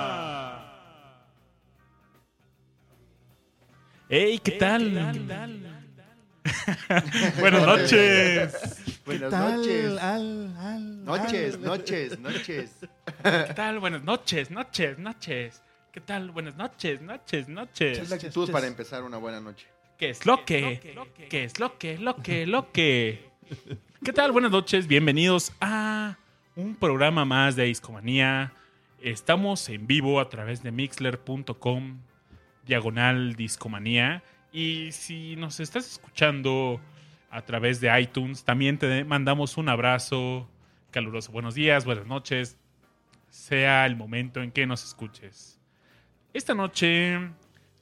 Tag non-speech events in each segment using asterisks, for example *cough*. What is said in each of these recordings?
Discomanía. ¡Ey! ¿Qué tal? *laughs* *laughs* Buenas noches. Buenas tal? noches. Al, al, Noches, al. noches, noches. ¿Qué tal? Buenas noches, noches, noches. ¿Qué tal? Buenas noches, noches, Es noches. la actitud para empezar una buena noche. ¿Qué es lo que? ¿Qué es lo que? Lo que, lo que. *laughs* ¿Qué tal? Buenas noches, bienvenidos a un programa más de Discomanía. Estamos en vivo a través de mixler.com, diagonal Discomanía. Y si nos estás escuchando a través de iTunes, también te mandamos un abrazo caluroso. Buenos días, buenas noches, sea el momento en que nos escuches. Esta noche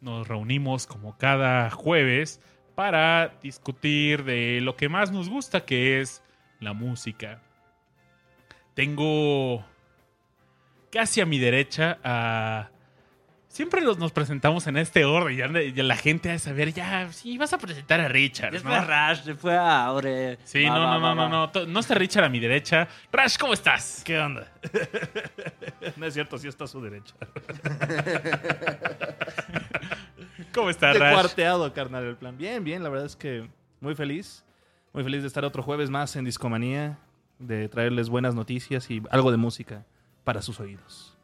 nos reunimos como cada jueves para discutir de lo que más nos gusta, que es la música. Tengo casi a mi derecha a... Siempre los, nos presentamos en este orden y ya- ya la gente ha de saber, ya, sí, vas a presentar a Richard. Después ¿no? a Rash, después a Aure. Sí, Va, no, va, no, va, no, no, no, no está Richard a mi derecha. Rash, ¿cómo estás? ¿Qué onda? *laughs* no es cierto, sí está a su derecha. *laughs* ¿Cómo estás, De Rash? cuarteado, carnal, el plan. Bien, bien, la verdad es que muy feliz. Muy feliz de estar otro jueves más en Discomanía, de traerles buenas noticias y algo de música para sus oídos.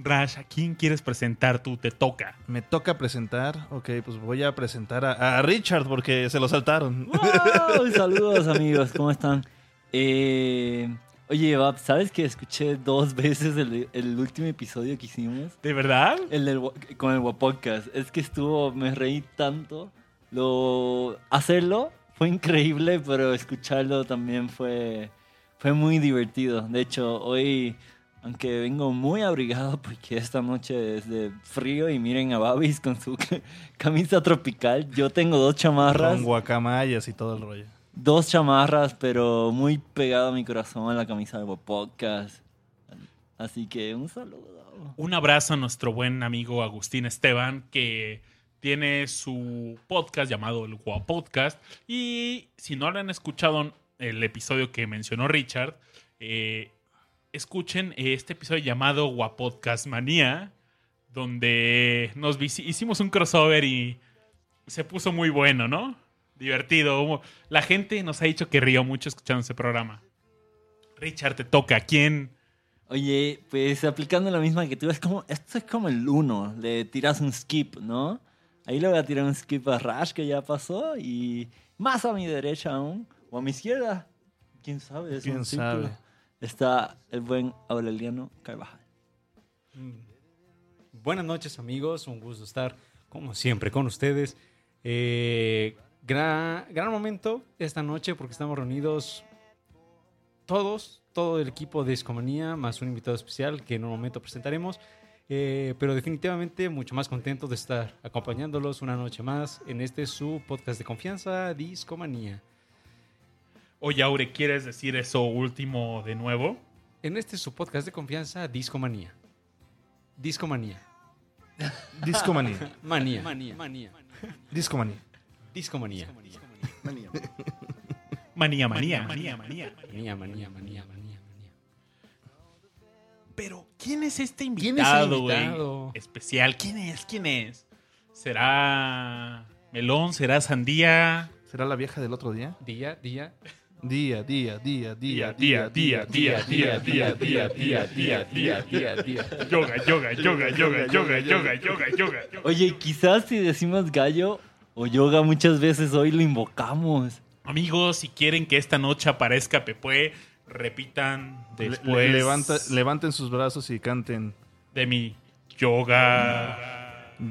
Rash, ¿a quién quieres presentar tú? Te toca. Me toca presentar, ok, pues voy a presentar a, a Richard porque se lo saltaron. ¡Wow! Saludos, amigos, ¿cómo están? Eh, oye, Bab, ¿sabes que escuché dos *laughs* veces el, el último episodio que hicimos? ¿De verdad? El del, con el Wapodcast. Es que estuvo, me reí tanto. Lo, hacerlo fue increíble, pero escucharlo también fue, fue muy divertido. De hecho, hoy, aunque vengo muy abrigado porque esta noche es de frío y miren a Babis con su *laughs* camisa tropical, yo tengo dos chamarras. Con guacamayas y todo el rollo. Dos chamarras, pero muy pegado a mi corazón la camisa del Podcast. Así que un saludo. Un abrazo a nuestro buen amigo Agustín Esteban, que tiene su podcast llamado el Gua Podcast. Y si no lo han escuchado el episodio que mencionó Richard, eh, escuchen este episodio llamado Gua Podcast Manía, donde nos hicimos un crossover y se puso muy bueno, ¿no? Divertido. La gente nos ha dicho que rió mucho escuchando ese programa. Richard, te toca. ¿Quién? Oye, pues aplicando la misma que tú, es como, esto es como el uno, le tiras un skip, ¿no? Ahí le voy a tirar un skip a Rash que ya pasó y más a mi derecha aún, o a mi izquierda, quién sabe, es ¿Quién un sabe? Está el buen Aureliano Carvajal. Buenas noches amigos, un gusto estar como siempre con ustedes. Eh, gran, gran momento esta noche porque estamos reunidos todos, todo el equipo de Discomanía, más un invitado especial que en un momento presentaremos. Eh, pero definitivamente mucho más contento de estar acompañándolos una noche más en este su podcast de confianza, Discomanía. Oye, Aure, ¿quieres decir eso último de nuevo? En este su podcast de confianza, Discomanía. Discomanía. Discomanía. Manía. Manía. Manía. Discomanía. Discomanía. Manía. Manía, manía, manía, manía. Manía, manía, manía, manía, manía. Pero, ¿quién es este ¿Quién es el invitado, güey? invitado? Especial. ¿Quién es? ¿Quién es? ¿Será melón? ¿Será sandía? ¿Será la vieja del otro día? Día, día. Día, día, día, día, día, día, día, día, día, día, día, día, día, día, día. Yoga, yoga, yoga, yoga, yoga, yoga, yoga, yoga. Oye, quizás si decimos gallo o yoga muchas veces hoy lo invocamos. Amigos, si quieren que esta noche aparezca Pepue, repitan después le- levanta- levanten sus brazos y canten de mi yoga.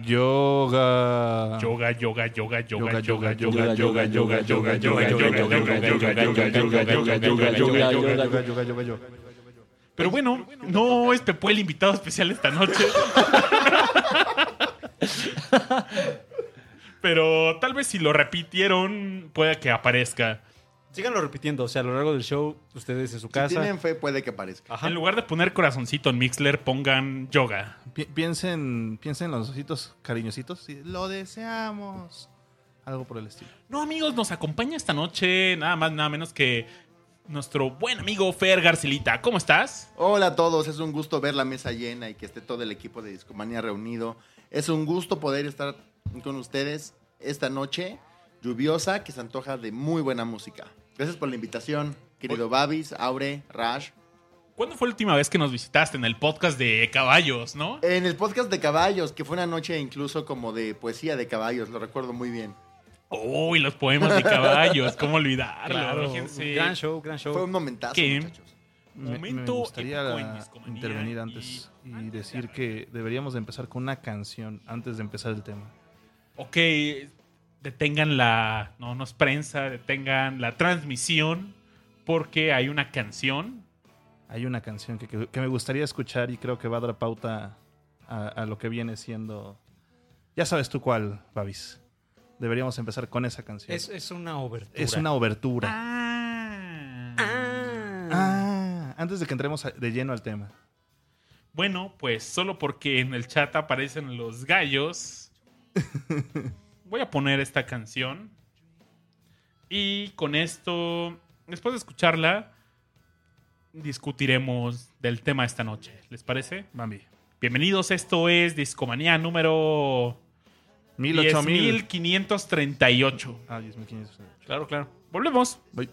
yoga. Yoga, yoga, yoga, yoga, Yoga, yoga, yoga, yoga, yoga, yoga, yoga, yoga, yoga, yoga, yoga, yoga, yoga, yoga, yoga, yoga, yoga. Pero bueno, no es Pepue el invitado especial esta noche. Pero tal vez si lo repitieron, pueda que aparezca. Síganlo repitiendo, o sea, a lo largo del show, ustedes en su Si casa. tienen fe, puede que aparezca. Ajá. En lugar de poner corazoncito en Mixler, pongan yoga. Pi- piensen, piensen en los ositos cariñositos. Sí, Lo deseamos. Algo por el estilo. No, amigos, nos acompaña esta noche nada más, nada menos que nuestro buen amigo Fer Garcilita. ¿Cómo estás? Hola a todos, es un gusto ver la mesa llena y que esté todo el equipo de Discomanía reunido. Es un gusto poder estar con ustedes esta noche lluviosa que se antoja de muy buena música. Gracias por la invitación, querido Babis, Aure, Rash. ¿Cuándo fue la última vez que nos visitaste en el podcast de caballos, no? En el podcast de caballos, que fue una noche incluso como de poesía de caballos, lo recuerdo muy bien. Uy, los poemas de caballos, ¿cómo olvidarlo? Claro, Fíjense. gran show, gran show. Fue un momentazo, ¿Qué? muchachos. Me, me Momento gustaría épico en Discomanía intervenir antes y, decir que deberíamos de empezar con una canción antes de empezar el tema. Ok, detengan la. No, no es prensa, detengan la transmisión. Porque hay una canción. Hay una canción que, que- que me gustaría escuchar y creo que va a dar pauta a, a lo que viene siendo... Ya sabes tú cuál, Babis. Deberíamos empezar con esa canción. Es, es una obertura. Es una obertura. Ah. Ah, antes de que entremos de lleno al tema. Bueno, pues solo porque en el chat aparecen los gallos. *laughs* Voy a poner esta canción. Y con esto, después de escucharla, discutiremos del tema esta noche. ¿Les parece? Bambi. Bienvenidos, esto es Discomanía número Mil, ocho mil. 10.538. Ah, 10.500. Claro, claro. Volvemos. Voy.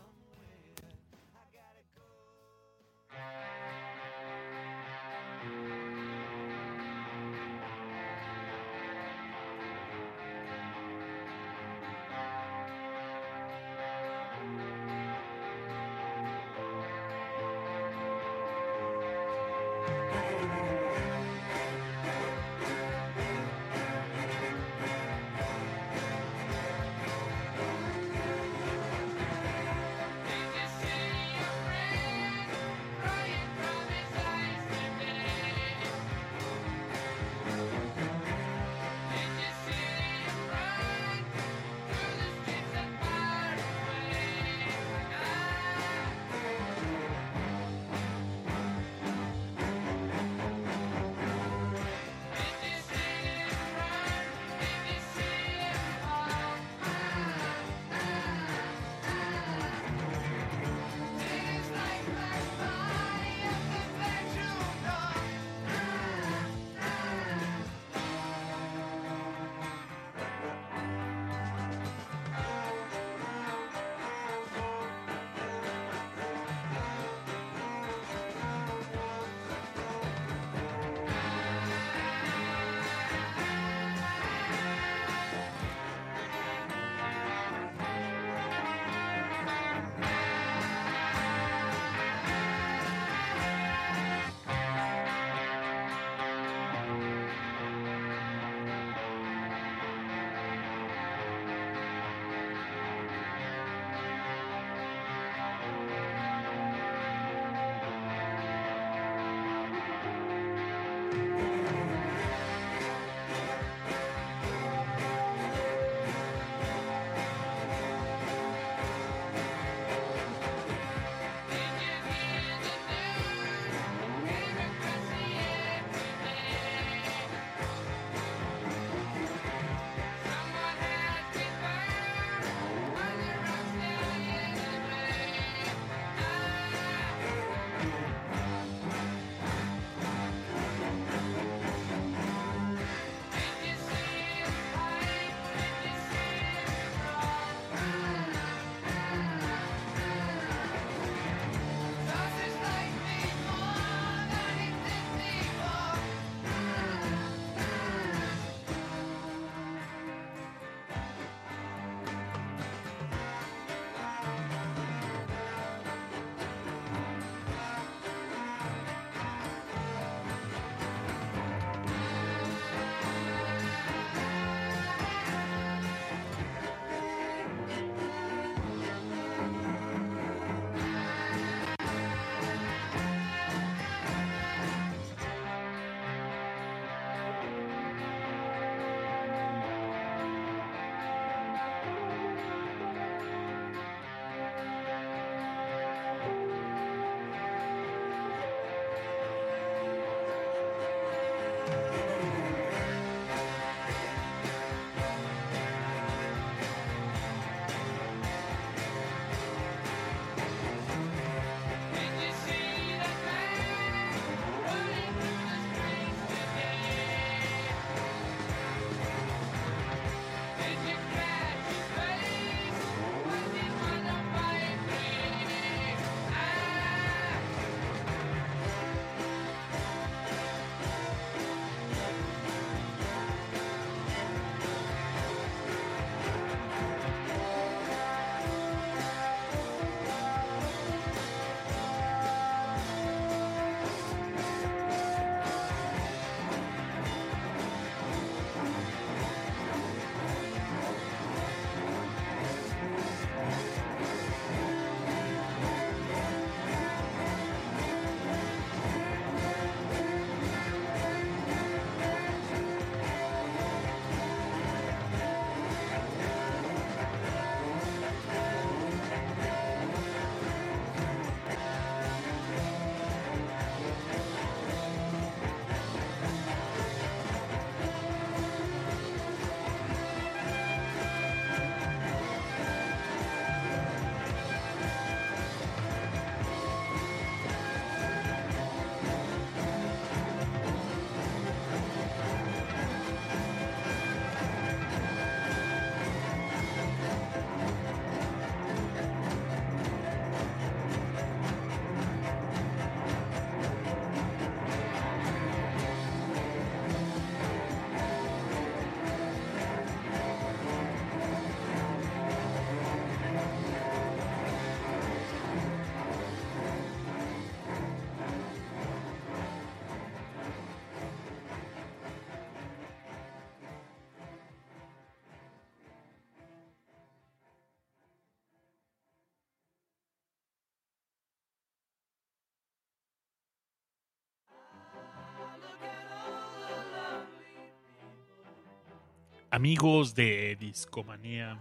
Amigos de Discomanía.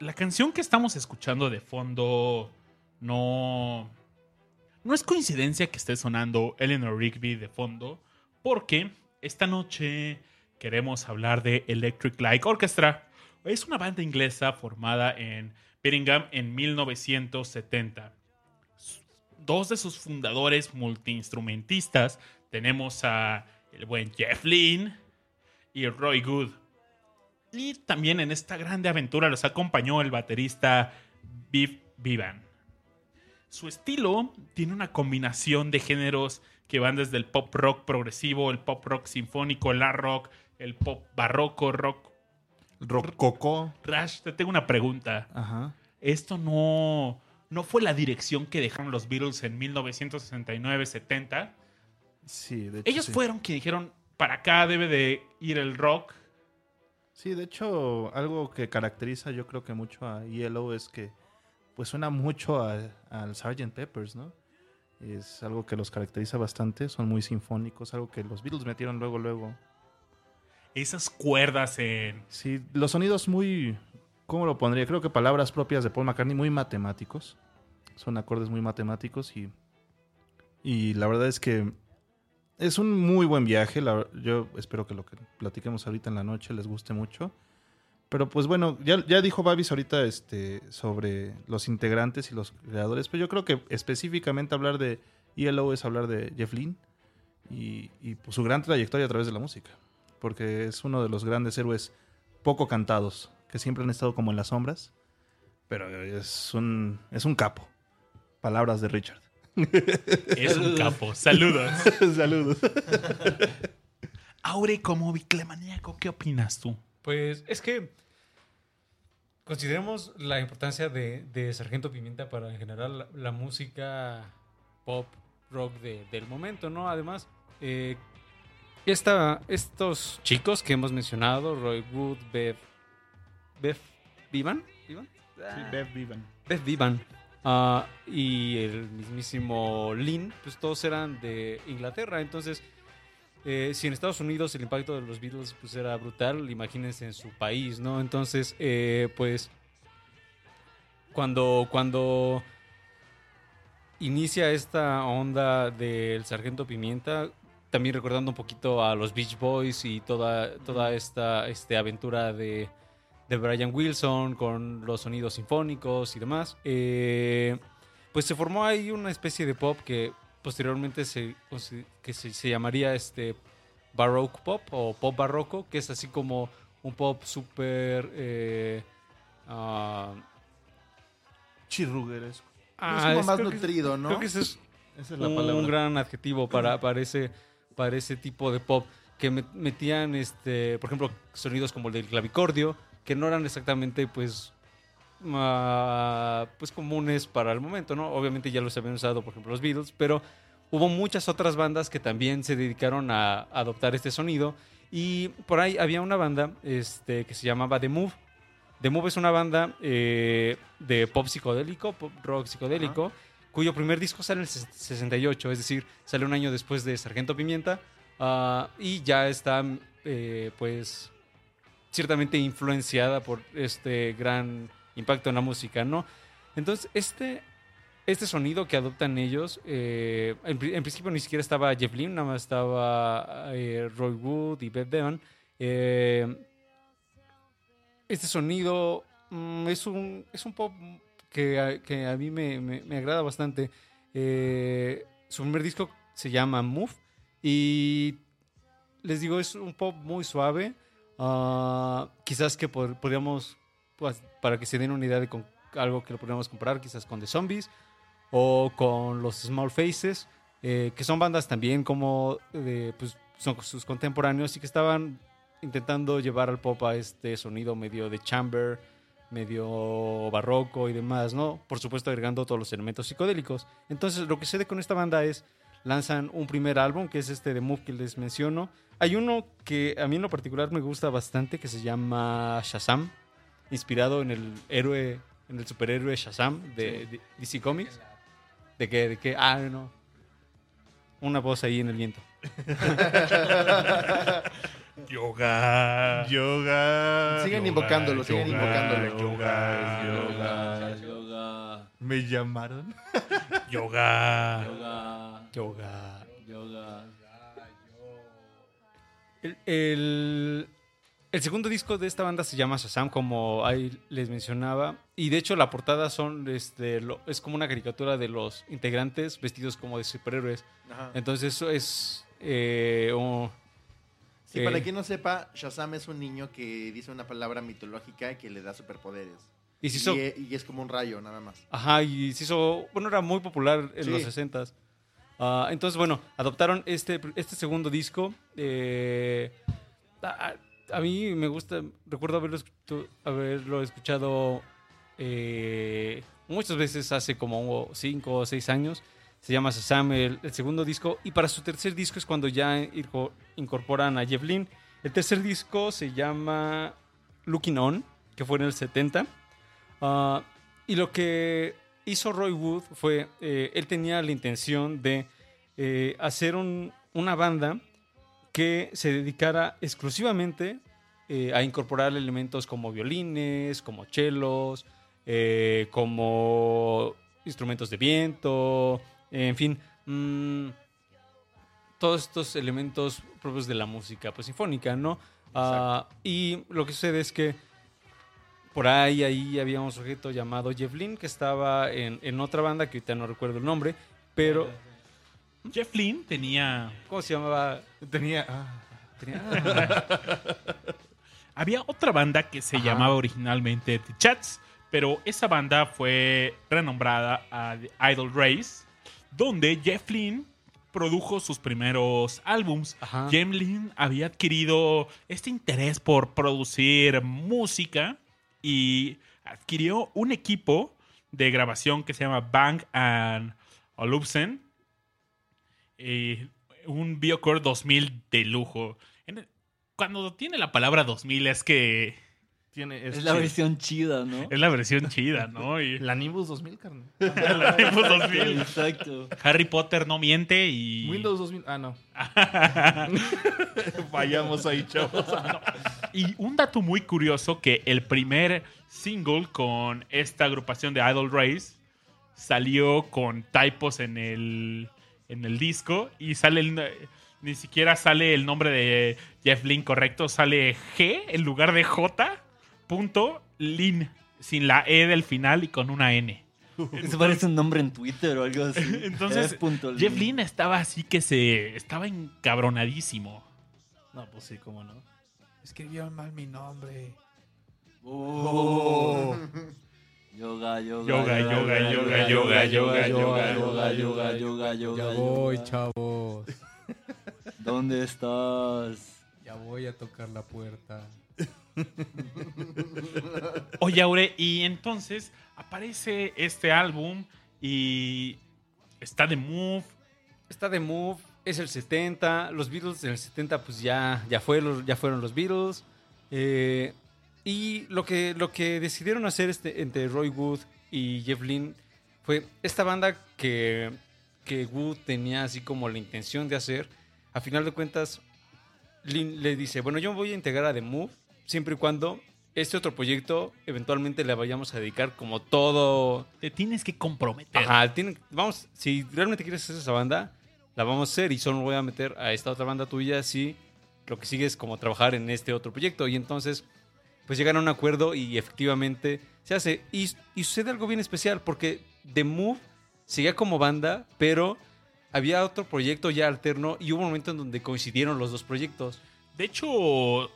La canción que estamos escuchando de fondo no. No es coincidencia que esté sonando Eleanor Rigby de fondo, porque esta noche queremos hablar de Electric Light Orchestra. Es una banda inglesa formada en Birmingham en 1970. Dos de sus fundadores multiinstrumentistas tenemos a el buen Jeff Lynne y Roy Good. Y también en esta grande aventura los acompañó el baterista Biff Vivan. Su estilo tiene una combinación de géneros que van desde el pop rock progresivo, el pop rock sinfónico, el art rock, el pop barroco, rock Rococó. Rash. Te tengo una pregunta. Ajá. Esto no, no fue la dirección que dejaron los Beatles en 1969-70. Sí, de hecho. Ellos sí. fueron quienes dijeron, para acá debe de ir el rock. Sí, de hecho, algo que caracteriza yo creo que mucho a ELO es que pues suena mucho a- al Sgt. Peppers, ¿no? Es algo que los caracteriza bastante, son muy sinfónicos, algo que los Beatles metieron luego, luego. Esas cuerdas en... Sí, los sonidos muy, ¿cómo lo pondría? Creo que palabras propias de Paul McCartney, muy matemáticos. Son acordes muy matemáticos y, y la verdad es que es un muy buen viaje. la- yo espero que lo que platiquemos ahorita en la noche les guste mucho. Pero pues bueno, ya, ya dijo Babis ahorita este, sobre los integrantes y los creadores, pero yo creo que específicamente hablar de ELO es hablar de Jeff Lynne y, pues, su gran trayectoria a través de la música, porque es uno de los grandes héroes poco cantados, que siempre han estado como en las sombras, pero es un, es un capo. Palabras de Richard. Es un capo. Saludos. *laughs* Saludos. *laughs* Aure, como biclemaníaco, ¿qué opinas tú? Pues es que consideremos la importancia de, de Sargento Pimienta para en general la, la música pop, rock de- del momento, ¿no? Además, eh, esta, estos chicos que hemos mencionado, Roy Wood, Bev, Bev Vivan, ¿Vivan? Ah. Bev Vivan. Beth Vivan ah, y el mismísimo Lynn, pues todos eran de Inglaterra. Entonces, eh, si en Estados Unidos el impacto de los Beatles pues era brutal, imagínense en su país, ¿no? Entonces, eh, pues cuando, cuando inicia esta onda del Sargento Pimienta, también recordando un poquito a los Beach Boys y toda, toda esta este, aventura de, de Brian Wilson con los sonidos sinfónicos y demás, eh, pues se formó ahí una especie de pop que posteriormente se, que se, se llamaría este Baroque Pop o Pop Barroco, que es así como un pop súper... eh, Chirrugueresco. ah, es como más creo que- nutrido, ¿no? Creo que ese es Esa es la un palabra. gran adjetivo para, para, ese, para ese tipo de pop que met- metían, este, por ejemplo, sonidos como el del clavicordio, que no eran exactamente, pues, ah, pues comunes para el momento, ¿no? Obviamente ya los habían usado, por ejemplo, los Beatles, pero hubo muchas otras bandas que también se dedicaron a adoptar este sonido y por ahí había una banda este, que se llamaba The Move. The Move es una banda eh, de pop psicodélico, pop rock psicodélico, cuyo primer disco sale en el ses- 68, es decir, sale un año después de Sargento Pimienta, ah, y ya está, eh, pues, ciertamente influenciada por este gran impacto en la música, ¿no? Entonces, este, este sonido que adoptan ellos, eh, en, pri- en principio ni siquiera estaba Jeff Lynne, nada más estaba eh, Roy Wood y Beth Devan. Eh, este sonido mm, es, un, es un pop que que a mí me, me- me agrada bastante. Eh, su primer disco se llama Move y les digo, es un pop muy suave. Ah, quizás que pod- podríamos, pues, para que se den una idea de con algo que lo podríamos comparar, quizás con The Zombies o con los Small Faces, eh, que son bandas también como pues, son sus contemporáneos y que estaban intentando llevar al pop a este sonido medio de chamber, medio barroco y demás, ¿no? Por supuesto agregando todos los elementos psicodélicos. Entonces lo que sucede con esta banda es, lanzan un primer álbum, que es este de Move que les menciono. Hay uno que a mí en lo particular me gusta bastante, que se llama Shazam, inspirado en el héroe, en el superhéroe Shazam de, de DC Comics. ¿De qué? ¿De qué? Ah, no. Una voz ahí en el viento. *laughs* Yoga. Yoga. Sigan yoga, invocándolo, sigan yoga, invocándolo. Yoga, yoga. Yoga. Me llamaron. *laughs* yoga. Yoga. Yoga. Yoga. El, el- el segundo disco de esta banda se llama Shazam, como ahí les mencionaba. Y de hecho, la portada son, este, lo- es como una caricatura de los integrantes vestidos como de superhéroes. Ajá. Entonces, eso es. eh, un- Sí, eh, para quien no sepa, Shazam es un niño que dice una palabra mitológica que le da superpoderes. y se hizo. y es como un rayo, nada más. Ajá, y se hizo. Bueno, era muy popular en Sí. los 60s. Ah, entonces, bueno, adoptaron este, este segundo disco. eh, a, mí me gusta. Recuerdo haberlo, haberlo escuchado eh, muchas veces hace como cinco o seis años. Se llama Shazam, el, segundo disco. Y para su tercer disco es cuando ya inco- incorporan a Jeff Lynne. El tercer disco se llama Looking On, que fue en el 70. Ah, y lo que hizo Roy Wood fue, eh, él tenía la intención de eh, hacer un- una banda que se dedicara exclusivamente eh, a incorporar elementos como violines, como chelos, como instrumentos de viento, en fin, mm, todos estos elementos propios de la música pues, sinfónica, ¿no? Ah, y lo que sucede es que por ahí, ahí había un sujeto llamado Jeff Lynne que estaba en, en otra banda que ahorita no recuerdo el nombre, pero Jeff Lynne tenía. ¿cómo se llamaba? Tenía. ah, Tenía- ah, *laughs* Había otra banda que se Ajá. llamaba originalmente The Chats, pero esa banda fue renombrada a The Idol Race, donde Jeff Lynne produjo sus primeros álbums. Lynne había adquirido este interés por producir música y adquirió un equipo de grabación que se llama Bang and Olufsen. eh, un Biocore 2000 de lujo. Cuando tiene la palabra 2000 es que tiene. Es la versión chida, ¿no? es la versión chida, ¿no? Y *laughs* La Nimbus 2000, carne. *laughs* la Nimbus 2000. Exacto. Harry Potter no miente y... Windows 2000. Ah, no. *laughs* Vayamos ahí, chavos. Y un dato muy curioso que el primer single con esta agrupación de Idol Race salió con typos en el, en el disco y sale el- ni siquiera sale el nombre de Jeff Lynne correcto, sale G en lugar de J, punto, Lynn, sin la E del final y con una N. Eso parece un nombre en Twitter o algo así. Entonces, punto Jeff. Lynne estaba así que se estaba encabronadísimo. No, pues sí, cómo no. Escribieron mal mi nombre. Oh. Yoga, yoga, Yoga, yoga, yoga, yoga, yoga, yoga, yoga, yoga, yoga, yoga, Ya voy, yoga. chavos. ¿Dónde estás? Ya voy a tocar la puerta. *laughs* Oye, Aure, y entonces aparece este álbum y está de Move. Está de Move, es el 70, los Beatles en el 70 pues ya, ya, fue, ya fueron los Beatles. eh, y lo que, lo que decidieron hacer este, entre Roy Wood y Jeff Lynne fue esta banda que, que Wood tenía así como la intención de hacer. A final de cuentas, Lynne le dice, bueno, yo me voy a integrar a The Move siempre y cuando este otro proyecto eventualmente le vayamos a dedicar como todo Te tienes que comprometer. Ajá, vamos, si realmente quieres hacer esa banda, la vamos a hacer y solo voy a meter a esta otra banda tuya si lo que sigue es como trabajar en este otro proyecto. Y entonces, pues llegan a un acuerdo y efectivamente se hace. Y, y sucede algo bien especial porque The Move seguía como banda, pero había otro proyecto ya alterno y hubo un momento en donde coincidieron los dos proyectos. De hecho,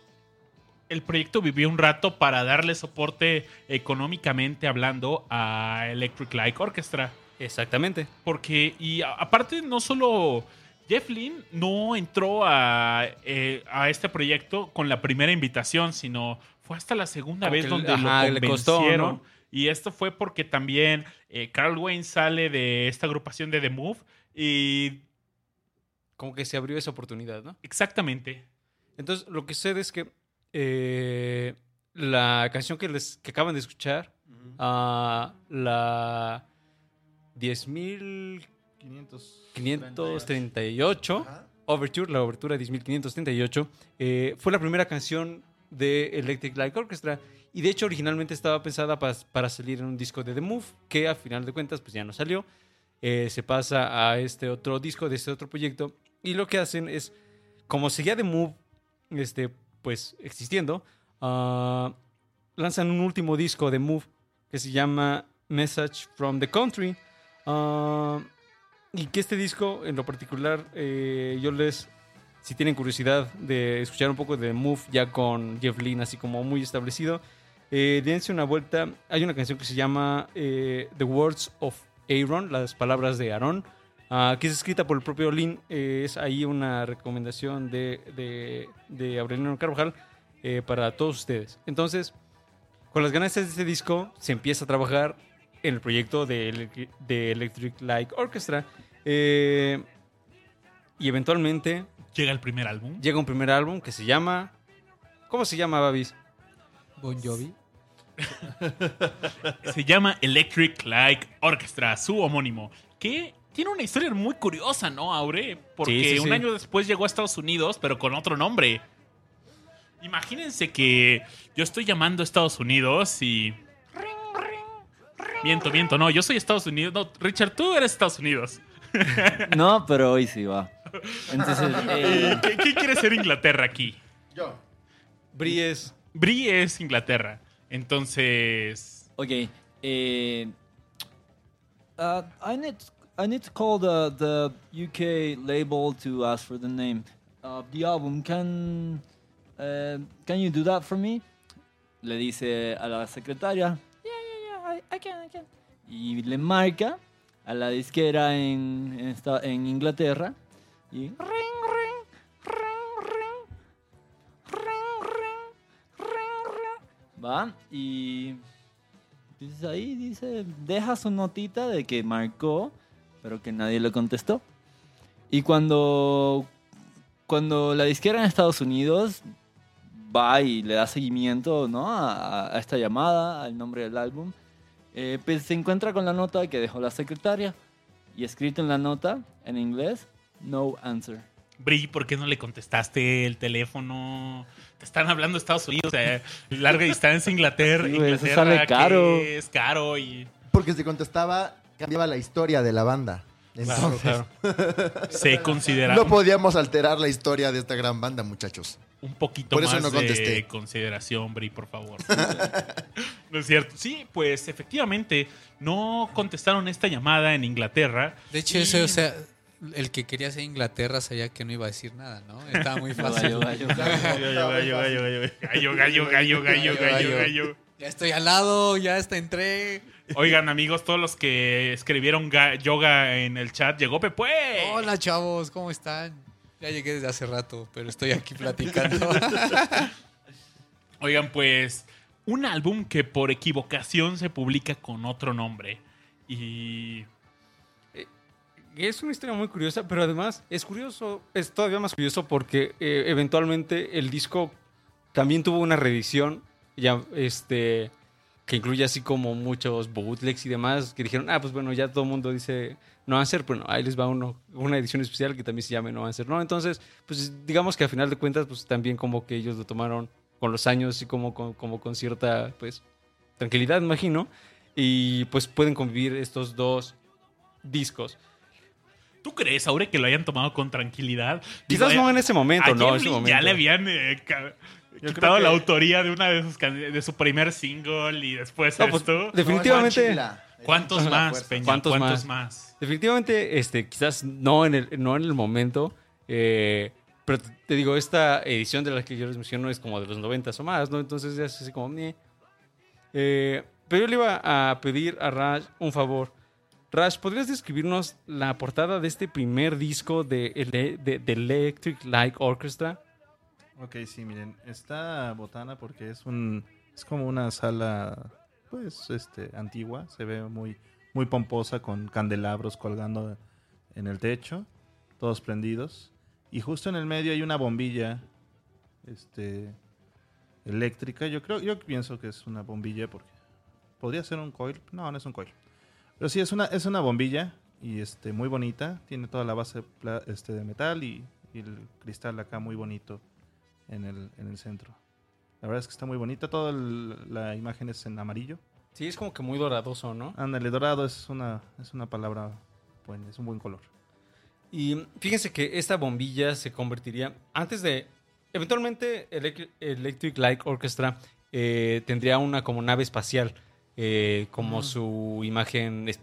el proyecto vivió un rato para darle soporte económicamente hablando a Electric Light Orchestra. Exactamente. Porque, y a- aparte, no solo Jeff Lynne no entró a, eh, a este proyecto con la primera invitación, sino fue hasta la segunda Como vez donde le- ajá, lo le costó, convencieron. ¿no? Y esto fue porque también eh, Carl Wayne sale de esta agrupación de The Move. Y Como que se abrió esa oportunidad, ¿no? exactamente. Entonces, lo que sucede es que eh, la canción que, les, que acaban de escuchar, ah, la 10.538, 500. Ajá. Overture, la Overtura 10538, eh, fue la primera canción de Electric Light Orchestra y de hecho originalmente estaba pensada pas- para salir en un disco de The Move que a final de cuentas pues ya no salió. Eh, se pasa a este otro disco de este otro proyecto y lo que hacen es, como seguía The Move este, pues existiendo, ah, lanzan un último disco de Move que se llama Message from the Country. Ah, y que este disco, en lo particular, eh, yo les, si tienen curiosidad de escuchar un poco de Move ya con Jeff Lynne, así como muy establecido, eh, dense una vuelta. Hay una canción que se llama eh, The Words of Aaron, las palabras de Aaron, ah, que es escrita por el propio Lynn. Eh, es ahí una recomendación de, de, de Aureliano Carvajal eh, para todos ustedes. Entonces, con las ganas de este disco, se empieza a trabajar en el proyecto de, de Electric Light Orchestra. eh, y eventualmente Llega el primer álbum. llega un primer álbum que se llama. ¿Cómo se llama, Babis? Bon Jovi. *laughs* Se llama Electric Light Orchestra, su homónimo. Que tiene una historia muy curiosa, ¿no, Aure? Porque Sí, sí, un sí. año después llegó a Estados Unidos, pero con otro nombre. Imagínense que yo estoy llamando a Estados Unidos y. Miento, miento, no, yo soy Estados Unidos. No, Richard, tú eres Estados Unidos. *laughs* No, pero hoy sí va. Entonces, *laughs* eh, ¿Qué, qué quiere ser Inglaterra aquí? Yo. Bries. Brie es Inglaterra. Entonces. ok. eh, uh, I need I need to call the the UK label to ask for the name of the album. Can uh, can you do that for me? Le dice a la secretaria. Yeah, yeah, yeah. I, I can, I can. Y le marca a la disquera en en, esta- en Inglaterra y ring, ring, ring, ring, ring, ring, ring, va y dice ahí dice deja su notita de que marcó pero que nadie le contestó y cuando cuando la disquera en Estados Unidos va y le da seguimiento ¿no? a, a esta llamada al nombre del álbum eh, pues se encuentra con la nota que dejó la secretaria y escrito en la nota en inglés no answer Brie, ¿por qué no le contestaste el teléfono? Te están hablando de Estados Unidos, eh, larga distancia, Inglaterra. Sí, güey, eso Inglaterra, sale que caro. Es caro y Porque si contestaba, cambiaba la historia de la banda. Entonces, *laughs* se considera no podíamos alterar la historia de esta gran banda, muchachos. un poquito Por eso más no de contesté. consideración, Brie, por favor. *laughs* no es cierto. Sí, pues efectivamente no contestaron esta llamada en Inglaterra. De hecho, Y- ese, o sea, el que quería ser Inglaterra sabía que no iba a decir nada, ¿no? Estaba muy fácil. Gallo, gallo, gallo. Gallo, gallo, gallo, gallo, gallo, gallo. Ya estoy al lado, ya hasta entré. Oigan, amigos, todos los que escribieron ga- yoga en el chat, llegó Pepe. Hola, chavos, ¿cómo están? Ya llegué desde hace rato, pero estoy aquí platicando. *laughs* Oigan, pues un álbum que por equivocación se publica con otro nombre. Y Es una historia muy curiosa, pero además es curioso, es todavía más curioso porque eh, eventualmente el disco también tuvo una reedición ya este que incluye así como muchos bootlegs y demás que dijeron, ah, pues bueno, ya todo el mundo dice No Answer, bueno, ahí les va uno, una edición especial que también se llame No Answer, ¿no? Entonces, pues digamos que a final de cuentas, pues también como que ellos lo tomaron con los años y como con, como con cierta, pues, tranquilidad, imagino, y pues pueden convivir estos dos discos. ¿Tú crees, Aure, que lo hayan tomado con tranquilidad? Quizás Digo, no en ese momento, ¿no? En Jeff ese Lynne momento. ya le habían eh, Yo quitado la autoría de una de sus can- de su primer single y después No, pues, esto. Definitivamente. No, es Manchila. Es ¿Cuántos más. Peña? ¿Cuántos ¿Cuántos, más? más? Definitivamente, este, quizás no en el, no en el momento. eh, pero te- digo, esta edición de la que yo les menciono es como de los 90 o más, ¿no? Entonces ya es así como. Eh, pero yo le iba a pedir a Raj un favor. Raj, ¿podrías describirnos la portada de este primer disco de, ele- de, de Electric Light Orchestra? Ok, sí, miren, está botana porque es un es como una sala pues este antigua, se ve muy muy pomposa con candelabros colgando en el techo, todos prendidos. Y justo en el medio hay una bombilla este eléctrica, yo creo yo pienso que es una bombilla porque podría ser un coil, no, no es un coil. Pero sí es una es una bombilla y este muy bonita, tiene toda la base este de metal y y el cristal acá muy bonito en el, en el centro. La verdad es que está muy bonita. Toda el- la imagen es en amarillo. Sí, es como que muy doradoso, ¿no? Ándale, dorado es una, es una palabra buena, es un buen color. Y fíjense que esta bombilla se convertiría, antes de, eventualmente Elec- Electric Light Orchestra eh, tendría una como nave espacial, eh, como su imagen es-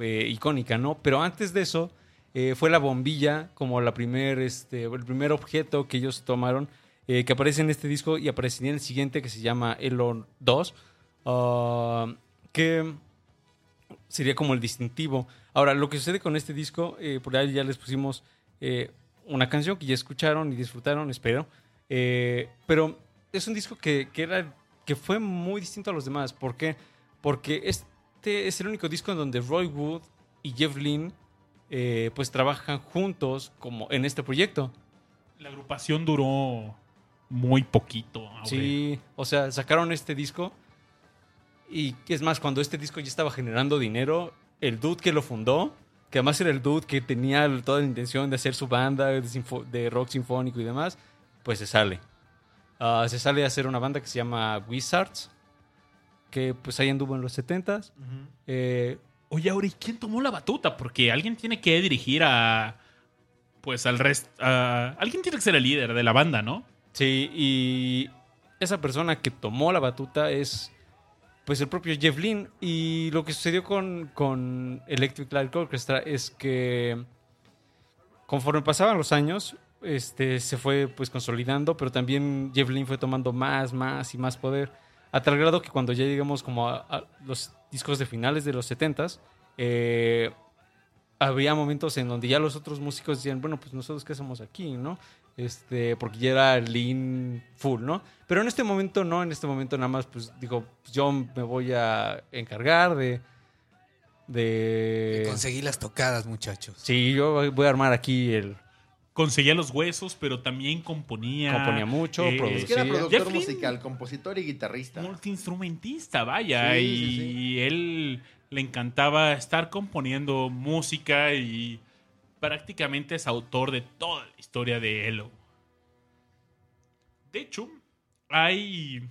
eh, icónica, ¿no? Pero antes de eso, eh, fue la bombilla como la primer, este, el primer objeto que ellos tomaron, eh, que aparece en este disco y aparecería en el siguiente que se llama Elo 2, ah, que sería como el distintivo. Ahora, lo que sucede con este disco, eh, por ahí ya les pusimos una canción que ya escucharon y disfrutaron, espero. Pero es un disco que, que era, que fue muy distinto a los demás. ¿Por qué? Porque este es el único disco en donde Roy Wood y Jeff Lynne eh, pues trabajan juntos como en este proyecto. La agrupación duró muy poquito. Aure. Sí, o sea, sacaron este disco y es más, cuando este disco ya estaba generando dinero, el dude que lo fundó, que además era el dude que tenía toda la intención de hacer su banda de, rock sinfónico y demás, pues se sale. Ah, se sale a hacer una banda que se llama Wizards, que pues ahí anduvo en los 70s. Eh, Oye, Aure, ¿y quién tomó la batuta? Porque alguien tiene que dirigir a. Pues al resto. alguien tiene que ser el líder de la banda, ¿no? Sí, y esa persona que tomó la batuta es pues el propio Jeff Lynne. Y lo que sucedió con, con Electric Light Orchestra es que conforme pasaban los años, este, se fue pues consolidando, pero también Jeff Lynne fue tomando más, más y más poder. A tal grado que cuando ya llegamos como a, discos de finales de los 70s, eh, había momentos en donde ya los otros músicos decían, bueno, pues nosotros qué hacemos aquí, ¿no? Este, porque ya era lean full, ¿no? Pero en este momento no, en este momento nada más, pues digo, pues, yo me voy a encargar de... De... Conseguí las tocadas, muchachos. Sí, yo voy a armar aquí el... Conseguía los huesos, pero también componía. Componía mucho, eh, producía. Es que era productor Jeff musical, compositor y guitarrista. multiinstrumentista, vaya. Sí, y sí, sí. él le encantaba estar componiendo música y prácticamente es autor de toda la historia de Elo. De hecho, hay.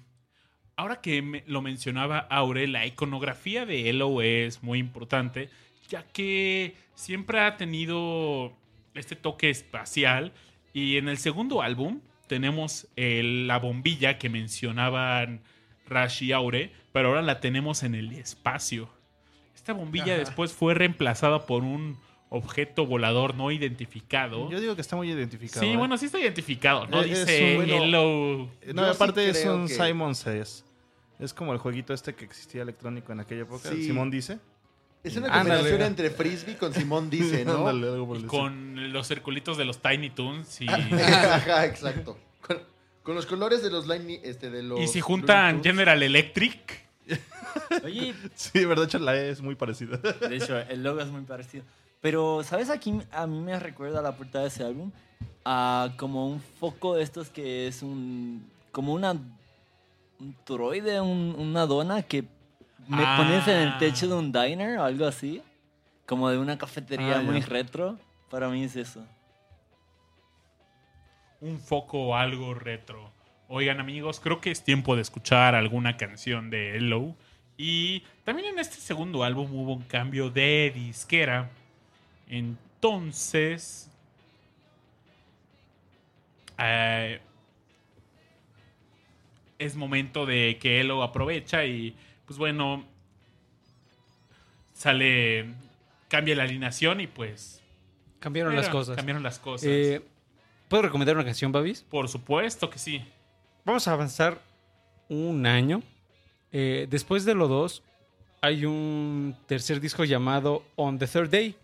Ahora que me- lo mencionaba Aure, la iconografía de Elo es muy importante, ya que siempre ha tenido este toque espacial. Y en el segundo álbum tenemos el- la bombilla que mencionaban Rash y Aure, pero ahora la tenemos en el espacio. Esta bombilla Ajá. después fue reemplazada por un objeto volador no identificado. Yo digo que está muy identificado. Sí, ¿eh? bueno, sí está identificado, ¿no? Es- es Dice un- bueno, Hello. Eh, No, Yo sí aparte es un que- Simon Says. Es como el jueguito este que existía electrónico en aquella época. Sí. Simón dice. Es una Ándale. combinación entre frisbee con Simón dice, ¿no? Ándale, algo por Y el con los circulitos de los Tiny Toons. Y, *laughs* Ajá, exacto. Con, con los colores de los line, este, de los. y si juntan Looney Tunes. General Electric. *laughs* Oye, estilo. Sí, verdad, de hecho la E es muy parecida. de hecho, el logo es muy parecido. Pero, ¿sabes? Aquí a mí me recuerda la portada de ese álbum a como un foco de estos que es un. como una. un toroide, un- una dona que me Ah. pones en el techo de un diner o algo así. Como de una cafetería Ah, muy ya. retro. Para mí es eso. Un foco o algo retro. Oigan, amigos, creo que es tiempo de escuchar alguna canción de Hello. Y también en este segundo álbum hubo un cambio de disquera. Entonces. eh, es momento de que Hello aprovecha y, pues bueno, sale. Cambia la alineación y pues. Cambiaron las cosas. Cambiaron las cosas. Eh, ¿Puedo recomendar una canción, Babis? Por supuesto que sí. Vamos a avanzar un año. Eh, después de lo dos, hay un tercer disco llamado On the Third Day,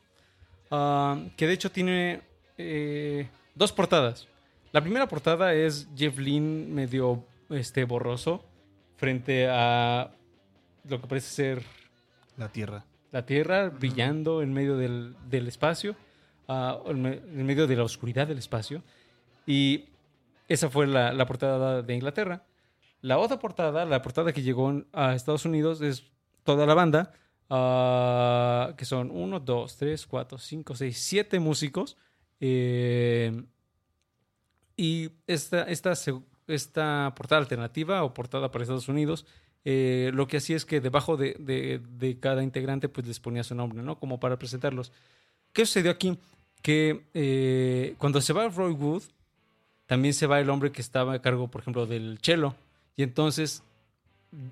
ah, que de hecho tiene eh, dos portadas. La primera portada es Jeff Lynne medio este, borroso frente a lo que parece ser La Tierra. la Tierra brillando en medio del, del espacio, ah, en me- en medio de la oscuridad del espacio. Y esa fue la, la portada de Inglaterra. La otra portada, la portada que llegó a Estados Unidos, es toda la banda, ah, que son 1, 2, 3, 4, 5, 6, 7 músicos. eh, y esta, esta, esta portada alternativa o portada para Estados Unidos, eh, lo que hacía es que debajo de, cada integrante pues les ponía su nombre, ¿no? Como para presentarlos. ¿Qué sucedió aquí? Que eh, cuando se va Roy Wood, también se va el hombre que estaba a cargo, por ejemplo, del cello. Y entonces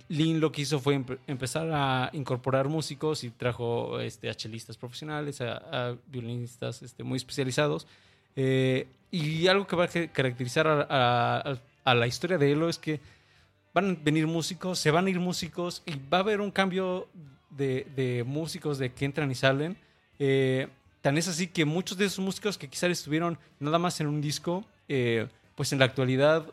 Lynn lo que hizo fue empe- empezar a incorporar músicos y trajo este, a chelistas profesionales, a, violinistas este, muy especializados. Eh, y algo que va a caracterizar a, a- a la historia de Elo es que van a venir músicos, se van a ir músicos y va a haber un cambio de, de músicos de que entran y salen. Eh, tan es así que muchos de esos músicos que quizás estuvieron nada más en un disco, eh, pues en la actualidad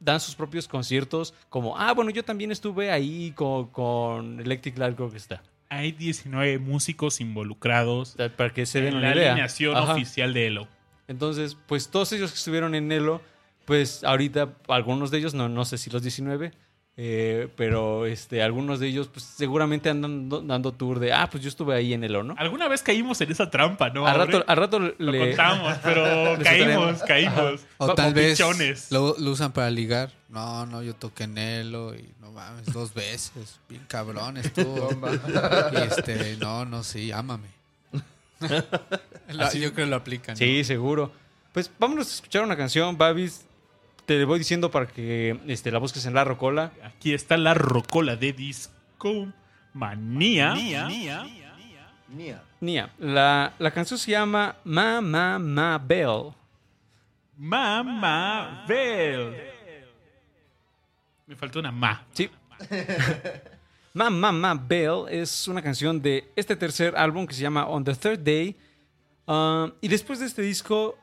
dan sus propios conciertos como, ah, bueno, yo también estuve ahí con, con Electric Light Orchestra. Hay 19 músicos involucrados Para que se den en la idea. alineación Ajá. oficial de Elo. Entonces, pues todos ellos que estuvieron en Elo, pues ahorita algunos de ellos, no, no sé si los 19, eh, pero este, algunos de ellos pues seguramente andan dando, dando tour de, ah, pues yo estuve ahí en Elo, ¿no? Alguna vez caímos en esa trampa, ¿no? al, rato, al rato Lo le... contamos, pero *laughs* caímos, caímos. O Como tal vez lo, lo usan para ligar. No, no, yo toqué en Elo y no mames, dos veces. Bien cabrón estuvo. y este, no, no, sí, ámame. *laughs* Lo- yo creo que lo aplican. ¿no? Sí, seguro. Pues vámonos a escuchar una canción, Babis. Te voy diciendo para que este, la busques en la rocola. Aquí está la rocola de disco manía. Nia. Nia, la, la canción se llama Ma Ma Ma Bell. Mamá Bell. Me faltó una ma. Sí. Ma Ma Ma Bell es una canción de este tercer álbum que se llama On the Third Day. Ah, y después de este disco,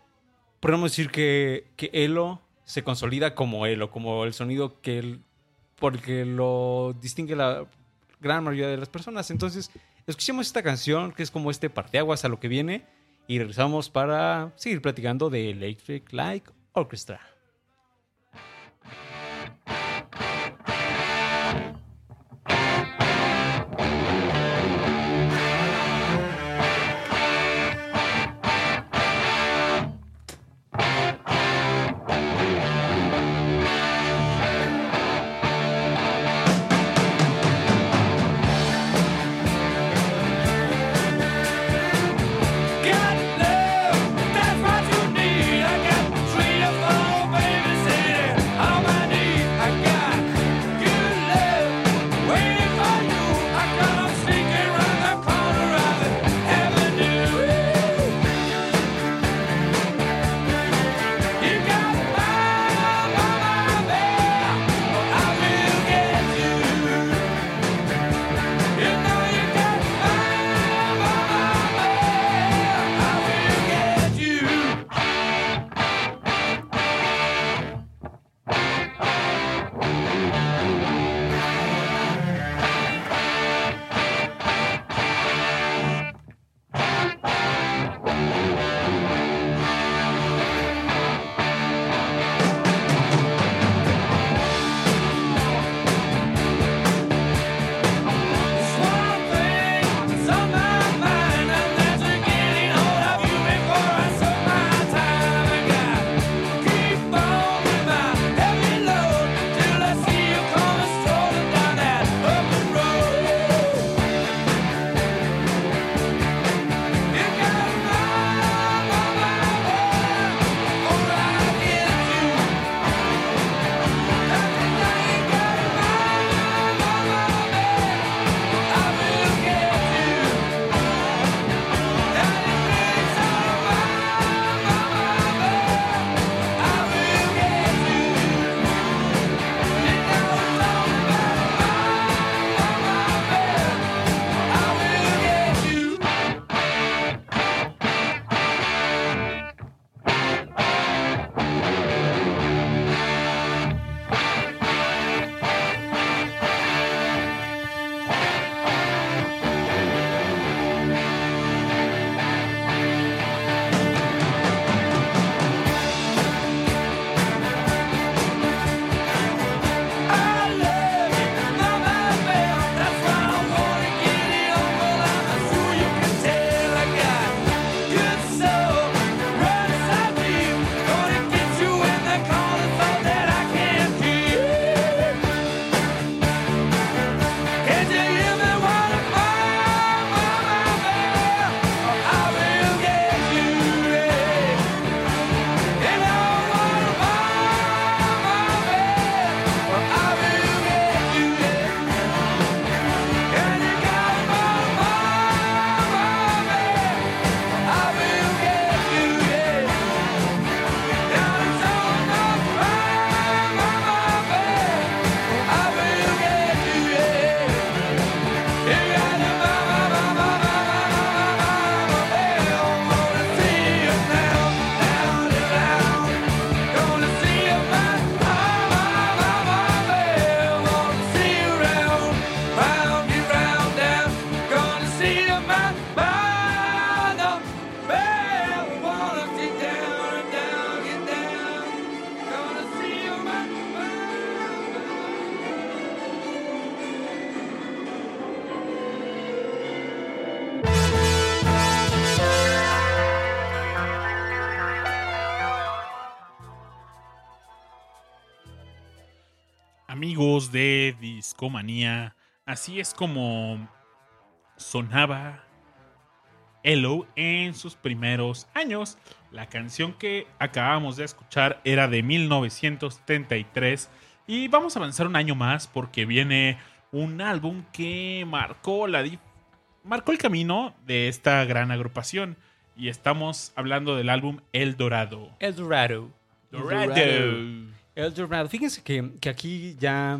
podemos decir que, que Elo se consolida como Elo, como el sonido que él, por el que lo distingue la gran mayoría de las personas. Entonces, escuchemos esta canción que es como este parteaguas a lo que viene y regresamos para seguir platicando de Electric Light Orchestra. De Discomanía. Así es como sonaba Elo en sus primeros años. La canción que acabamos de escuchar era de 1973 y vamos a avanzar un año más porque viene un álbum que marcó la marcó el camino de esta gran agrupación y estamos hablando del álbum El Dorado. El Dorado. Dorado. El Dorado. Fíjense que, que aquí ya.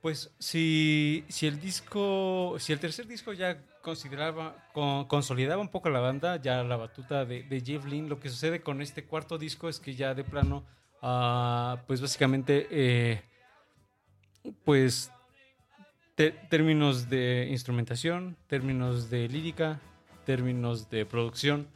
Pues si, si el disco. Si el tercer disco ya consideraba. con- consolidaba un poco la banda, ya la batuta de, de Jeff lo que sucede con este cuarto disco es que ya de plano. ah, pues básicamente. eh, pues. términos de instrumentación, términos de lírica, términos de producción,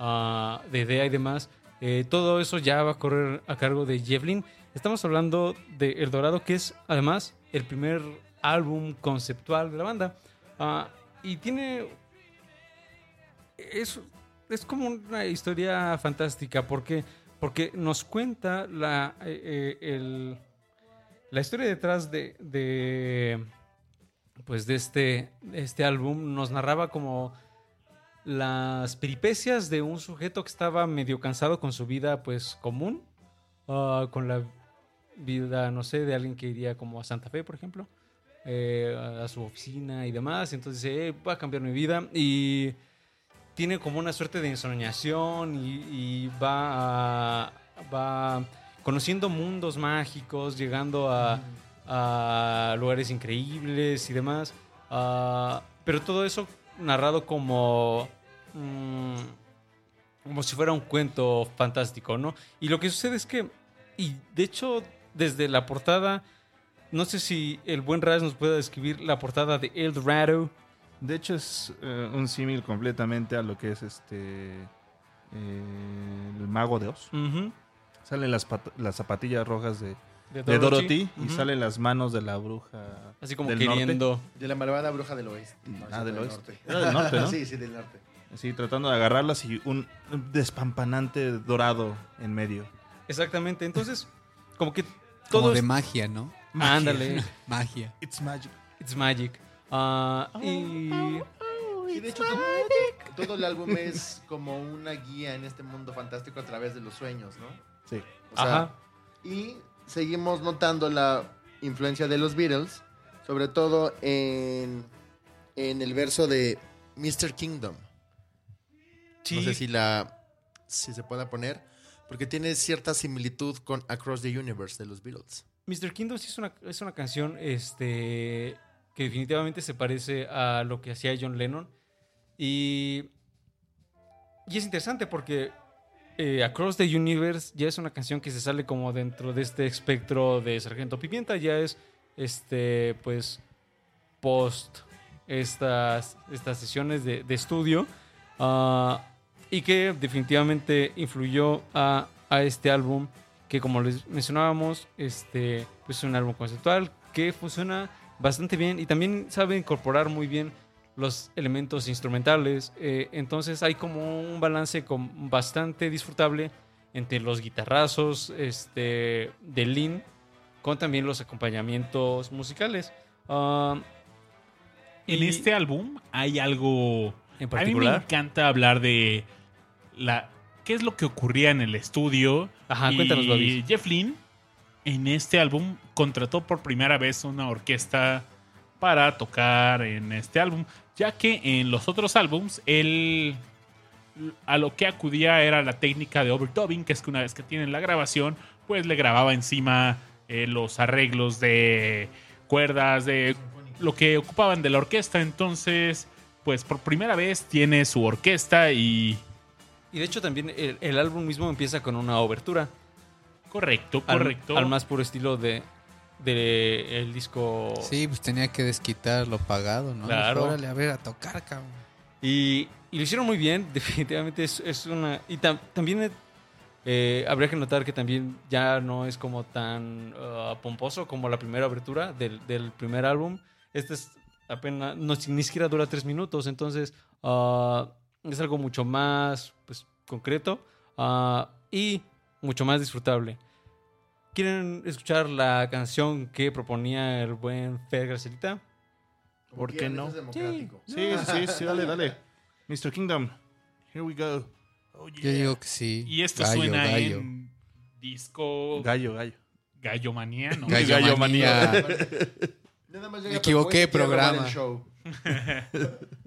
ah, de idea y demás. Eh, todo eso ya va a correr a cargo de Jevlin. Estamos hablando de El Dorado, que es además el primer álbum conceptual de la banda. Ah, y tiene. Es, es como una historia fantástica, porque, porque nos cuenta la, eh, eh, el- la historia detrás de, de, pues de este, este álbum. Nos narraba como las peripecias de un sujeto que estaba medio cansado con su vida pues común, ah, con la vida, no sé, de alguien que iría como a Santa Fe, por ejemplo, eh, a su oficina y demás. Entonces dice, "Eh, voy a cambiar mi vida y tiene como una suerte de ensoñación y, y va, a- va conociendo mundos mágicos, llegando a, a lugares increíbles y demás. Ah, pero todo eso narrado como mm, como si fuera un cuento fantástico, ¿no? Y lo que sucede es que, y de hecho, desde la portada, no sé si el buen Raz nos puede describir la portada de El Dorado. De hecho, es eh, un símil completamente a lo que es este. eh, el Mago de Oz. Salen las, las zapatillas rojas de, de de Dorothy y salen las manos de la bruja. Así como del norte. queriendo. De la malvada bruja del oeste. Ah, del del oeste. norte. Era del norte, ¿no? *laughs* sí, sí, del norte. Sí, tratando de agarrarlas y un despampanante dorado en medio. Exactamente. Entonces, como que Como todo de magia, ¿no? Ándale. *laughs* Magia. It's magic. It's magic. Ah, y Sí, de hecho, todo, todo el álbum es como una guía en este mundo fantástico a través de los sueños, ¿no? Sí. O sea, Ajá. Y seguimos notando la influencia de los Beatles, sobre todo en, en el verso de Mr. Kingdom. Sí. No sé si la si se pueda poner, porque tiene cierta similitud con Across the Universe de los Beatles. Mr. Kingdom sí es una, es una canción este, que definitivamente se parece a lo que hacía John Lennon. Y, y es interesante porque eh, Across the Universe ya es una canción que se sale como dentro de este espectro de Sargento Pimienta. Ya es, este, pues, post estas, estas sesiones de, estudio. ah, y que definitivamente influyó a, a este álbum que como les mencionábamos, este, pues es un álbum conceptual que funciona bastante bien y también sabe incorporar muy bien los elementos instrumentales. eh, entonces hay como un balance con- bastante disfrutable entre los guitarrazos este, de Lin con también los acompañamientos musicales. Ah, En y- este álbum hay algo en A mí me particular. encanta hablar de la qué es lo que ocurría en el estudio. Ajá, y cuéntanos, Babis. Jeff Lynne en este álbum contrató por primera vez una orquesta para tocar en este álbum, ya que en los otros álbums él a lo que acudía era la técnica de overdubbing, que es que una vez que tienen la grabación, pues le grababa encima eh, los arreglos de cuerdas, de lo que ocupaban de la orquesta. Entonces, pues por primera vez tiene su orquesta y... Y de hecho también el, el álbum mismo empieza con una obertura. Correcto, al- correcto. Al, más puro estilo de, de el disco. Sí, pues tenía que desquitar lo pagado, ¿no? Claro. Órale, a ver, a tocar, cabrón. Y, y lo hicieron muy bien, *laughs* definitivamente es, es una... Y tam- también eh, habría que notar que también ya no es como tan ah, pomposo como la primera abertura del, del primer álbum. Este es apenas, no, ni siquiera dura tres minutos, entonces ah, es algo mucho más pues, concreto ah, y mucho más disfrutable. ¿Quieren escuchar la canción que proponía el buen Fer Gracelita? ¿Por qué no? Sí, sí, sí, sí, dale, dale. Mr. Kingdom, here we go. Oh. Yo digo que sí. Y esto suena en disco. Gallo, gallo. Gallomanía, ¿no? Gallomanía. Gallo Me equivoqué, programa. *laughs*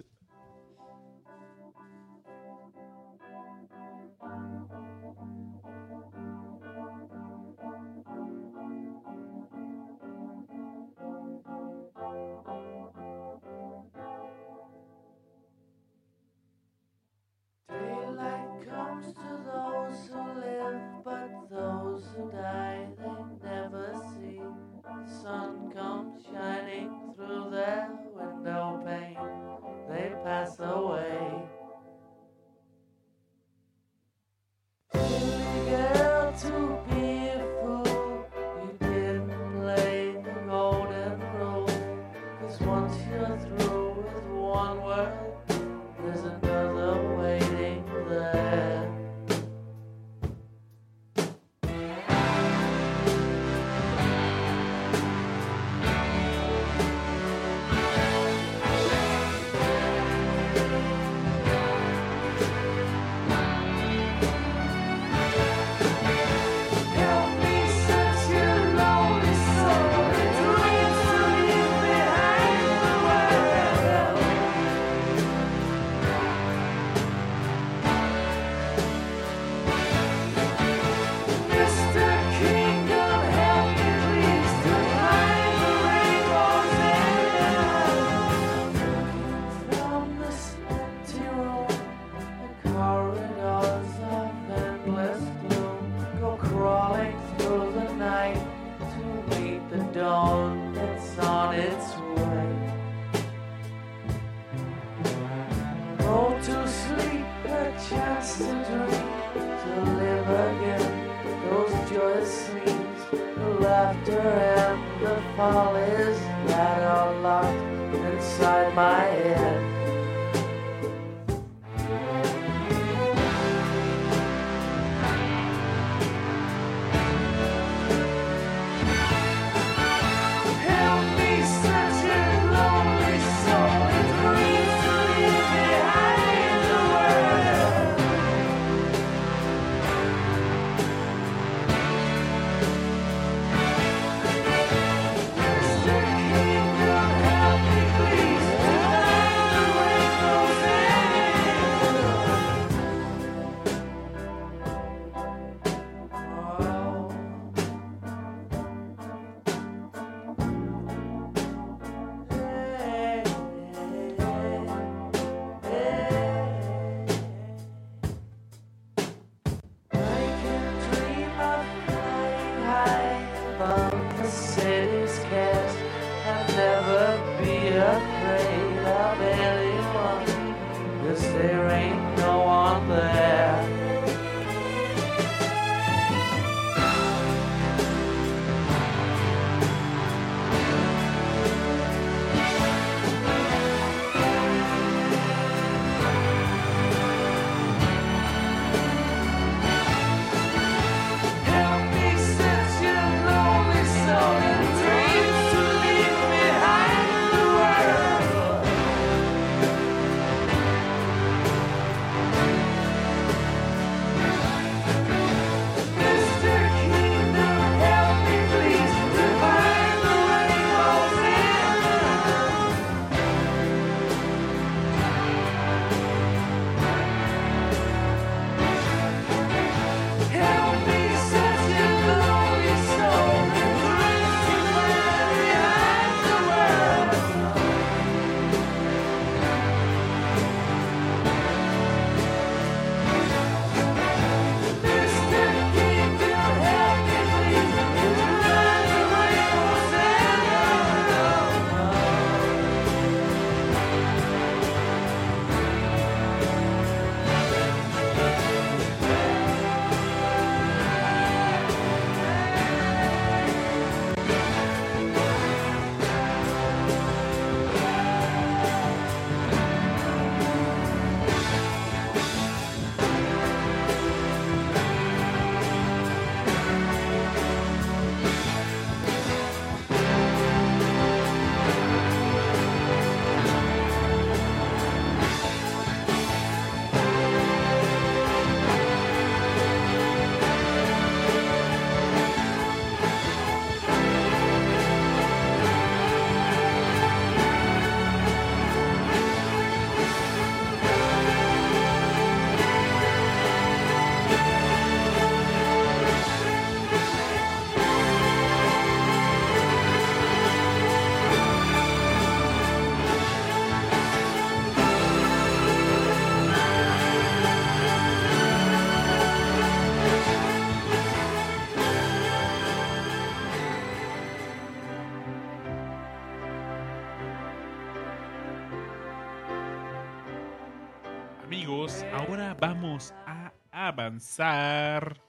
avanzar.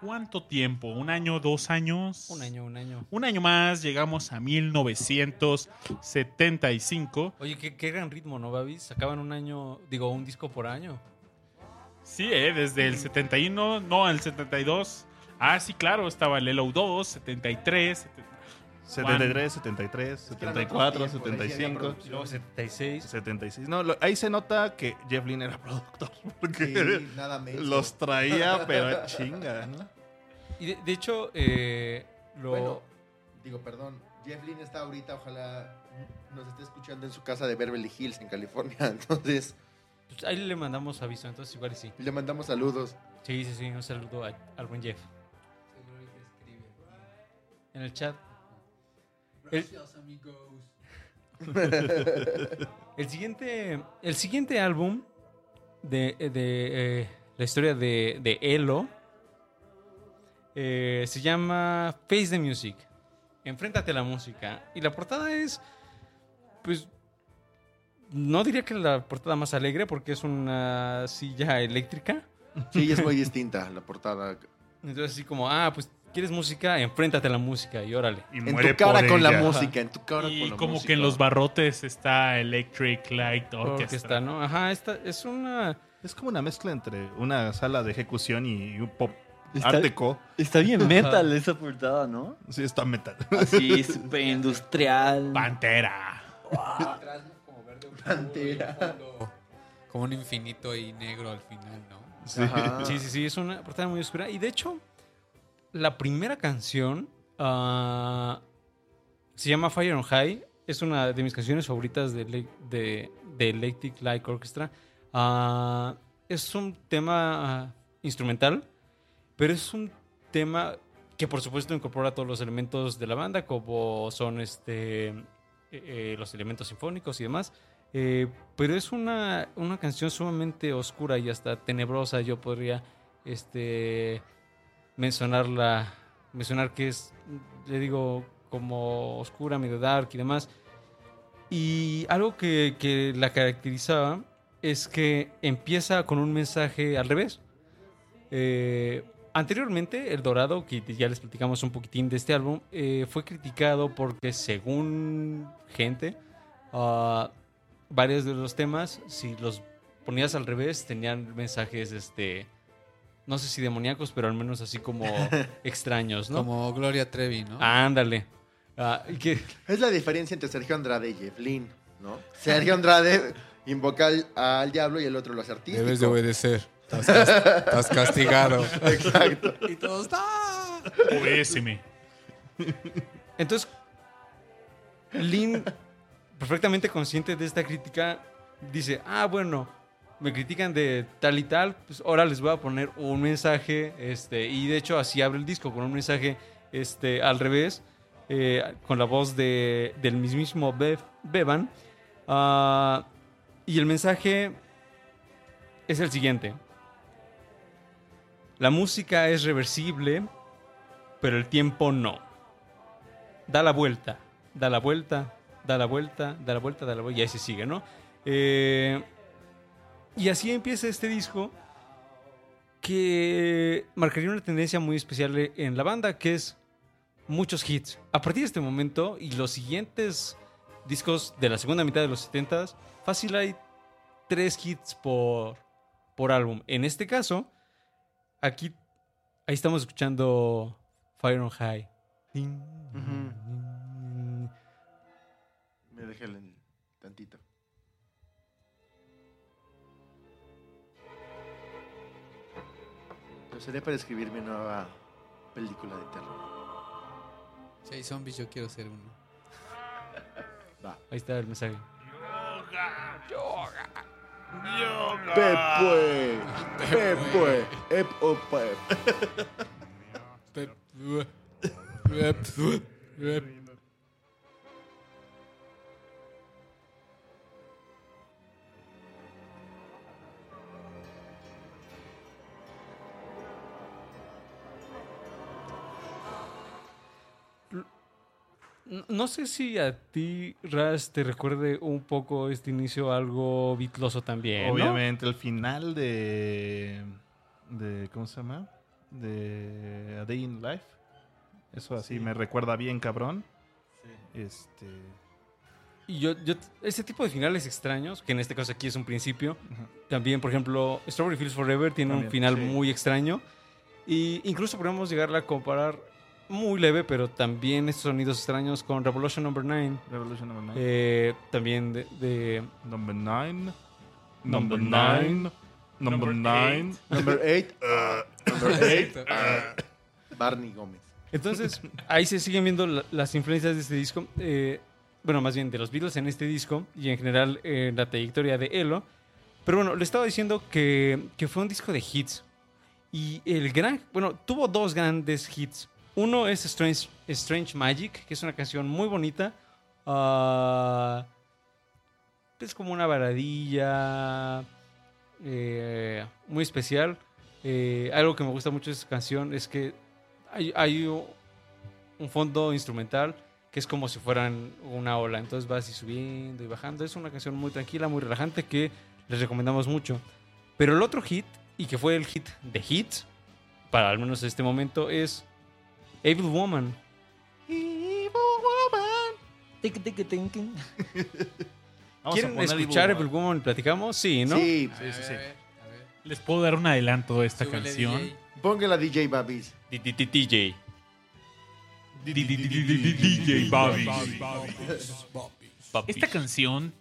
¿Cuánto tiempo? ¿Un año, dos años? Un año, un año. Un año más, llegamos a 1975. Oye, qué, qué gran ritmo, ¿no, Babis? Sacaban un año, digo, un disco por año. Sí, eh, desde el 71, no, el 72. Ah, sí, claro, estaba el Hello 2, 73. 70. 73, 73, que eran 74, otros tiempos, ahí sí había 75, producción. Y luego 76. 76. No, lo- ahí se nota que Jeff Lynne era productor. *laughs* Porque Sí, nada menos. los traía, *laughs* pero chinga, ¿no? Y de, de hecho, eh, lo... Bueno, digo, perdón. Jeff Lynne está ahorita, ojalá nos esté escuchando en su casa de Beverly Hills, en California. *laughs* Entonces, pues, ahí le mandamos aviso, entonces igual y sí. le mandamos saludos. Sí, sí, sí, un saludo a- al buen Jeff. En el chat. El, *laughs* el siguiente, el siguiente álbum de, de, eh, la historia de, de Elo eh, se llama Face the Music. Enfréntate a la música. Y la portada es, pues, no diría que la portada más alegre porque es una silla eléctrica. Sí, es muy *laughs* distinta la portada. Entonces así como, ah, pues, ¿quieres música? Enfréntate a la música y órale. Y En tu cara con la música, en tu cara Y con la como música. que en los barrotes está Electric Light Orquesta, Orchestra. ¿no? Ajá, esta es una... Es como una mezcla entre una sala de ejecución y un pop Está-. Está bien metal esa portada, ¿no? Sí, está metal. Así, súper industrial. Pantera. Pantera. Como un infinito y negro al final, ¿no? Sí. Ajá. Sí, sí, sí, es una portada muy oscura. Y de hecho, la primera canción ah, se llama Fire on High. Es una de mis canciones favoritas de, de, de Electric Light Orchestra. Ah, es un tema ah, instrumental, pero es un tema que por supuesto incorpora todos los elementos de la banda, como son este, eh, eh, los elementos sinfónicos y demás. Eh, pero es una, una canción sumamente oscura y hasta tenebrosa. Yo podría este, mencionarla, mencionar que es, le digo, como oscura, medio dark y demás. Y algo que, que la caracterizaba es que empieza con un mensaje al revés. Eh, anteriormente, El Dorado, que ya les platicamos un poquitín de este álbum, eh, fue criticado porque según gente, ah, varios de los temas, si los ponías al revés, tenían mensajes, este, no sé si demoníacos, pero al menos así como *laughs* extraños, ¿no? Como Gloria Trevi, ¿no? Ándale. Ah, y que, Es la diferencia entre Sergio Andrade y Jeff Lynne, ¿no? Sergio Andrade invoca al, al diablo y el otro lo hace artístico. Debes de obedecer. Estás castigado. Exacto. y todos, ¡ah! Obedéceme. Entonces, Lynn, perfectamente consciente de esta crítica, dice, ah, bueno, me critican de tal y tal, pues ahora les voy a poner un mensaje, este, y de hecho así abre el disco, con un mensaje este, al revés, eh, con la voz de, del mismísimo Bev- Bevan. Ah, y el mensaje es el siguiente. La música es reversible, pero el tiempo no da la vuelta, da la vuelta, da la vuelta, da la vuelta, da la vuelta, y ahí se sigue, ¿no? Eh, y así empieza este disco que marcaría una tendencia muy especial en la banda, que es muchos hits. A partir de este momento y los siguientes discos de la segunda mitad de los 70 fácil hay tres hits por, por álbum. En este caso, aquí, ahí estamos escuchando Fire on High. Me dejé el tantito. Seré para escribir mi nueva película de terror. Si hay zombies, yo quiero ser uno. *laughs* Ahí está el mensaje. Pepue, *laughs* Pepue, Ep o Pep. Pep- Pep- Pep- no sé si a ti, Ras, te recuerde un poco este inicio algo bitloso también, ¿no? Obviamente, el final de, de. ¿Cómo se llama? De A Day in Life. Eso así me recuerda bien, cabrón. Este. Y yo, yo, ese tipo de finales extraños, que en este caso aquí es un principio, también, por ejemplo, Strawberry Fields Forever tiene un final sí. muy extraño. Y incluso podemos llegarla a comparar muy leve, pero también estos sonidos extraños con Revolution Number 9. Revolution Number 9. eh, también de, de- Number 9. Number Number 9. Number Number 9. Number *laughs* 8. number 8. Barney Gómez. Entonces, ahí se siguen viendo la- las influencias de este disco. eh, bueno, más bien de los Beatles en este disco y en general en la trayectoria de Elo. Pero bueno, le estaba diciendo que, que fue un disco de hits. Y el gran, bueno, tuvo dos grandes hits. Uno es Strange, Magic, que es una canción muy bonita. ah, es como una baladilla eh, muy especial. Eh, algo que me gusta mucho de esta canción es que hay, hay un fondo instrumental que es como si fueran una ola. Entonces vas y subiendo y bajando. Es una canción muy tranquila, muy relajante que les recomendamos mucho. Pero el otro hit, y que fue el hit de hits, para al menos este momento, es Evil Woman. Tic, tic, tic, tic. *laughs* Vamos a ¿Quieren poner escuchar Evil Evil Woman y platicamos? Sí, ¿no? Sí, A sí, sí. a ver, a ver. Les puedo dar un adelanto de esta Súbele, canción. DJ. póngala DJ Babis. DJ. DJ Bobby. Esta canción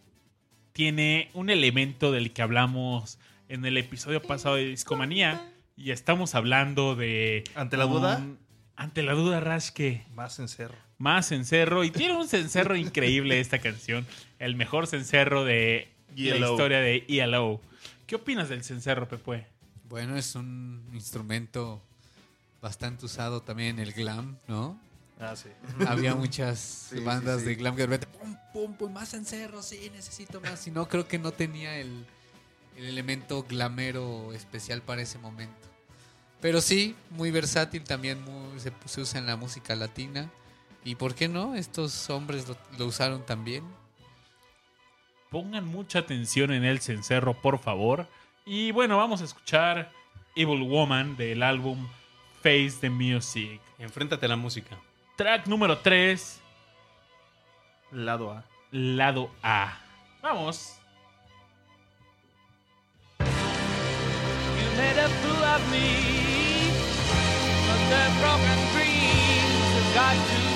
tiene un elemento del que hablamos en el episodio pasado de Discomanía y estamos hablando de... ¿Ante la duda? un- Ante la duda, Rash, que Más cencerro. más cencerro y tiene un cencerro increíble esta canción. El mejor cencerro de la historia de ELO. ¿Qué opinas del cencerro, Pepe? Bueno, es un instrumento bastante usado también en el glam, ¿no? Ah, sí. Había muchas *laughs* sí, bandas sí. de glam que de repente, pum, pum, pum, más encerro, sí, necesito más. Y no, creo que no tenía el, el elemento glamero especial para ese momento. Pero sí, muy versátil, también muy- se, se usa en la música latina. ¿Y por qué no? Estos hombres lo, lo usaron también. Pongan mucha atención en el cencerro, por favor. Y bueno, vamos a escuchar Evil Woman del álbum Face the Music. Enfréntate a la música. Track número 3, Lado A. lado A. Vamos. You made a fool of me, the broken dreams have got to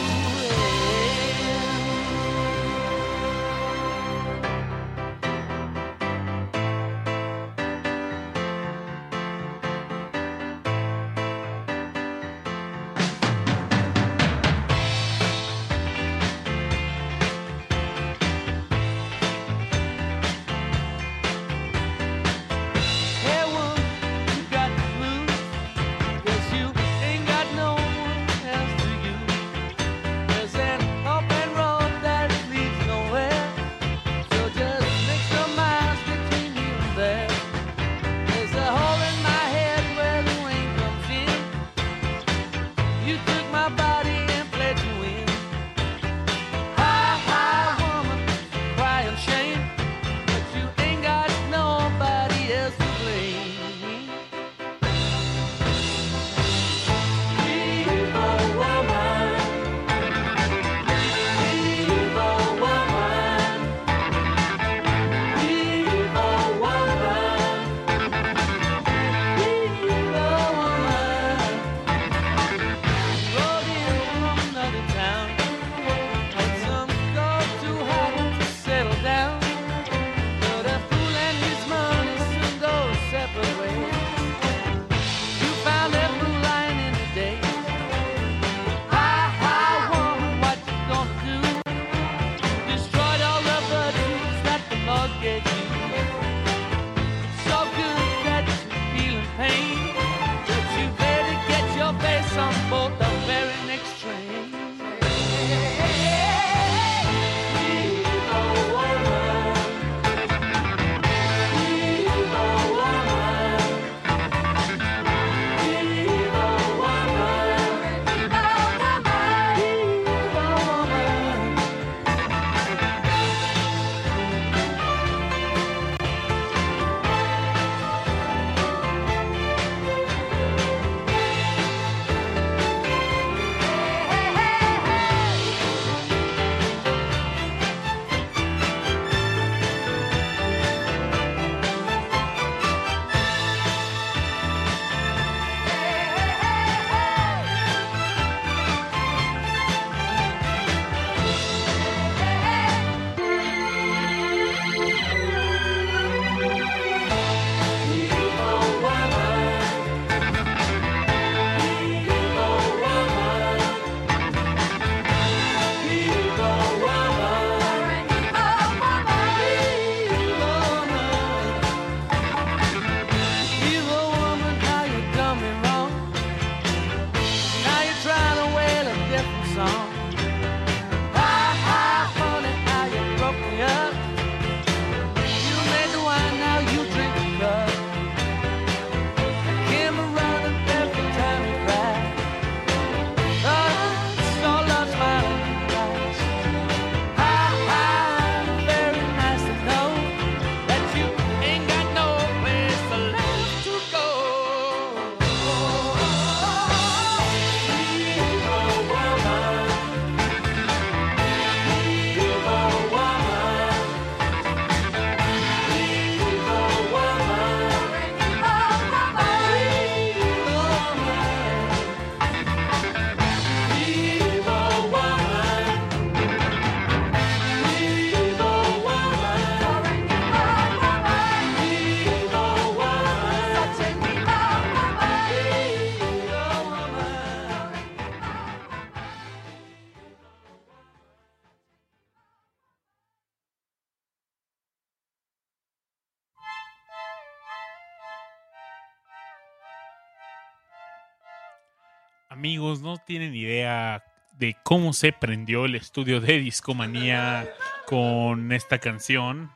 Amigos, no tienen idea de cómo se prendió el estudio de Discomanía con esta canción.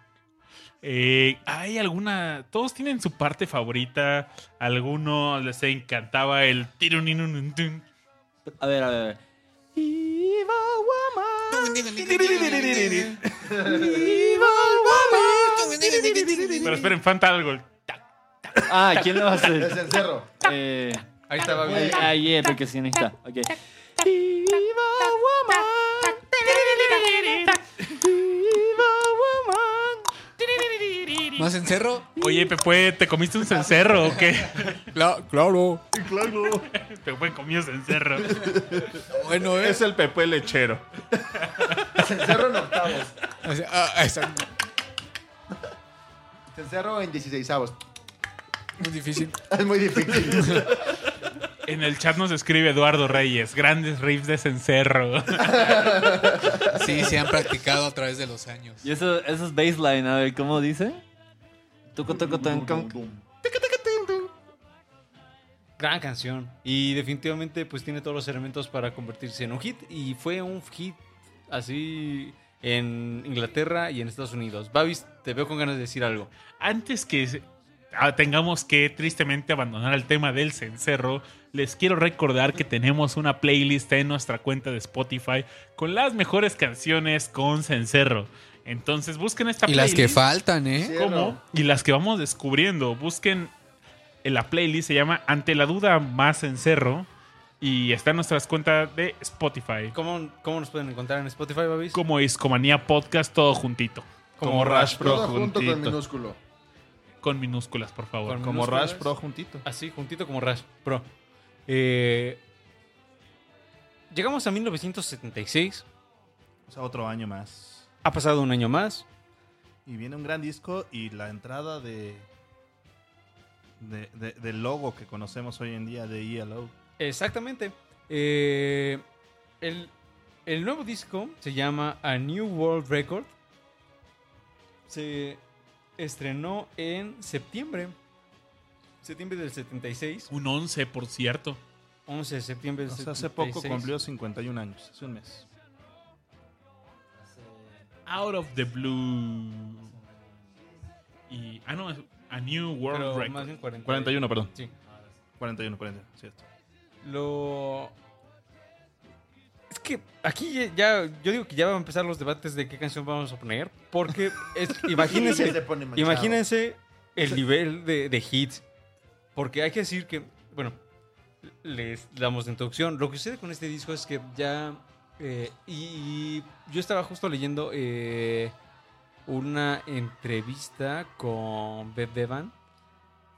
Eh, ¿Hay alguna? Todos tienen su parte favorita. Algunos les encantaba el tiruninunun. A ver, a ver, a ver. Pero esperen, falta algo. Ah, ¿quién lo va a Es el cerro. Eh, Ahí estaba bien. ahí el percusionista. Ok. ¿Más encerro? Oye, Pepe, ¿te comiste un cencerro o qué? Claro, claro. Claro. Pepe comió cencerro. Bueno, Es es. el Pepe lechero. Es el cerro en octavos. Ah, exacto. Es el cerro en 16 avos. Muy difícil. Es muy difícil. En el chat nos escribe Eduardo Reyes. Grandes riffs de cencerro. *laughs* Sí, se han practicado a través de los años. Y eso, eso es baseline, a ver, ¿cómo dice? Tan, con- Gran canción. Y definitivamente pues tiene todos los elementos para convertirse en un hit. Y fue un hit así en Inglaterra y en Estados Unidos. Babis, te veo con ganas de decir algo. Antes que tengamos que tristemente abandonar el tema del cencerro, les quiero recordar que tenemos una playlist en nuestra cuenta de Spotify con las mejores canciones con cencerro. Entonces busquen esta Y las playlist. que faltan, ¿eh? ¿Cómo? Y las que vamos descubriendo. Busquen en la playlist, se llama Ante la duda más cencerro. Y está en nuestras cuentas de Spotify. ¿Cómo, cómo nos pueden encontrar en Spotify, Babis? Como Iscomanía Podcast, todo juntito. Como Rush Pro Todo junto con juntito. minúsculo. Con minúsculas, por favor. Con- Como Rush minúsculas. Pro juntito. Así, juntito como Rush Pro. Eh, llegamos a 1976. O sea, otro año más. Ha pasado un año más. Y viene un gran disco y la entrada de, de- de- del logo que conocemos hoy en día de ELO. Exactamente. Eh, el, el nuevo disco se llama A New World Record. Se estrenó en septiembre. Septiembre del 76. Un 11, por cierto. 11 de septiembre del O sea, 76. hace poco cumplió 51 años, hace un mes. Out of the Blue. Y. Ah, no, es A New World Pero Record. más bien 40. 41, perdón. Sí. 41, 41, cierto. Lo. Que aquí ya-. Yo digo que ya van a empezar los debates de qué canción vamos a poner. Porque es, *laughs* imagínense. imagínense el nivel de, de hits. Porque hay que decir que. Bueno, les damos de introducción. Lo que sucede con este disco es que ya. eh, y, y yo estaba justo leyendo eh, una entrevista con Beb Bevan.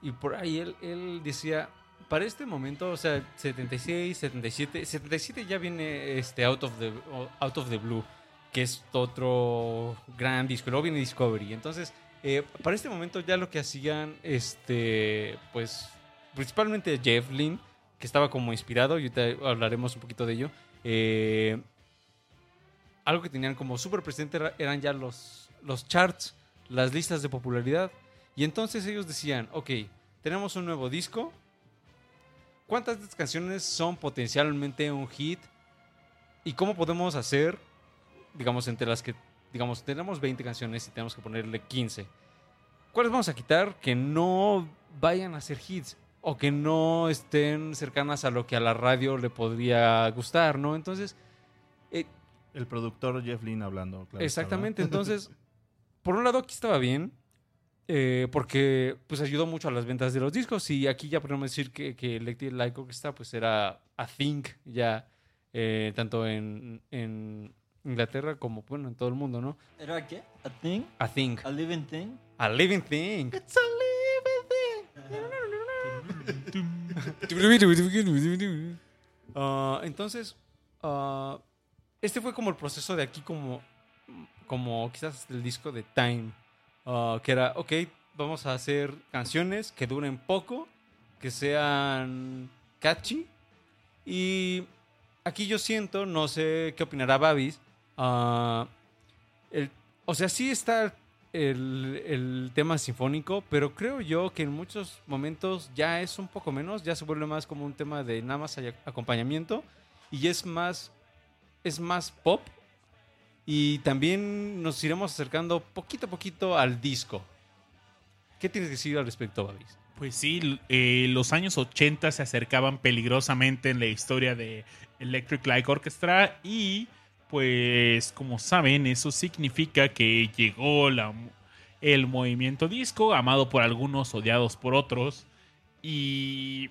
Y por ahí él, él decía, para este momento, o sea, 76, 77, 77 ya viene este Out of the, Out of the Blue, que es otro gran disco. Luego viene Discovery. Entonces, eh, para este momento ya lo que hacían, este, pues, principalmente Jeff Lynne, que estaba como inspirado, y ahorita hablaremos un poquito de ello. eh, algo que tenían como súper presente era- eran ya los, los charts, las listas de popularidad. Y entonces ellos decían, ok, tenemos un nuevo disco. ¿Cuántas de estas canciones son potencialmente un hit? ¿Y cómo podemos hacer, digamos, entre las que, digamos, tenemos 20 canciones y tenemos que ponerle 15? ¿Cuáles vamos a quitar que no vayan a ser hits? O que no estén cercanas a lo que a la radio le podría gustar, ¿no? Entonces, eh, El productor Jeff Lynne hablando. claro Exactamente, *laughs* entonces, por un lado aquí estaba bien, eh, porque pues ayudó mucho a las ventas de los discos y aquí ya podemos decir que, que Electric Light Orchestra pues era a thing ya, eh, tanto en, en Inglaterra como bueno en todo el mundo, ¿no? ¿Era qué? ¿A thing? A thing, ¿A living thing? a living thing. *laughs* Ah, entonces, ah, este fue como el proceso de aquí, como, como quizás el disco de Time, ah, que era, ok, vamos a hacer canciones que duren poco, que sean catchy, y aquí yo siento, no sé qué opinará Babis, ah, el- o sea, sí está el, el tema sinfónico, pero creo yo que en muchos momentos ya es un poco menos, ya se vuelve más como un tema de nada más acompañamiento y es más, es más pop y también nos iremos acercando poquito a poquito al disco. ¿Qué tienes que decir al respecto, Babis? Pues sí, eh, los años 80 se acercaban peligrosamente en la historia de Electric Light Orchestra y pues como saben eso significa que llegó el movimiento disco, amado por algunos, odiados por otros y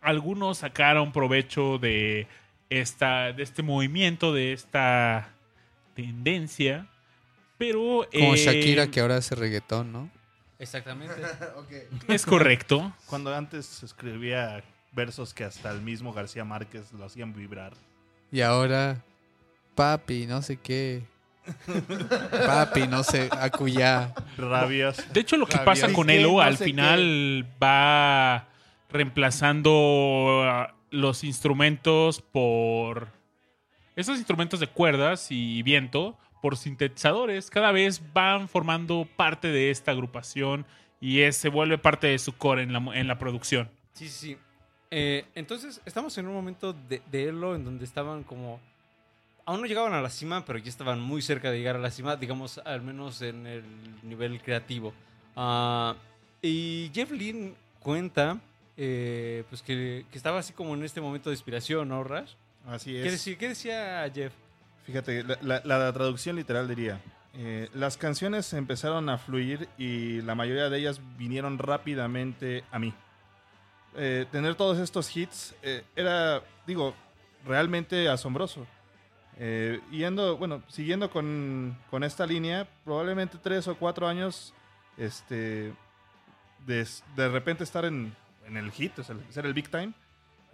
algunos sacaron provecho de, esta, de este movimiento, de esta tendencia, pero... Como eh, Shakira que ahora hace reggaetón, ¿no? Exactamente. *laughs* Es correcto. Cuando antes escribía versos que hasta el mismo García Márquez lo hacían vibrar. Y ahora, papi, no sé qué. papi, no sé, acuyá. Rabias. De hecho, lo que pasa con Elo no al final va reemplazando ah, los instrumentos por. Esos instrumentos de cuerdas y viento por sintetizadores. Cada vez van formando parte de esta agrupación y es- se vuelve parte de su core en la, en la producción. Sí, sí, sí. Eh, entonces, estamos en un momento de, de Elo en donde estaban como... Aún no llegaban a la cima, pero ya estaban muy cerca de llegar a la cima, digamos, al menos en el nivel creativo. Ah, y Jeff Lynne cuenta eh, pues que, que estaba así como en este momento de inspiración, ¿no, Rash? Así ¿Qué, es. decía, qué decía Jeff? Fíjate, la, la- la traducción literal diría, eh, las canciones empezaron a fluir y la mayoría de ellas vinieron rápidamente a mí. Eh, tener todos estos hits eh, era, digo, realmente asombroso. Eh, yendo, bueno, siguiendo con, con esta línea, probablemente tres o cuatro años, este, de, de repente estar en, en el hit, o sea, ser el big time,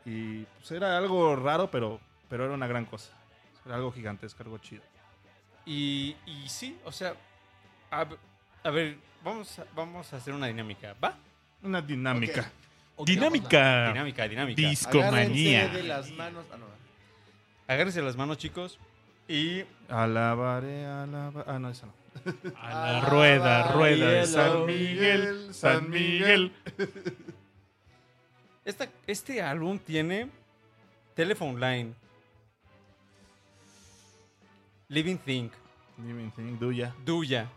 y pues era algo raro, pero, pero era una gran cosa. Era algo gigantesco, algo chido. Y, y sí, o sea, a, a ver, vamos a, vamos a hacer una dinámica, ¿va? Una dinámica. Ok, Dinámica. Dinámica, dinámica. Discomanía. Agárrense de las manos. Ah, no. Agárrense las manos, chicos. Y Alabaré, alabaré. Ah, no, esa no. A la rueda, rueda de. San Miguel, San Miguel. Esta, este álbum tiene Telephone Line, Living Thing, Living Thing, Duya. Duya,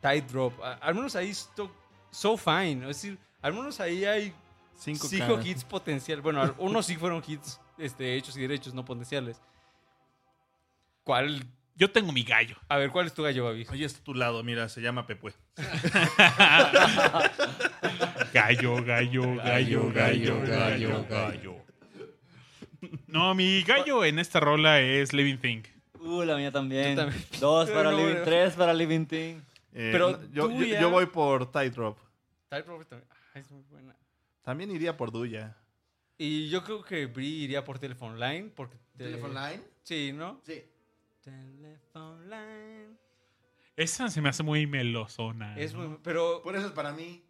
Tide Drop. Al menos ahí esto, So Fine. Es decir, al menos ahí hay Cinco, hits potenciales. Bueno, unos sí fueron hits este, hechos y derechos, no potenciales. ¿Cuál? Yo tengo mi gallo. A ver, ¿cuál es tu gallo, Babi? Oye, está a tu lado, mira, se llama Pepue. *laughs* Gallo, gallo, gallo, gallo, gallo, gallo. No, mi gallo en esta rola es Living Thing. Uh, la mía también. Dos para No, Living, tres para Living Thing. Eh, Pero no, yo, yo, Duya- yo voy por Tightrope. Tide Drop también. Ah, es muy buena. También iría por Duya. Y yo creo que Brie iría por Telephone Line. Porque te- ¿Telephone line? Sí, ¿no? Sí. Telephone Line. Esa se me hace muy melosona. Es ¿no? muy. Pero Por eso es para mí.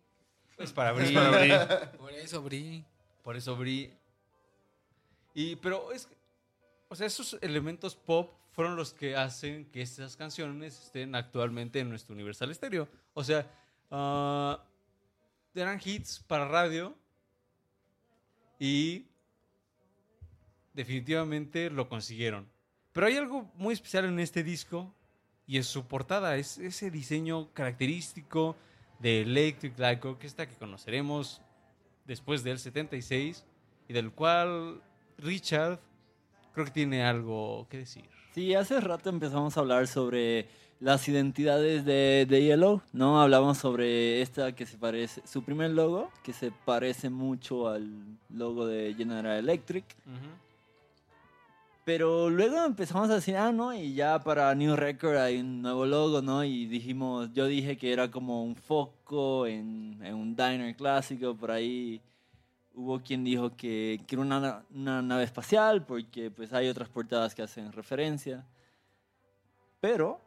es para Brie. *laughs* Por eso, Bri. Por eso Brie. Y, pero es. O sea, esos elementos pop fueron los que hacen que estas canciones estén actualmente en nuestro Universal Stereo. O sea, ah, eran hits para radio. Y. Definitivamente lo consiguieron. Pero hay algo muy especial en este disco. Y es su portada. Es ese diseño característico de Electric Light Orchestra que conoceremos después del 76 y del cual Richard creo que tiene algo que decir. Sí, hace rato empezamos a hablar sobre las identidades de, de Yellow, ¿no? Hablamos sobre esta que se parece, su primer logo, que se parece mucho al logo de General Electric. Pero luego empezamos a decir, ah, no, y ya para New Record hay un nuevo logo, ¿no? Y dijimos, yo dije que era como un foco en, en un diner clásico, por ahí hubo quien dijo que, que era una, una nave espacial, porque pues hay otras portadas que hacen referencia. Pero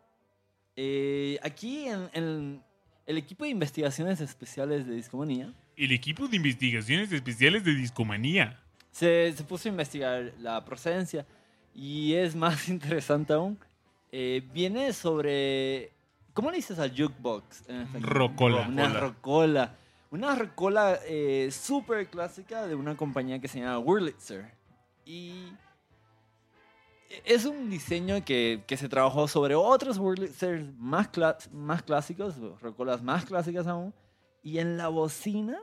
eh, aquí en, en el equipo de investigaciones especiales de Discomanía El equipo de investigaciones especiales de Discomanía. se, se puso a investigar la procedencia y es más *laughs* interesante aún. Eh, viene sobre ¿Cómo le dices al jukebox? Rocola. Una rocola. Una rocola eh, súper clásica de una compañía que se llama Wurlitzer. Y es un diseño que, que se trabajó sobre otros Wurlitzer más, más clásicos, rocolas más clásicas aún. Y en la bocina,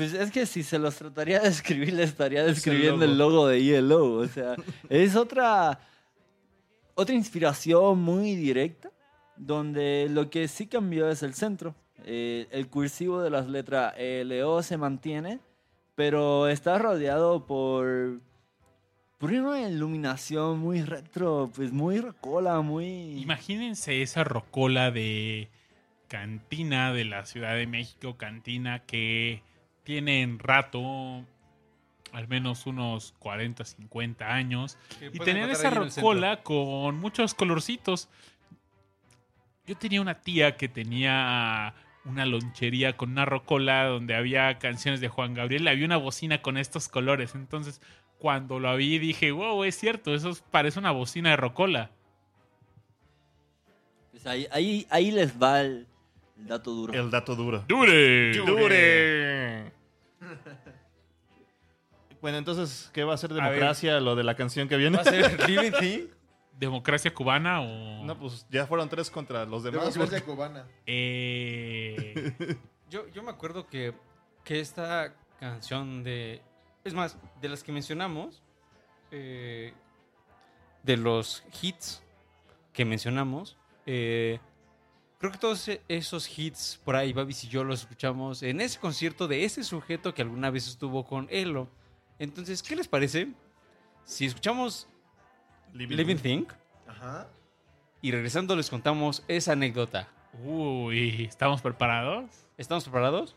pues es que si se los trataría de escribir, le estaría describiendo el logo de ILO. O sea, es otra, otra inspiración muy directa, donde lo que sí cambió es el centro. Eh, el cursivo de las letras LO se mantiene, pero está rodeado por, por una iluminación muy retro, pues muy rocola, muy... Imagínense esa rocola de cantina de la Ciudad de México, cantina que tiene en rato al menos unos 40, 50 años y tener esa rocola con muchos colorcitos. Yo tenía una tía que tenía una lonchería con una rocola donde había canciones de Juan Gabriel, había una bocina con estos colores, entonces cuando lo vi dije, wow, es cierto, eso es- parece una bocina de rocola. Pues ahí, ahí, ahí les va el, el dato duro. El dato duro. ¡Dure! ¡Dure! *laughs* Bueno, entonces, ¿qué va a ser democracia? Lo de la canción que viene. ¿Va a ser *laughs* Living Thing? ¿Democracia cubana o...? No, pues ya fueron tres contra los demás. Democracia cubana. Eh, *laughs* Yo, yo me acuerdo que, que esta canción de... Es más, de las que mencionamos, eh, de los hits que mencionamos, eh, creo que todos e- esos hits por ahí, Babis y yo los escuchamos en ese concierto de ese sujeto que alguna vez estuvo con Elo. Entonces, ¿qué les parece si escuchamos Living Living Thing. Thing Ajá. y regresando les contamos esa anécdota? uy, ¿estamos preparados? ¿Estamos preparados?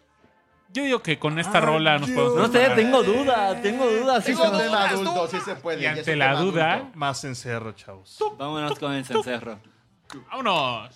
Yo digo que con esta rola nos podemos No sé, tengo duda, tengo duda. sí Tengo se tema adulto, sí se puede. Y ante la duda- adulto. Más encerro, chavos. Vámonos con el cencerro. ¡Vámonos!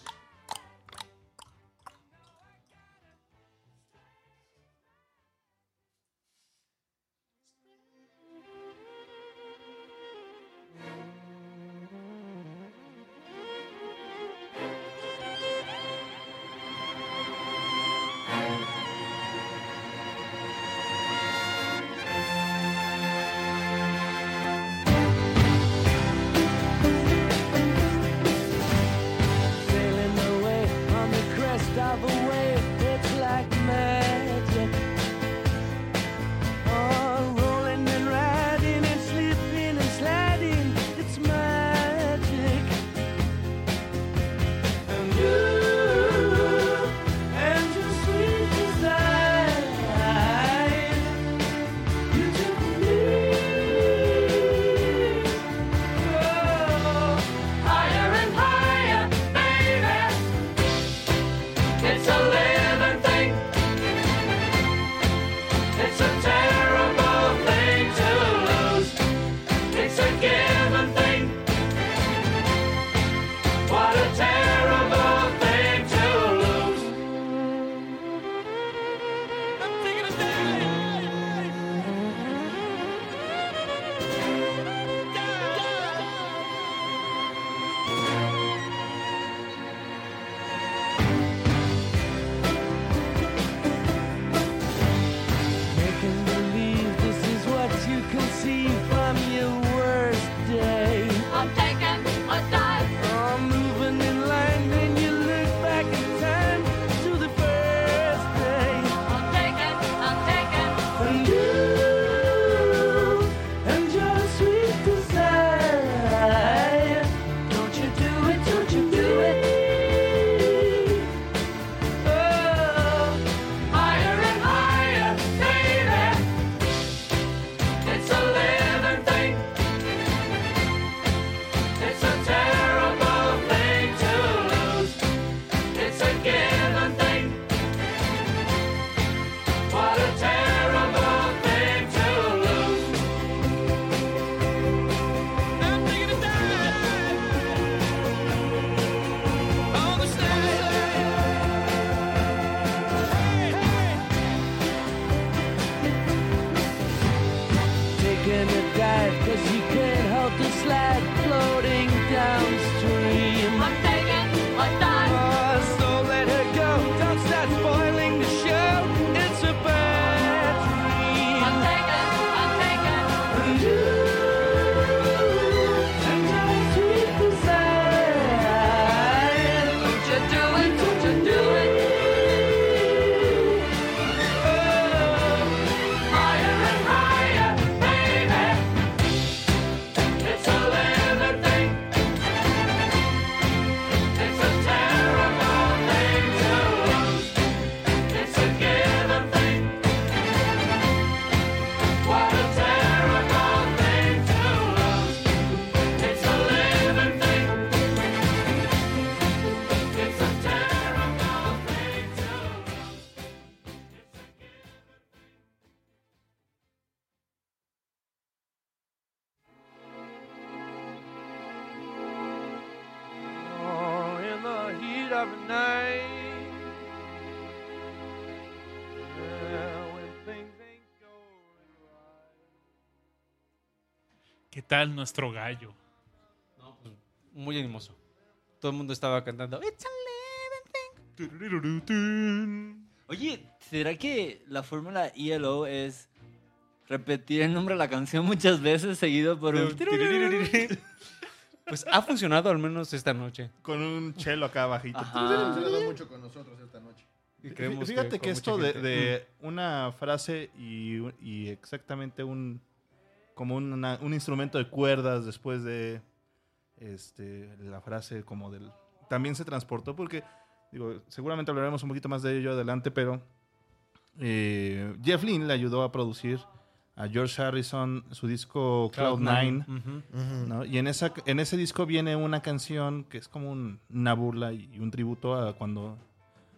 Tal nuestro gallo? Muy animoso. Todo el mundo estaba cantando. "It's a Oye, ¿será que la fórmula ELO es repetir el nombre de la canción muchas veces seguido por un... *laughs* Pues ha funcionado al menos esta noche. Con un chelo acá bajito. Ha funcionado mucho con nosotros esta noche. Y creemos Fíjate que, con esto de, de una frase y, y exactamente un como una- un instrumento de cuerdas después de este la frase como del también se transportó porque digo seguramente hablaremos un poquito más de ello adelante pero eh, Jeff Lynne le ayudó a producir a George Harrison su disco Cloud Nine. Y en, esa, en ese disco viene una canción que es como un- una burla y un tributo a cuando,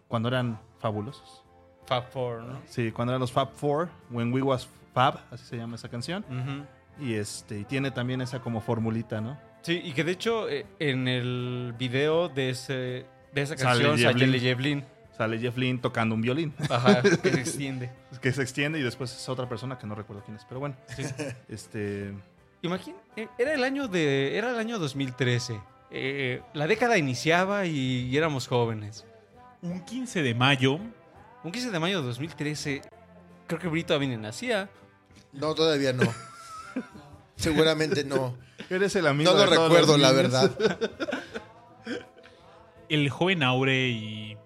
cuando eran fabulosos. Fab Four, ¿no? Sí, cuando eran los Fab Four, When We Was Fab, así se llama esa canción. Ujú. Y este y tiene también esa como formulita, ¿no? Sí, y que de hecho eh, en el video de, ese, de esa canción sale. Jeff Lynne. Sale Jeff Lynne tocando un violín, Ajá, que se *laughs* extiende. que se extiende y después es otra persona que no recuerdo quién es. Pero bueno, *laughs* este... Imagina, eh, era el año de, era el año 2013. Eh, la década iniciaba y, y éramos jóvenes. Un 15 de mayo, Un 15 de mayo de 2013, creo que Brito Avine nacía. No, todavía no. *laughs* Seguramente no. Eres el amigo No lo de todos recuerdo, los la niños. verdad. *laughs* el joven Aure y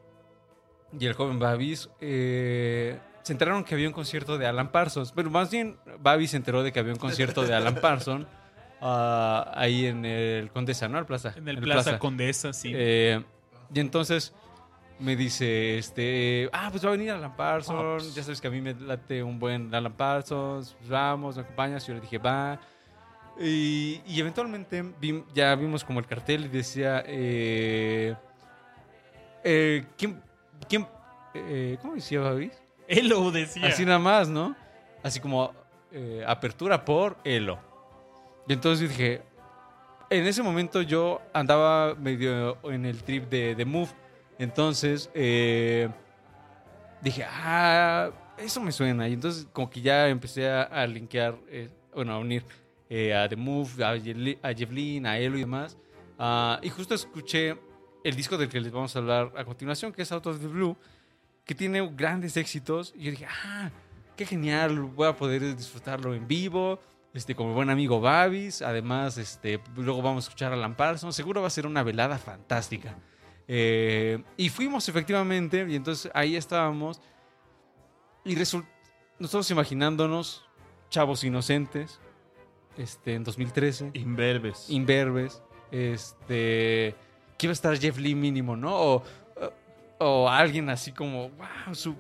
y el joven Babis eh, se enteraron que había un concierto de Alan Parsons. Pero más bien, Babis se enteró de que había un concierto de Alan Parsons *laughs* ah, ahí en el Condesa, ¿no? El Plaza. en el Plaza, Condesa, sí. Eh, y entonces me dice, este, ah, pues va a venir Alan Parsons. Ah, pues. Ya sabes que a mí me late un buen Alan Parsons. Pues vamos, me acompañas. Y yo le dije, va. Y, y eventualmente vi- ya vimos como el cartel y decía, eh, eh, ¿quién, quién, eh, ¿cómo decía Babis? Él lo decía. Así nada más, ¿no? Así como eh, apertura por Elo. Y entonces dije, en ese momento yo andaba medio en el trip de, de Move. Entonces eh, dije, ah, eso me suena. Y entonces como que ya empecé a, a linkear, eh, bueno, a unir eh, a The Move, a, Yeli- a Lynne, a Elo y demás. Ah, y justo escuché el disco del que les vamos a hablar a continuación, que es Out of the Blue que tiene grandes éxitos. Y yo dije, ah, qué genial, voy a poder disfrutarlo en vivo, este, con mi buen amigo Babis. Además, este, luego vamos a escuchar a Alan Parsons. Seguro va a ser una velada fantástica. Eh, y fuimos efectivamente, y entonces ahí estábamos. Y result- nosotros imaginándonos, chavos inocentes, este, en 2013 Imberbes. imberbes, este, que iba a estar Jeff Lee mínimo, ¿no? O, o alguien así como, wow, su...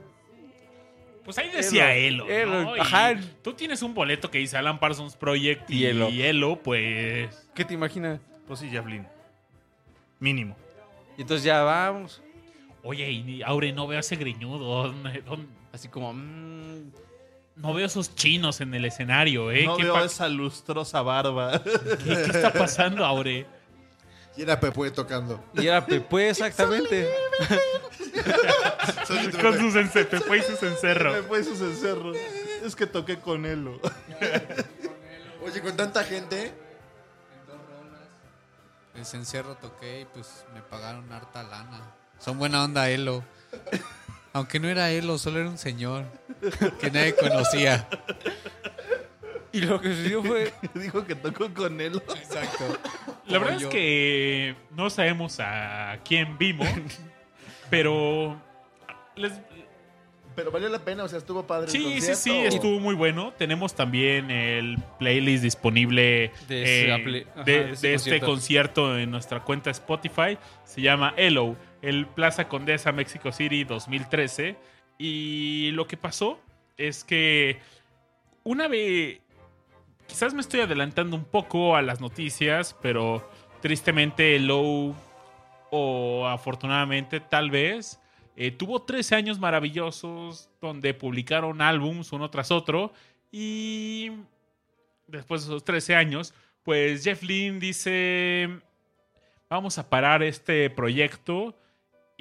Pues ahí decía Elo, Elo, Elo, ¿no? Ajá. Tú tienes un boleto que dice Alan Parsons Project y, Y Elo. Elo. pues... ¿Qué te imaginas? Pues sí, Jeff Lynne. Mínimo. Y entonces ya vamos, Oye, y Aure, no veo ese greñudo. ¿dónde- dónde- así como... mm, No veo esos chinos en el escenario, ¿eh? no ¿Qué, veo esa lustrosa barba. ¿qué- qué está pasando, Aure? Y era Pepe tocando. y era Pepe, exactamente. *laughs* Con sus ence- Pepe y sus Me encerros. fue sus encerros. Es que toqué con él. Oye, con tanta gente. Ese encierro toqué y pues me pagaron harta lana. Son buena onda Elo. Aunque no era Elo, solo era un señor que nadie conocía. Y lo que sucedió fue... *laughs* Dijo que tocó con él. Exacto. *laughs* La verdad es que no sabemos a quién vimos, pero les, Pero valió la pena, o sea, estuvo padre. el Sí, sí, sí, estuvo muy bueno. Tenemos también el playlist disponible De eh, aple- ajá, de, de ese de este concierto. concierto en nuestra cuenta Spotify. Se llama Hello, el Plaza Condesa Mexico City 2013. Y lo que pasó es que una vez, quizás me estoy adelantando un poco a las noticias, pero tristemente Hello, o afortunadamente tal vez, eh, tuvo 13 años maravillosos donde publicaron álbums uno tras otro y después de esos 13 años, pues Jeff Lynne dice, vamos a parar este proyecto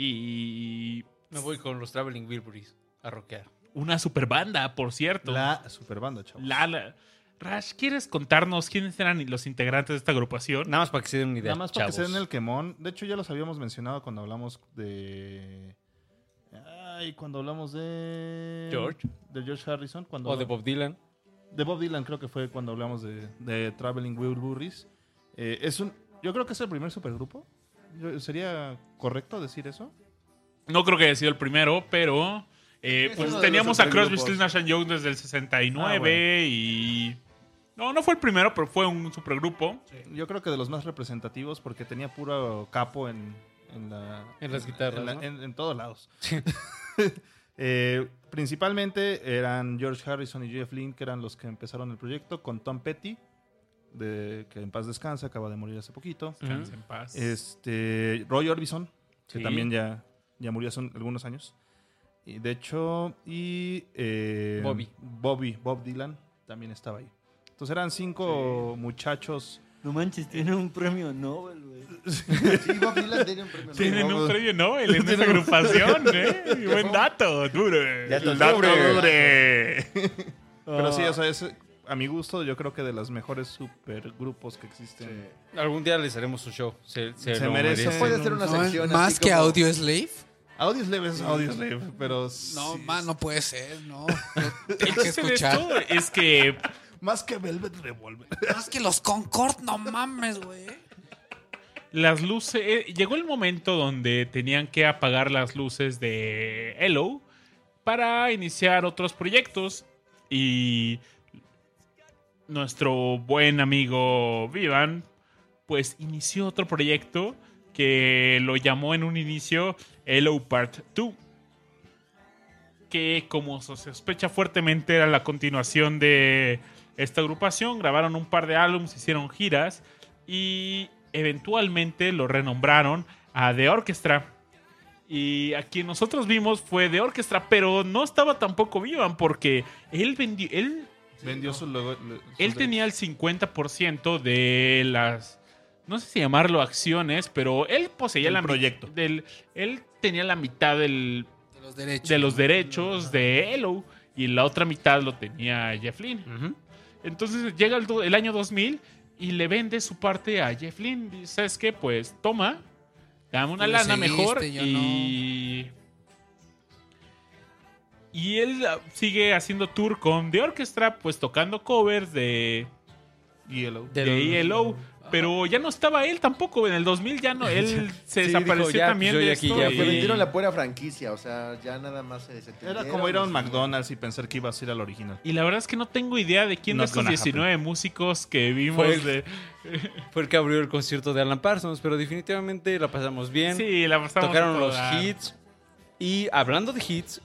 y Me voy con los Traveling Wilburys a rockear. una super banda, por cierto. La super banda, chavo. La- la- Rash, ¿quieres contarnos quiénes eran los integrantes de esta agrupación? Nada más para que se den una idea. Nada más para que se den chavos. el quemón. De hecho, ya los habíamos mencionado cuando hablamos de. Ay, cuando hablamos de. George. De George Harrison. Cuando O de Bob Dylan. de Bob Dylan, creo que fue cuando hablamos de, de Traveling Wilburys. Eh, es un, yo creo que es el primer supergrupo. ¿Sería correcto decir eso? No creo que haya sido el primero, pero eh, Es pues teníamos a Crosby. Stills, Nash and Young desde el 69 Ah, bueno. y... No, no fue el primero, pero fue un supergrupo. Yo creo que de los más representativos porque tenía puro capo en, en la- En las guitarras, En, la- ¿no? en- en todos lados. *laughs* Eh, principalmente eran George Harrison y Jeff Lynne, que eran los que empezaron el proyecto, con Tom Petty, de, que en paz descansa, acaba de morir hace poquito. Descansa en paz. Este, Roy Orbison, que Sí. también ya, ya murió hace un- algunos años. Y de hecho, y eh, Bobby. Bobby, Bob Dylan, también estaba ahí. Entonces eran cinco muchachos. No manches, tiene un premio Nobel, güey. Sí, Bob Dylan tiene un premio. Tienen Nobel. un premio Nobel en *laughs* esa agrupación, ¿eh? Buen dato, dure. Dato dure. dure. Pero sí, o sea, es a mi gusto, yo creo que de los mejores supergrupos que existen. Algún día les haremos un show. Se, se, Se merece. Puede ser una No, sección más así que como- Audio Slave. Audioslave es Audioslave, pero. No, sí, más no puede ser, no. *laughs* Tengo que escuchar. es que Más que Velvet Revolver. *laughs* Más que los Concord, no mames, güey. las luces... eh, llegó el momento donde tenían que apagar las luces de Hello para iniciar otros proyectos y nuestro buen amigo Vivan pues inició otro proyecto que lo llamó en un inicio Hello Part 2 que como se sospecha fuertemente era la continuación de esta agrupación, grabaron un par de álbumes, hicieron giras y eventualmente lo renombraron a The Orchestra. Y a quien nosotros vimos fue The Orchestra, pero no estaba tampoco Vivan porque él vendió, él Vendió su logo. su él de- tenía el 50% de las. No sé si llamarlo acciones, pero él poseía Del la proyecto. Del, él tenía la mitad del, De los derechos. de los derechos de Hello y la otra mitad lo tenía Jeff Lynne. Entonces llega el, año 2000 y le vende su parte a Jeff Lynne. Dice, ¿sabes qué? Pues toma, dame una lana seguiste, mejor y... Y él ah, sigue haciendo tour con The Orchestra, pues tocando covers de, Yellow. De de ELO. Pero ya no estaba él tampoco. En el 2000 ya no. Él *laughs* se Sí, desapareció dijo, ya, también pues, yo de esto. ya y- Le vendieron la pura franquicia, o sea, ya nada más se Era como ir a un McDonald's y pensar que ibas a ir al original. Y la verdad es que no tengo idea de quién de Not estos gonna 19 músicos que vimos Fue el- de... Fue el que abrió el concierto de Alan Parsons, pero definitivamente la pasamos bien. Sí, la pasamos Tocaron los hits. Y hablando de hits,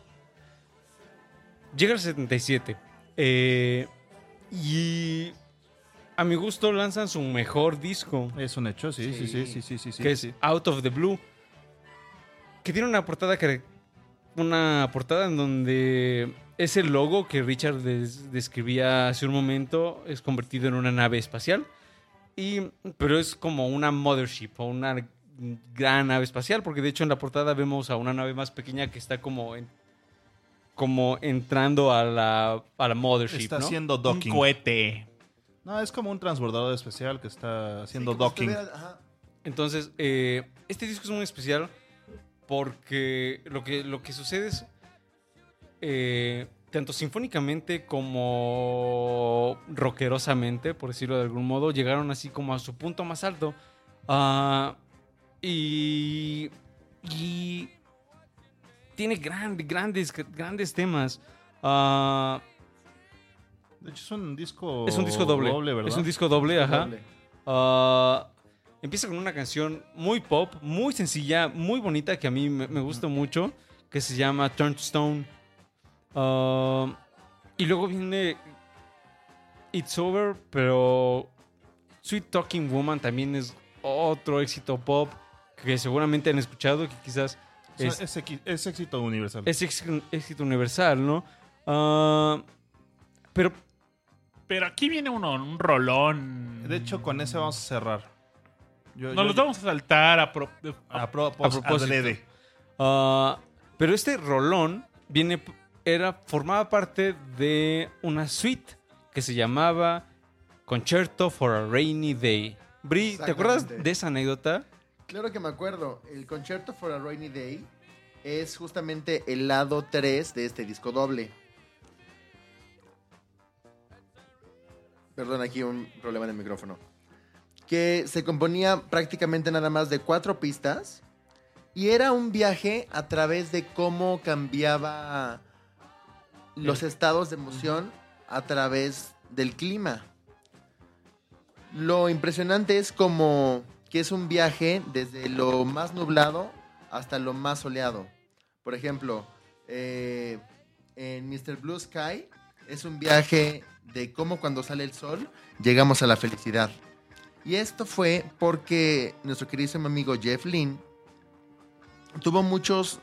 llega el 77. eh, y a mi gusto lanzan su mejor disco, Es un hecho, sí, sí, sí, sí, sí, sí. sí, que es. Out of the Blue. Que tiene una portada que una portada en donde ese logo que Richard des- describía hace un momento es convertido en una nave espacial. Y, pero es como una mothership o una gran nave espacial, porque de hecho en la portada vemos a una nave más pequeña que está como en- como entrando a la, a la mothership, Está ¿no? haciendo Un docking. cohete. No, es como un transbordador especial que está haciendo docking. Entonces, eh, este disco es muy especial porque lo que, lo que sucede es, eh, tanto sinfónicamente como rockerosamente, por decirlo de algún modo, llegaron así como a su punto más alto. Ah, y, y tiene grandes, grandes, grandes temas. Ah, De hecho, es un disco. es un disco doble. ¿verdad? es un disco doble, ajá. Doble. Ah, empieza con una canción muy pop, muy sencilla, muy bonita, que a mí me, me gusta mucho, que se llama Turn to Stone. Ah, y luego viene It's Over, pero Sweet Talking Woman también es otro éxito pop que seguramente han escuchado, que quizás Es, éxito universal. es éxito, éxito universal, ¿no? Ah, pero Pero aquí viene uno, un rolón. De hecho, con ese vamos a cerrar. Yo- Nos yo- los vamos a saltar a, pro- a, propós- A propósito. adrede. Ah, pero este rolón viene, era, formaba parte de una suite que se llamaba Concerto for a Rainy Day. Bri, ¿te acuerdas Exactamente. de esa anécdota? Claro que me acuerdo. El Concerto for a Rainy Day es justamente el lado 3 de este disco doble. Perdón, aquí un problema en el micrófono. Que se componía prácticamente nada más de cuatro pistas. Y era un viaje a través de cómo cambiaba los estados de emoción a través del clima. Lo impresionante es como que es un viaje desde lo más nublado hasta lo más soleado. Por ejemplo, eh, en Mr. Blue Sky es un viaje de cómo cuando sale el sol llegamos a la felicidad. Y esto fue porque nuestro queridísimo amigo Jeff Lynne tuvo muchos,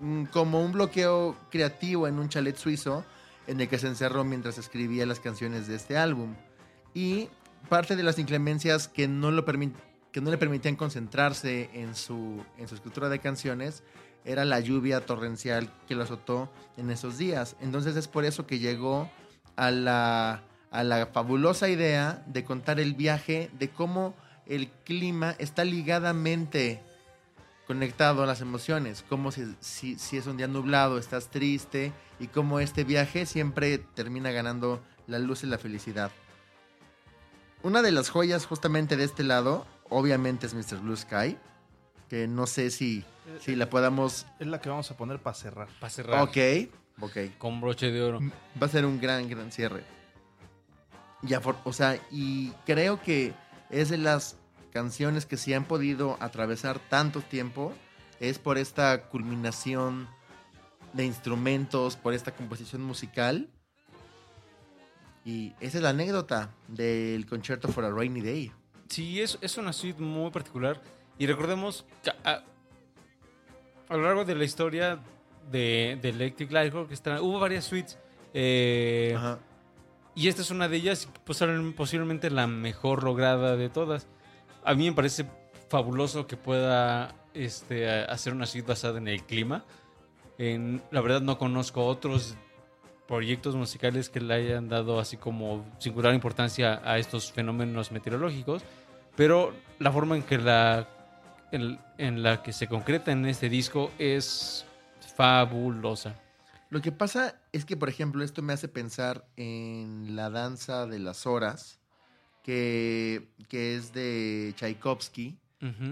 mm, como un bloqueo creativo en un chalet suizo en el que se encerró mientras escribía las canciones de este álbum. Y parte de las inclemencias que no, lo que no le permitían concentrarse en su, en su escritura de canciones era la lluvia torrencial que lo azotó en esos días. Entonces es por eso que llegó a la, a la fabulosa idea de contar el viaje, de cómo el clima está ligadamente conectado a las emociones, como si, si, si es un día nublado, estás triste, y cómo este viaje siempre termina ganando la luz y la felicidad. Una de las joyas justamente de este lado, obviamente es Mr. Blue Sky, que no sé si, si la podamos... Es la que vamos a poner para cerrar. Para cerrar Ok, ok. con broche de oro. Va a ser un gran, gran cierre. Y afor- o sea, y creo que es de las canciones que sí han podido atravesar tanto tiempo, es por esta culminación de instrumentos, por esta composición musical. Y esa es la anécdota del concierto for a Rainy Day. Sí, es, es una suite muy particular. Y recordemos que a, a lo largo de la historia de, de Electric Light Orchestra hubo varias suites. eh, Ajá. y esta es una de ellas, posiblemente- posiblemente la mejor lograda de todas. A mí me parece fabuloso que pueda este, hacer una suite basada en el clima. En, la verdad no conozco otros proyectos musicales que le hayan dado así como singular importancia a estos fenómenos meteorológicos, pero la forma en que la en, en la que se concreta en este disco es fabulosa. Lo que pasa es que, por ejemplo, esto me hace pensar en la danza de las horas, que, que es de Tchaikovsky,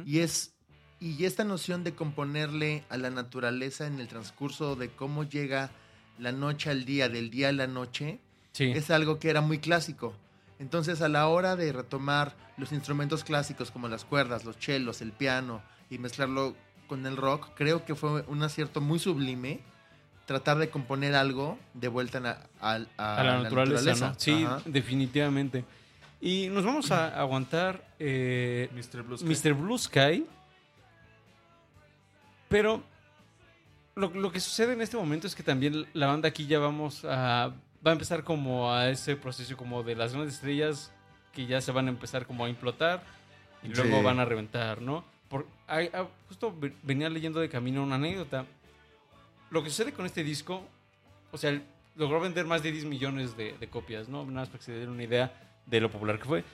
y es y esta noción de componerle a la naturaleza en el transcurso de cómo llega la noche al día, del día a la noche, Sí. es algo que era muy clásico. Entonces, a la hora de retomar los instrumentos clásicos como las cuerdas, los chelos, el piano y mezclarlo con el rock, creo que fue un acierto muy sublime tratar de componer algo de vuelta a, la- a- a a la naturaleza, ¿no? Sí, Ajá. definitivamente. Y nos vamos a aguantar eh, Mr. Blue Sky. Mr. Blue Sky. Pero lo, lo que sucede en este momento es que también la banda aquí ya vamos a... Va a empezar como a ese proceso como de las grandes estrellas que ya se van a empezar como a implotar y Sí. luego van a reventar, ¿no? Ah, justo ve- venía leyendo de camino una anécdota. Lo que sucede con este disco, o sea, logró vender más de 10 millones de, de copias, ¿no? Nada más para que se den una idea de lo popular que fue.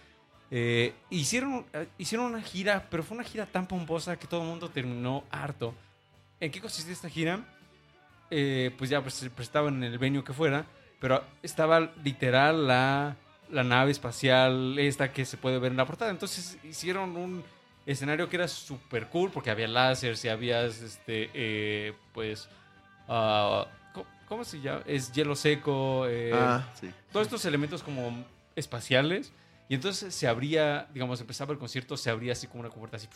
Eh, hicieron, eh, hicieron una gira, pero fue una gira tan pomposa que todo el mundo terminó harto. ¿En qué consistía esta gira? Eh, pues ya pues, se prestaba en el venue que fuera, pero estaba literal la, la nave espacial esta que se puede ver en la portada. Entonces hicieron un escenario que era súper cool porque había láseres y había, este, eh, pues, ah, ¿cómo, cómo se llama? Es hielo seco. eh, Ah, sí. todos estos elementos como espaciales. Y entonces se abría, digamos, empezaba el concierto, se abría así como una compuerta así.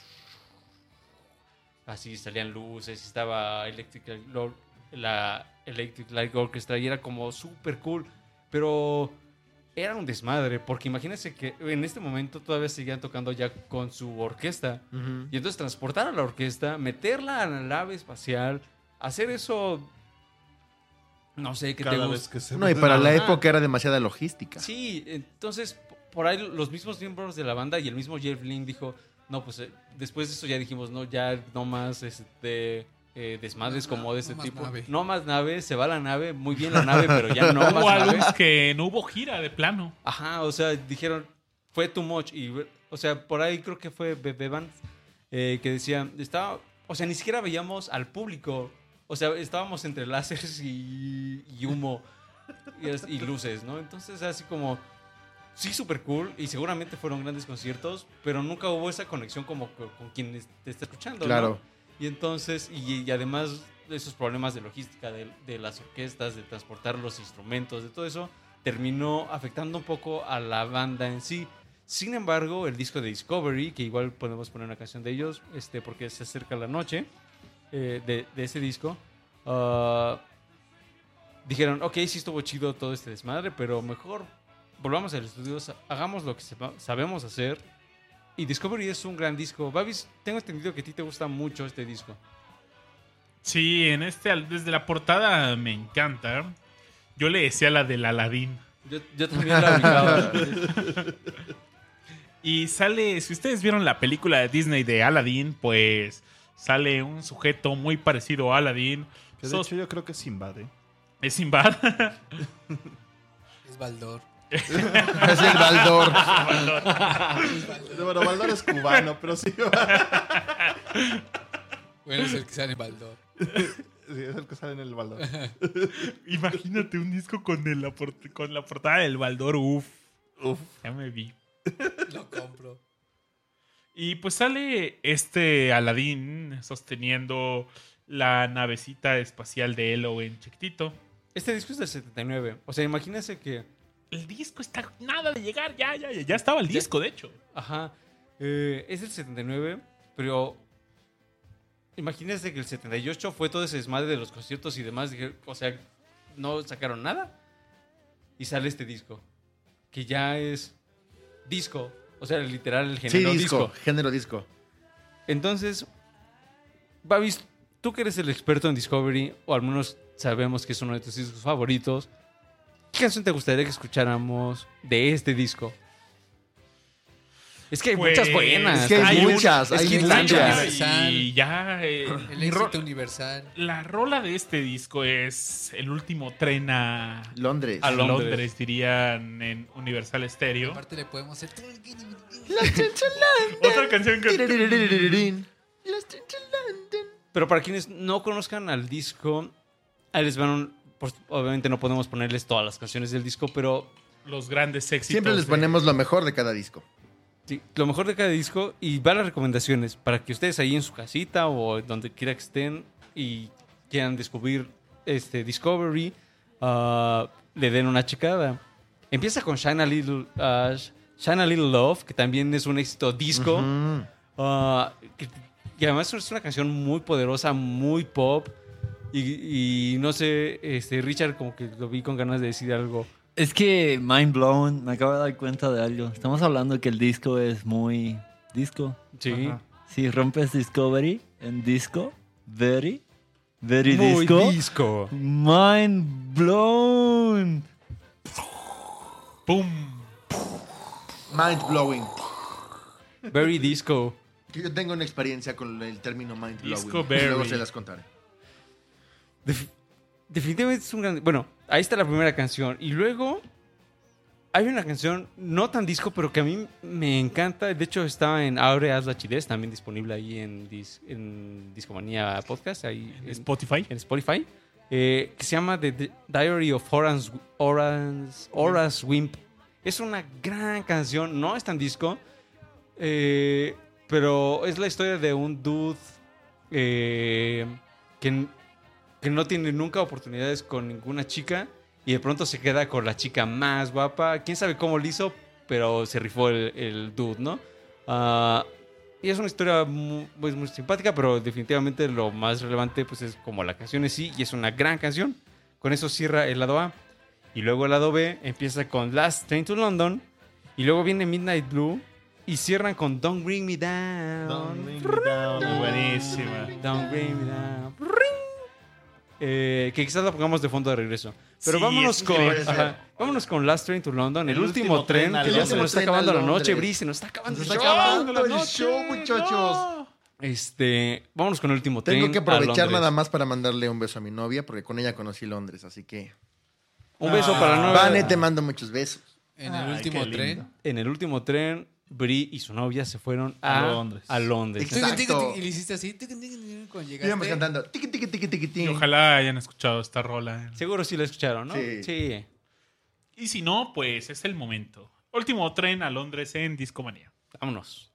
Así salían luces, estaba Electric, la Electric Light Orchestra y era como súper cool. Pero era un desmadre, porque imagínense que en este momento todavía seguían tocando ya con su orquesta. Y entonces transportar a la orquesta, meterla a la nave espacial, hacer eso. No sé qué te gusta. que se No, y para la Ajá. época era demasiada logística. Sí, entonces por ahí los mismos miembros de la banda y el mismo Jeff Lynne dijo, no, pues eh, después de eso ya dijimos, no, ya no más, este, eh, desmadres como de este no tipo. nave. No más nave, se va la nave, muy bien la nave, pero ya no *laughs* más nave. que no hubo gira de plano. Ajá, o sea, dijeron, fue too much. Y, o sea, por ahí creo que fue Bebe Vance, eh, que decía, estaba, o sea, ni siquiera veíamos al público. O sea, estábamos entre láseres y, y humo y, es- y luces, ¿no? Entonces, así como, sí, súper cool. Y seguramente fueron grandes conciertos, pero nunca hubo esa conexión como co- con, quien te está escuchando. ¿no? Y entonces, y, además de esos problemas de logística de, de las orquestas, de transportar los instrumentos, de todo eso, terminó afectando un poco a la banda en sí. Sin embargo, el disco de Discovery, que igual podemos poner una canción de ellos, este, porque se acerca la noche eh, de, de ese disco, ah, dijeron, ok, sí estuvo chido todo este desmadre, pero mejor volvamos al estudio, hagamos lo que sabemos hacer. Y Discovery es un gran disco. Babis, tengo entendido que a ti te gusta mucho este disco. Sí, en este, desde la portada me encanta. Yo le decía la del Aladín. Yo, yo también la ubicaba. *laughs* *laughs* Y sale, si ustedes vieron la película de Disney de Aladdin, pues sale un sujeto muy parecido a Aladdin. Que de Sos- hecho yo creo que es Sinbad, ¿eh? es Sinbad. *laughs* Es Baldor. Es el Baldor. *laughs* Bueno, Baldor es cubano, pero sí. Bueno, es el que sale en Baldor. Sí, es el que sale en el Baldor. *laughs* Imagínate un disco con, el- con la portada del Baldor. Uf. Uf. Ya me vi. Lo compro. Y pues sale este Aladdin sosteniendo la navecita espacial de Elo en chiquitito. Este disco es del 79. O sea, imagínense que. El disco está nada de llegar, ya, ya, ya, ya estaba el disco, de hecho. Ajá. eh, es del 79, pero. Imagínense que el 78 fue todo ese desmadre de los conciertos y demás. dije, O sea, no sacaron nada. Y sale este disco. Que ya es disco. O sea, literal el Sí, género disco, disco. género disco. Entonces, Babis, tú que eres el experto en Discovery, o al menos sabemos que es uno de tus discos favoritos, ¿qué canción te gustaría que escucháramos de este disco? Es que hay Pues, muchas buenas. es que hay muchas, es hay que muchas. Y ya. eh, El éxito universal. la rola de este disco es el último tren a, Londres. a Londres. Londres. dirían en Universal Stereo. Aparte le podemos hacer... Otra canción que. Pero para quienes no conozcan al disco, ahí les van un- pues, obviamente no podemos ponerles todas las canciones del disco, pero Los grandes éxitos. Siempre les de- ponemos lo mejor de cada disco. Sí, lo mejor de cada disco y va las recomendaciones para que ustedes ahí en su casita o donde quiera que estén y quieran descubrir este Discovery, ah, le den una checada. Empieza con Shine a Little, ah, Shine a Little Love, que también es un éxito disco. Ujú. ah, que- y además es una canción muy poderosa, muy pop. Y, y no sé, este Richard como que lo vi con ganas de decir algo. Es que mind blown, me acabo de dar cuenta de algo. Estamos hablando que el disco es muy disco. Sí. Ajá. Si rompes Discovery en disco, very, very Muy disco. disco. Mind blown. ¡Pum! Mind blowing. Very disco. Yo tengo una experiencia con el término mind blowing. Disco berry. Luego se las contaré. Def- definitivamente es un gran... Bueno, ahí está la primera canción. Y luego hay una canción no tan disco, pero que a mí me encanta. De hecho, está en Aure Haz la Chidez, también disponible ahí en, Dis- en Discomanía Podcast, ahí en, Spotify. en Spotify. eh, que se llama The Di- Diary of Horace, Horace, Horace Wimp. Es una gran canción, no es tan disco, eh, pero es la historia de un dude eh, que, que no tiene nunca oportunidades con ninguna chica y de pronto se queda con la chica más guapa. Quién sabe cómo lo hizo, pero se rifó el, el dude, ¿no? Ah, y es una historia muy, pues, muy simpática, pero definitivamente lo más relevante pues es como la canción en sí y es una gran canción. Con eso cierra el lado A. Y luego el lado B empieza con Last Train to London. Y luego viene Midnight Blue. Y cierran con Don't Bring Me Down. Buenísima. Don't Bring Me Down. Eh, que quizás la pongamos de fondo de regreso. Pero Sí, vámonos con ajá, vámonos con Last Train to London, el, El último, último tren, que ya se nos está acabando la noche, Londres. Bri, se nos está acabando Nos el está show. acabando el show, muchachos. Este, vámonos con el último tren. Tengo que aprovechar nada más para mandarle un beso a mi novia, porque con ella conocí Londres, así que... Un beso para la novia. Vane, te mando muchos besos. En Ay, el último tren. En el último tren, Bri y su novia se fueron a, A Londres. A Londres. Exacto. Y le hiciste así. Cuando Íbamos cantando. Y ojalá hayan escuchado esta rola. Seguro sí la escucharon, ¿no? Sí. sí. Y si no, pues es el momento. Último tren a Londres en Discomanía. Vámonos.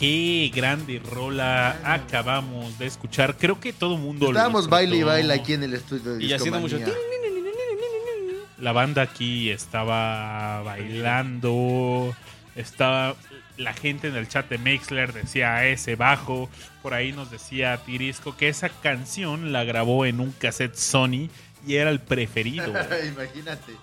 Qué grande rola acabamos de escuchar. Creo que todo el mundo lo Estábamos baile y baile aquí en el estudio de Y haciendo mucho. La banda aquí estaba bailando. Estaba la gente en el chat de Mixler decía ese bajo. Por ahí nos decía Tirisco que esa canción la grabó en un cassette Sony y era el preferido. *laughs* Imagínate.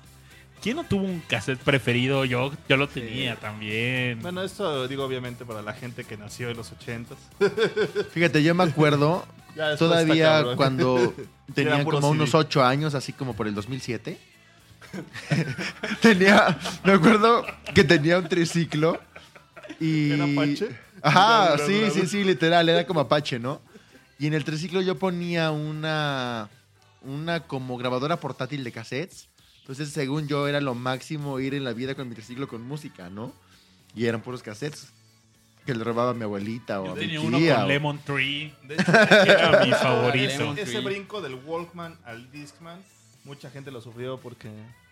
¿Quién no tuvo un cassette preferido? Yo, yo lo tenía también. Bueno, esto digo obviamente para la gente que nació en los 80s. *laughs* Fíjate, yo me acuerdo *laughs* todavía cuando *laughs* tenía como CD. unos ocho años, así como por el 2007. tenía, me acuerdo que tenía un triciclo y... ¿Era Apache? Ajá, sí, sí, sí, literal, era como Apache, ¿no? Y en el triciclo yo ponía una, una como grabadora portátil de cassettes. Entonces, según yo, era lo máximo ir en la vida con mi triciclo con música, ¿no? Y eran puros cassettes que le robaba a mi abuelita o Yo a mi tenía tía. uno con o- Lemon Tree, De *laughs* hecho, era mi *laughs* favorito. Ese brinco del Walkman al Discman, mucha gente lo sufrió porque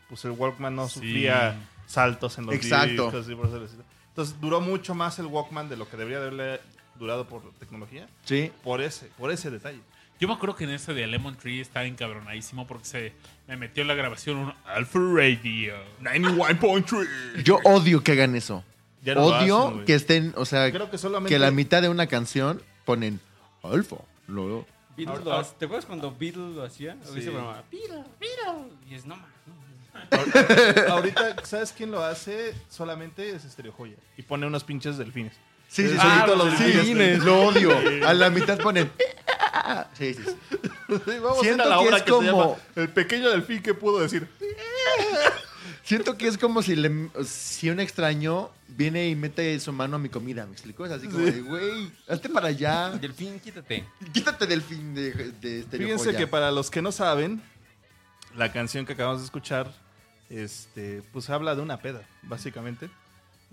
pues el Walkman no Sí. sufría saltos en los Exacto. discos y por ese estilo. Entonces duró mucho más el Walkman de lo que debería haberle durado por tecnología, Sí. por ese, por ese detalle. Yo me acuerdo que en ese de Lemon Tree estaba encabronadísimo porque se me metió en la grabación un Alpha Radio. 91.3. Yo odio que hagan eso. No odio hacen, que estén, o sea, Creo que solamente que la mitad de una canción ponen alfa. Lo, Beatles Ahora- lo hace- ¿Te acuerdas cuando Beatles lo hacía? Sí. Dice broma, Beatles, Beatles. Y es no. ahorita, ¿sabes quién lo hace? Solamente es Estereo Joya. Y pone unos pinches delfines. Sí, sí, sí. Ah, Solito los sí, delfines. lo odio. A la mitad ponen. Sí, sí, sí. *laughs* Vamos Siento a la que obra es que, como- se llama El pequeño delfín que pudo decir. Siento que es como si, le, si un extraño viene y mete su mano a mi comida. ¿Me explico? Es así como de, güey, hazte para allá. Delfín, quítate. Quítate del fin de, de este Fíjense que para los que no saben, la canción que acabamos de escuchar, este, pues habla de una peda, básicamente.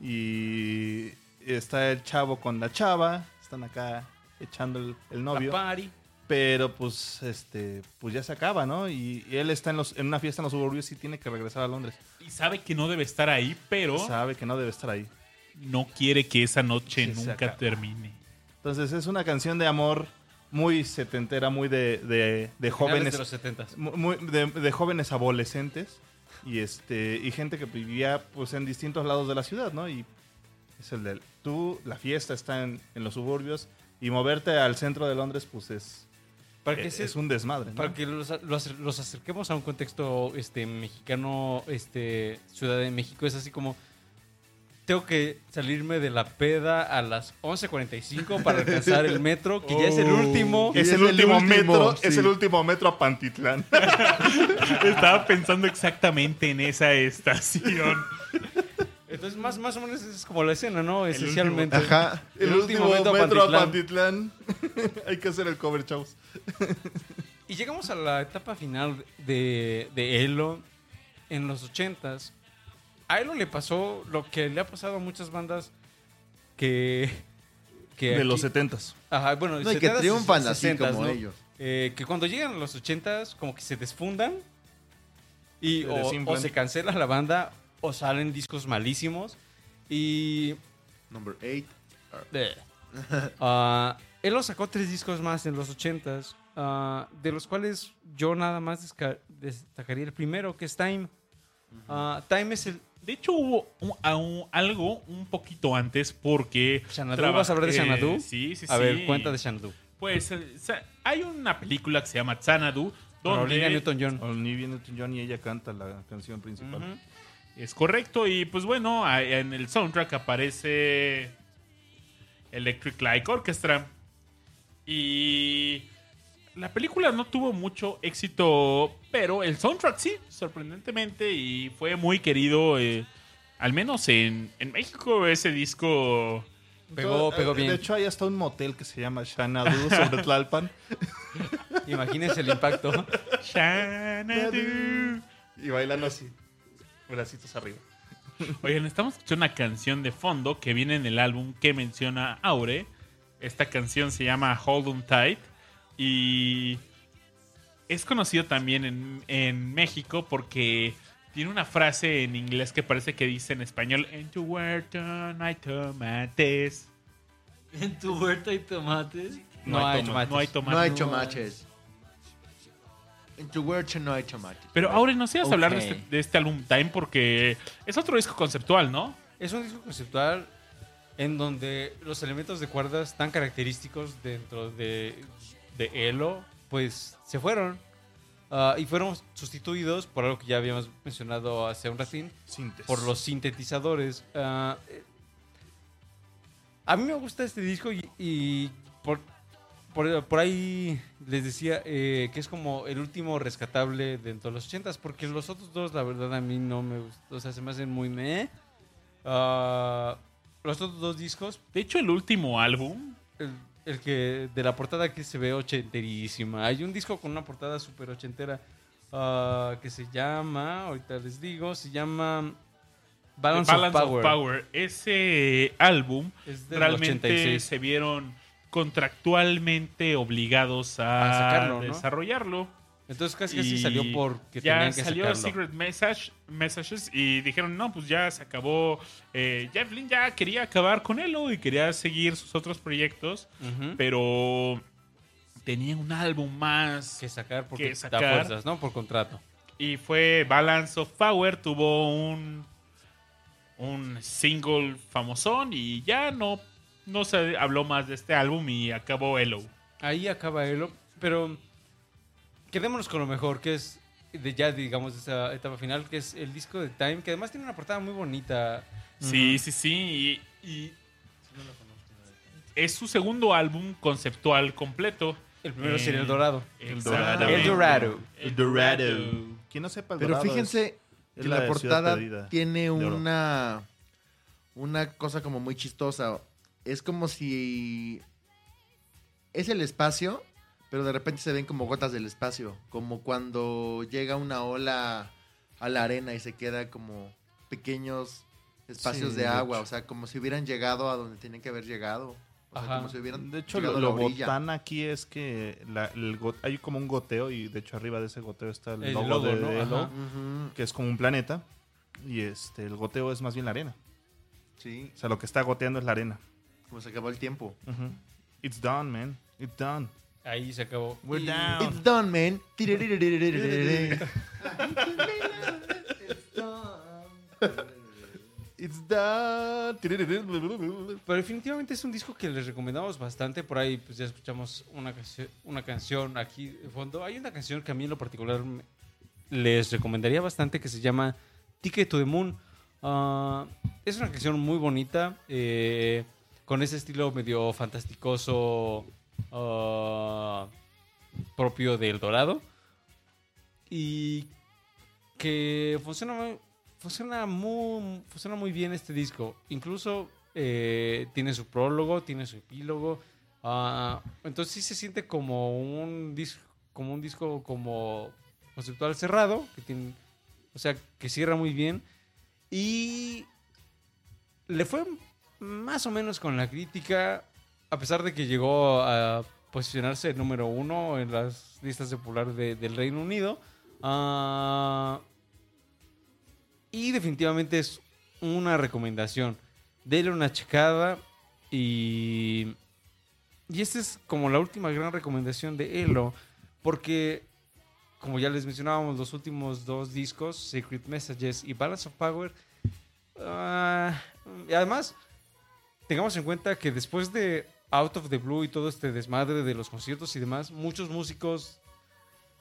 Y está el chavo con la chava, están acá echando el, el novio. La party. Pero pues este, pues ya se acaba, ¿no? Y, y él está en, los, en una fiesta en los suburbios y tiene que regresar a Londres. Y sabe que no debe estar ahí, pero Sabe que no debe estar ahí. no quiere que esa noche Que nunca termine. Entonces es una canción de amor muy setentera, muy de, de, jóvenes. de los 70 mu- muy- de, de jóvenes adolescentes y este y gente que vivía pues en distintos lados de la ciudad, ¿no? Y es el del tú la fiesta está en, en los suburbios y moverte al centro de Londres pues es Para que, es, se- es un desmadre, ¿no? para que los, los- los acerquemos a un contexto este, mexicano, este, Ciudad de México, es así como... Tengo que salirme de la peda a las 11.45 para alcanzar el metro, que ya es el último. Y es, es el el último último, metro, sí. es el último metro a Pantitlán. *laughs* Estaba pensando exactamente en esa estación. Entonces, más, más o menos es como la escena, ¿no? Esencialmente. Ajá. el, último, metro, a Pantitlán. *laughs* Hay que hacer el cover, chavos. *laughs* Y llegamos a la etapa final de, de Elo en los 80s. A Elo le pasó lo que le ha pasado a muchas bandas que. que De aquí- los setentas. Ajá, bueno, No, y que 70s, triunfan así 60s, como ¿no? ellos. Eh, que cuando llegan a los 80s, como que se desfundan. Y Se o, o se cancela la banda, o salen discos malísimos. Y. Number 8. *laughs* Ah, él lo sacó tres discos más en los 80s, ah, de los cuales yo nada más destacaría el primero, que es Time. Ah, Time es el... De hecho, hubo un- a un- algo un poquito antes porque... Xanadu, ¿vas a hablar de eh, Xanadu? sí, sí, A sí. ver, cuenta de Xanadu. Pues eh, hay una película que se llama Xanadu, Con Olivia donde Newton-John. Olivia Newton-John y ella canta la canción principal. Ujú. Es correcto. Y pues bueno, en el soundtrack aparece Electric Light Orchestra. Y la película no tuvo mucho éxito, pero el soundtrack sí, sorprendentemente. Y fue muy querido, eh, al menos en, en México, ese disco... Pegó, pegó eh, bien. De hecho, hay hasta un motel que se llama Xanadu sobre *laughs* Tlalpan. Imagínense el impacto. Xanadu. y bailando así, bracitos arriba. *laughs* Oigan, estamos escuchando una canción de fondo que viene en el álbum que menciona Aure. Esta canción se llama Hold On Tight y es conocido también en, en México porque tiene una frase en inglés que parece que dice en español And to where tonight tomates. *laughs* En tu huerta hay tomates. No, hay toma- tomates. No hay tomates. No hay No. tomates. Huerto no hay tomates. Pero ahora nos ibas a hablar de este, de este álbum Time porque es otro disco conceptual, ¿no? Es un disco conceptual en donde los elementos de cuerdas tan característicos dentro de, de Elo, pues se fueron. Ah, y fueron sustituidos por algo que ya habíamos mencionado hace un ratín, por los sintetizadores. Ah, eh, a mí me gusta este disco y, y por, por, por ahí les decía eh, que es como el último rescatable dentro de los ochentas, porque los otros dos, la verdad, a mí no me gustan. O sea, se me hacen muy meh. Ah, los otros dos discos, De hecho, el último álbum, el, el que de la portada que se ve ochenterísima. Hay un disco con una portada súper ochentera ah, que se llama, ahorita les digo, se llama Balance, Balance of of Power. Power, ese álbum Es realmente 86. se vieron contractualmente obligados a, A sacarlo, ¿no? desarrollarlo. Entonces casi casi salió porque ya tenían que salió sacarlo. Secret Message, Messages y dijeron, no, pues ya se acabó. Eh, Jeff Lynne ya quería acabar con Elo y quería seguir sus otros proyectos, pero tenían un álbum más. que sacar porque que da fuerzas, ¿no? Por contrato. Y fue Balance of Power, tuvo un, un single famosón y ya no, no se habló más de este álbum y acabó Elo. Ahí acaba Elo, pero quedémonos con lo mejor, que es de ya, digamos, de esa etapa final, que es el disco de Time, que además tiene una portada muy bonita. Sí, sí, sí. Y, y es su segundo álbum conceptual completo. El primero Eh, sería El Dorado. Exactamente. El Dorado. El Dorado. Quien no sepa el Pero Dorado fíjense es- es que la la, portada tiene una una cosa como muy chistosa. Es como si es el espacio, pero de repente se ven como gotas del espacio, como cuando llega una ola a la arena y se queda como pequeños espacios Sí, de agua, o sea, como si hubieran llegado a donde tienen que haber llegado. O sea, Ajá. como si hubieran De hecho, lo, lo botán aquí es que la- el got- hay como un goteo y de hecho arriba de ese goteo está el, El logo, logo, de, ¿no? de Elo, que es como un planeta. Y este el goteo es más bien la arena. Sí, O sea, lo que está goteando es la arena. Se acabó el tiempo. It's done, man. It's done. Ahí se acabó. We're down. It's done, man. It's done. It's done. Pero definitivamente es un disco que les recomendamos bastante. Por ahí pues ya escuchamos una, cancio una canción aquí de fondo. Hay una canción que a mí en lo particular les recomendaría bastante que se llama Ticket to the Moon. Ah, es una canción muy bonita. Eh, con ese estilo medio fantasticoso ah, propio del Dorado. Y que funciona muy, funciona muy, funciona muy bien este disco. Incluso eh, tiene su prólogo, tiene su epílogo. ah, entonces sí se siente como un disco, como un disco como conceptual cerrado, que tiene, o sea, que cierra muy bien. Y le fue más o menos con la crítica, a pesar de que llegó a posicionarse número uno en las listas de popular de- del Reino Unido. Ah, y definitivamente es una recomendación. Dele una checada y... Y esta es como la última gran recomendación de Elo, porque como ya les mencionábamos, los últimos dos discos, Secret Messages y Balance of Power, ah, y además, tengamos en cuenta que después de Out of the Blue y todo este desmadre de los conciertos y demás, muchos músicos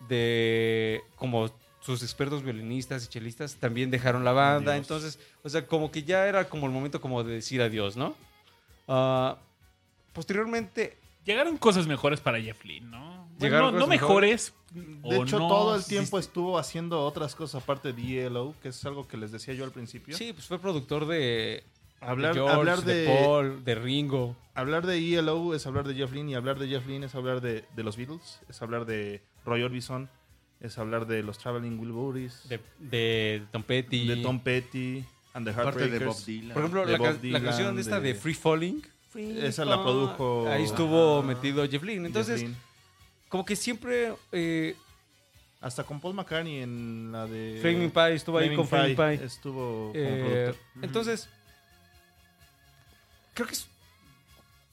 de como sus expertos violinistas y chelistas también dejaron la banda, Adiós. entonces, o sea, como que ya era como el momento como de decir adiós, ¿no? Ah, posteriormente, Llegaron cosas mejores para Jeff Lynne, ¿no? Llegaron no, mejores. De hecho, no todo el tiempo estuvo haciendo otras cosas aparte de ELO, que es algo que les decía yo al principio. sí, pues fue productor de, Hablar, de George, hablar de, de, Paul, de Ringo. hablar de ELO es hablar de Jeff Lynne y hablar de Jeff Lynne es hablar de, de los Beatles, es hablar de Roy Orbison, es hablar de los Traveling Wilburys, de, de Tom Petty. de Tom Petty and the Aparte de Heartbreakers. Bob Dylan. Por ejemplo, de la, Bob ca- la Dylan, canción de esta de, de- Free Falling. Esa la produjo Ahí estuvo metido Jeff Lynne. Entonces, Jeff Lynne. como que siempre. Eh, hasta con Paul McCartney en la de Flaming Pie estuvo ahí con Flaming Pie. estuvo como Eh, productor. entonces, creo que es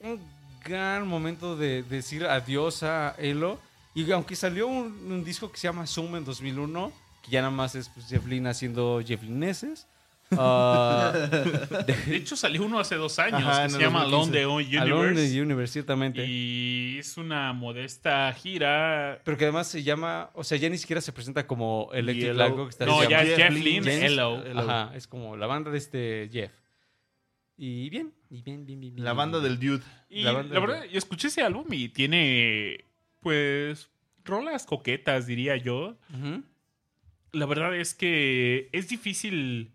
un gran momento de decir adiós a Elo. Y aunque salió un, un disco que se llama Zoom en 2001, que ya nada más es pues, Jeff Lynne haciendo Jeff Lynneses. ah, *laughs* De hecho, salió uno hace dos años Ajá, que se llama Alone 2015. the Alone Universe. the Universe, ciertamente. Y es una modesta gira. Pero que además se llama, o sea, ya ni siquiera se presenta como Electric. Lago. Que está No, ya es Jeff Lynne. Hello. Ajá, es como la banda de este Jeff. Y bien, y bien, bien, bien. bien, La banda del Dude. Y La la, verdad, yo escuché ese álbum y tiene, pues, rolas coquetas, diría yo. Ujú. La verdad es que es difícil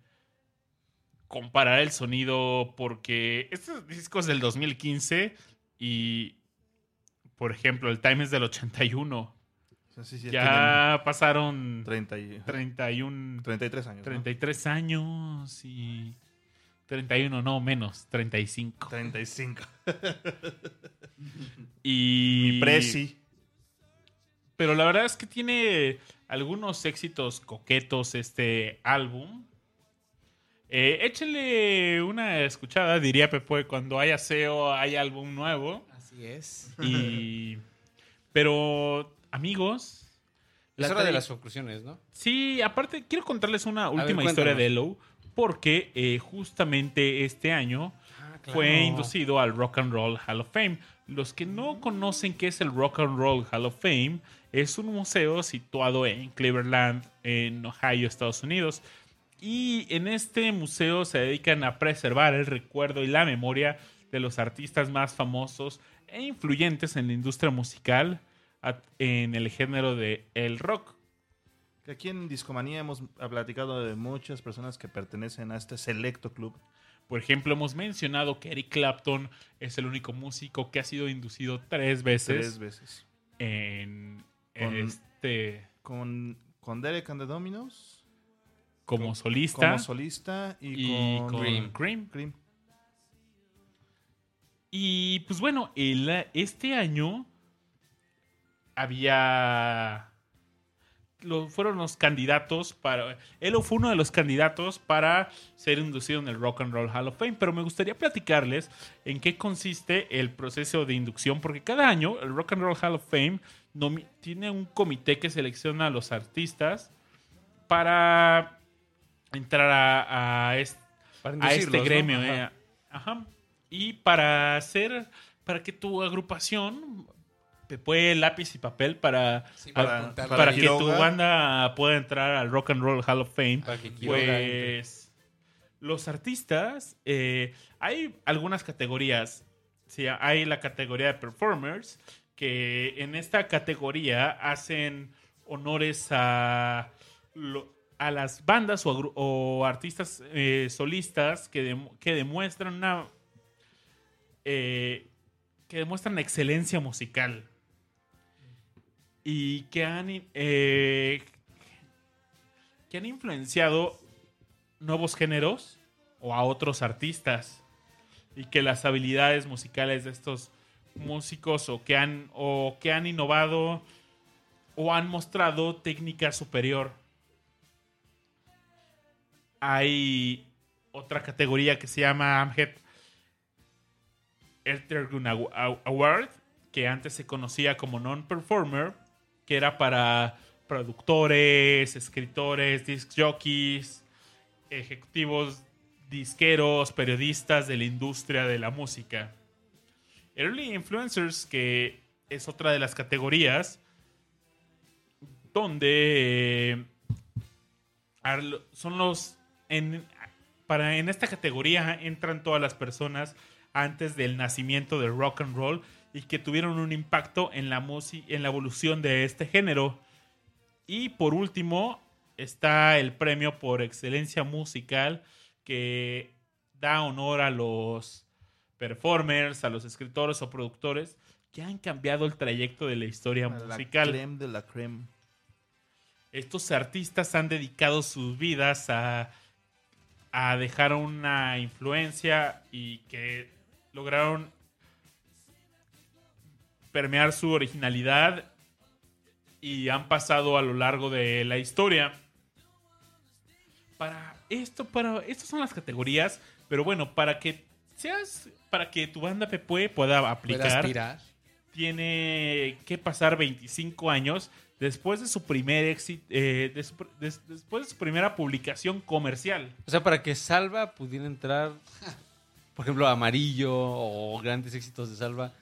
comparar el sonido porque estos discos del 2015 y, por ejemplo, el Time es del 81. O sea, sí, sí, ya pasaron tienen 30 y- 31, 33 años. ¿no? 33 años y 31, no, menos, 35. 35. Y *laughs* Prezi. Pero la verdad es que tiene algunos éxitos coquetos este álbum. Eh, échenle una escuchada, diría Pepe, cuando hay aseo, hay álbum nuevo. Así es. Y... Pero, amigos... Es la hora de las conclusiones, ¿no? Sí, aparte quiero contarles una ver, última historia de Elo, porque eh, justamente este año Ah, fue inducido al Rock and Roll Hall of Fame. Los que no conocen qué es el Rock and Roll Hall of Fame, es un museo situado en Cleveland, en Ohio, Estados Unidos. Y en este museo se dedican a preservar el recuerdo y la memoria de los artistas más famosos e influyentes en la industria musical en el género de el rock. Que aquí en Discomanía hemos platicado de muchas personas que pertenecen a este selecto club. Por ejemplo, hemos mencionado que Eric Clapton es el único músico que ha sido inducido tres veces Tres veces. en Con- este Con, con Derek and the Dominos. como solista Como solista y, con Cream. Cream. Cream. Y pues bueno, el- este año había lo, fueron los candidatos para él fue uno de los candidatos para ser inducido en el Rock and Roll Hall of Fame, pero me gustaría platicarles en qué consiste el proceso de inducción porque cada año el Rock and Roll Hall of Fame tiene un comité que selecciona a los artistas para entrar a, a este a este gremio. Ajá. eh. Ajá. Y para hacer, para que tu agrupación Pepe, lápiz y papel para, Sí, para, que tu banda pueda entrar al Rock and Roll Hall of Fame. Para que. Pues los artistas, eh, hay algunas categorías. Sí, hay la categoría de performers, que en esta categoría hacen honores a, lo- a las bandas o, artistas eh, solistas que, que demuestran una eh, que demuestran excelencia musical y que han eh, que han influenciado nuevos géneros o a otros artistas y que las habilidades musicales de estos músicos o que han o que han innovado o han mostrado técnica superior. Hay otra categoría que se llama Amhead Ertegun Aw- Award, que antes se conocía como non-performer, que era para productores, escritores, disc jockeys, ejecutivos disqueros, periodistas de la industria de la música. Early Influencers, que es otra de las categorías, donde eh, son los en, para en esta categoría entran todas las personas antes del nacimiento del rock and roll y que tuvieron un impacto en la en la evolución de este género y por último está el premio por excelencia musical que da honor a los performers, a los escritores o productores que han cambiado el trayecto de la historia La musical. creme de la creme. Estos artistas han dedicado sus vidas a, a dejar una influencia y que lograron permear su originalidad y han pasado a lo largo de la historia. Para esto, para estas son las categorías, pero bueno, para que seas para que tu banda Pepue pueda aplicar, tiene que pasar 25 años después de su primer éxito, eh, des- después de su primera publicación comercial. O sea, para que Salva pudiera entrar, *laughs* por ejemplo, Amarillo o grandes éxitos de Salva,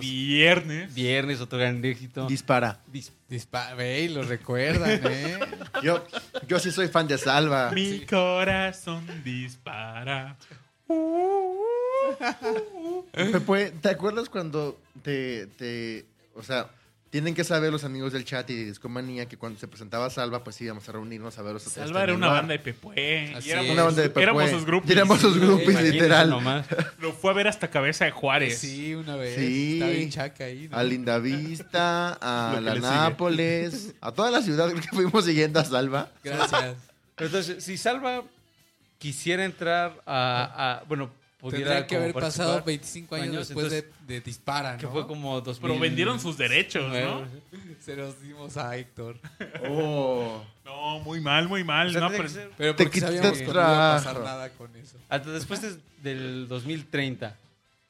Viernes. Viernes, otro gran éxito. Dispara. Dis- Dispa ve, y lo recuerdan, *laughs* ¿eh? Yo, yo sí soy fan de Salva. Mi corazón dispara. Pepe, ¿te acuerdas cuando te, te, o sea, tienen que saber los amigos del chat y de Discomanía que cuando se presentaba Salva, pues íbamos a reunirnos a verlos. Salva era una banda de Pepue. Así y éramos. Una banda de Pepe. éramos sus grupos. Éramos sus grupos, Imagínense literal. nomás. Lo fue a ver hasta Cabeza de Juárez. Sí, una vez. Sí. Estaba bien chaca ahí. ¿no? A Lindavista, a *laughs* la sigue. Nápoles, a toda la ciudad que fuimos siguiendo a Salva. Gracias. Pero entonces, si Salva quisiera entrar a, a- bueno, Tendría que haber pasado participar, 25 años, años, después entonces, de, de Dispara, que ¿no? fue como 2000. Pero vendieron sus derechos, ¿no? Se los dimos a Héctor. *laughs* Oh. No, muy mal, muy mal. O sea, no, pero- que ser- Pero Te porque sabíamos que no iba a pasar nada con eso. hasta después de- del 2030.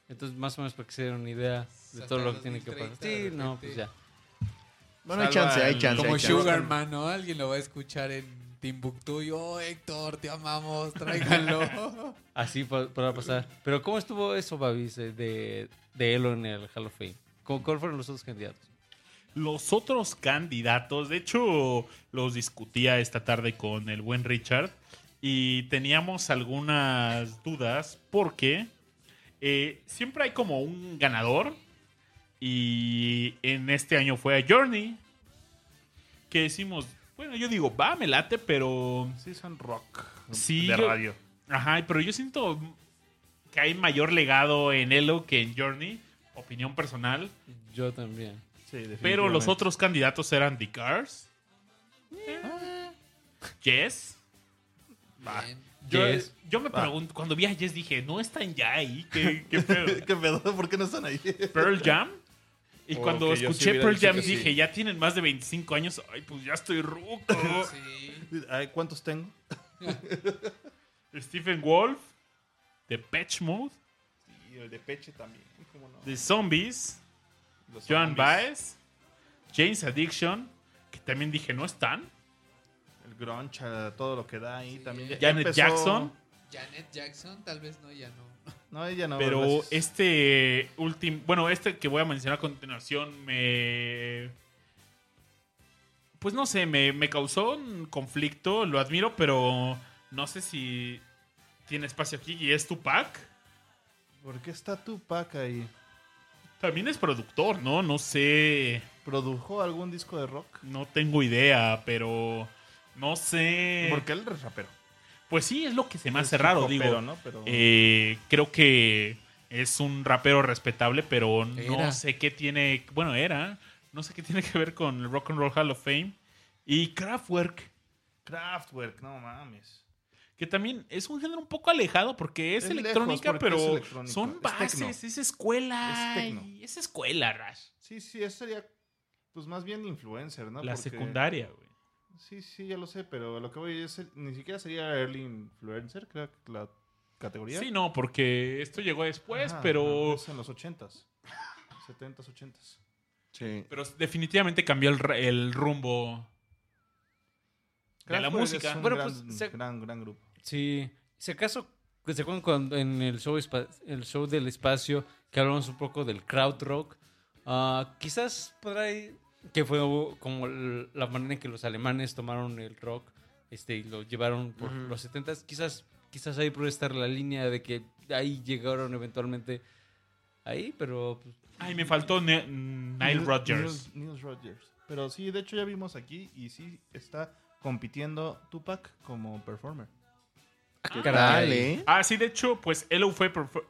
Entonces, más o menos para que se den una idea de Hasta todo lo que tiene que pasar. 2030, Sí, no, pues ya. Bueno, hay chance, hay chance. Como. Sugarman, ¿no? Alguien lo va a escuchar en Timbuktu y, oh, Héctor, te amamos, tráiganlo. *laughs* Así po- podrá pasar. Pero ¿cómo estuvo eso, Babis, de, de Elo en el Hall of Fame? ¿Cómo- ¿Cuáles fueron los otros candidatos? Los otros candidatos, de hecho, los discutía esta tarde con el buen Richard y teníamos algunas dudas porque eh, siempre hay como un ganador y en este año fue a Journey que decimos, bueno, yo digo, va, me late, pero Sí, son rock. Sí, De yo- radio. Ajá, pero yo siento que hay mayor legado en Elo que en Journey, opinión personal. Yo también. Sí, Pero los otros candidatos eran The Cars, Yes. Bien. Yo, Yes. yo me Va. pregunto, cuando vi a Yes dije, no están ya ahí, qué, qué pedo? *laughs* ¿Qué pedo? ¿Por qué no están ahí? Pearl Jam. Y Oh, cuando sí escuché hubiera Pearl Jam que sí. dije, ya tienen más de 25 años, ay, pues ya estoy ruco. *laughs* Sí. Ay, ¿Cuántos tengo? *laughs* Stephen Wolf, The Patch Mode, Y el de Peche también. ¿Cómo no? The Zombies, Los Joan zombies. Baez, James Addiction, que también dije, ¿no están? El grunge, eh, todo lo que da ahí Sí, también. Janet empezó- Jackson. Janet Jackson, tal vez no, ya no. No, ella no. Pero gracias. este último, bueno, este que voy a mencionar a continuación me... Pues no sé, me, me causó un conflicto, lo admiro, pero no sé si tiene espacio aquí y es Tupac. ¿Por qué está Tupac ahí? También es productor, ¿no? No sé, ¿Produjo algún disco de rock? no tengo idea, pero no sé. Porque él es rapero. Pues sí, es lo que se me hace Es raro, digo. ¿no? Pero Eh, creo que es un rapero respetable, pero no Era. sé qué tiene. Bueno, era. No sé qué tiene que ver con el Rock and Roll Hall of Fame. Y Kraftwerk, Kraftwerk, no mames. que también es un género un poco alejado porque es, Es electrónica, porque pero es son Es bases, tecno. es escuela. Es es escuela, Rash. Sí, sí, eso sería pues más bien influencer, ¿no? La Porque- secundaria, güey. Sí, sí, ya lo sé, pero lo que voy es el- ni siquiera sería early influencer, creo que la categoría. Sí, no, porque esto llegó después, Ajá, pero, Es en los 80s. 70s, 80s. Sí. pero definitivamente cambió el, el rumbo de la música. Es un Bueno, gran, pues, se- gran, gran grupo. Sí. Si acaso, ¿se acuerdan cuando en el show, el show del espacio que hablamos un poco del crowd rock? Ah, quizás podrá ir- que fue como la manera en que los alemanes tomaron el rock este, y lo llevaron por los 70s. Quizás, quizás ahí puede estar la línea de que ahí llegaron eventualmente ahí, pero pues, Ay, me faltó Ne- Nile Neil- Rodgers. Neil, Neil Rodgers. Pero sí, de hecho ya vimos aquí y sí está compitiendo Tupac como performer. ¿Qué caray. tal, eh? Ah, sí, de hecho, pues Elo fue. perfor-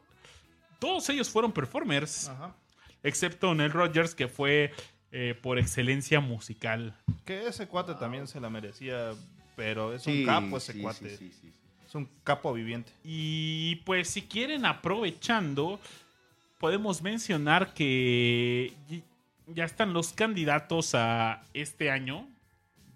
Todos ellos fueron performers, Ajá. excepto Neil Rogers, que fue eh, por excelencia musical. Que ese cuate también se la merecía, pero es Sí, un capo ese sí, cuate. sí, sí, sí, sí. Es un capo viviente. Y pues, si quieren, aprovechando, podemos mencionar que ya están los candidatos a este año: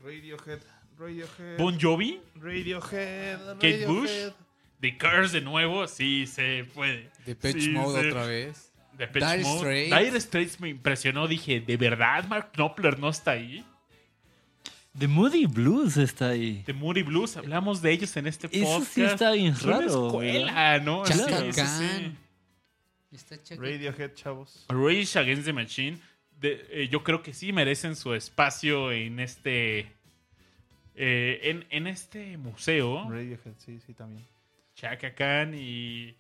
Radiohead, Radiohead. Bon Jovi, Radiohead, Kate Radiohead. Bush, The Curse de nuevo, sí se puede. Depeche Sí, Mode otra vez. Depeche Dire Mode. Straits. Dire Straits me impresionó. Dije, ¿de verdad Mark Knopfler no está ahí? The Moody Blues está ahí. De Moody Blues, hablamos de ellos en este Eso podcast. sí está bien una raro. Chaka Sí, sí. Está chaca- Radiohead, chavos. Rage Against the Machine, de- eh, yo creo que sí merecen su espacio en este. eh, en, en este museo. Radiohead, sí, sí, también. Chaka Khan y.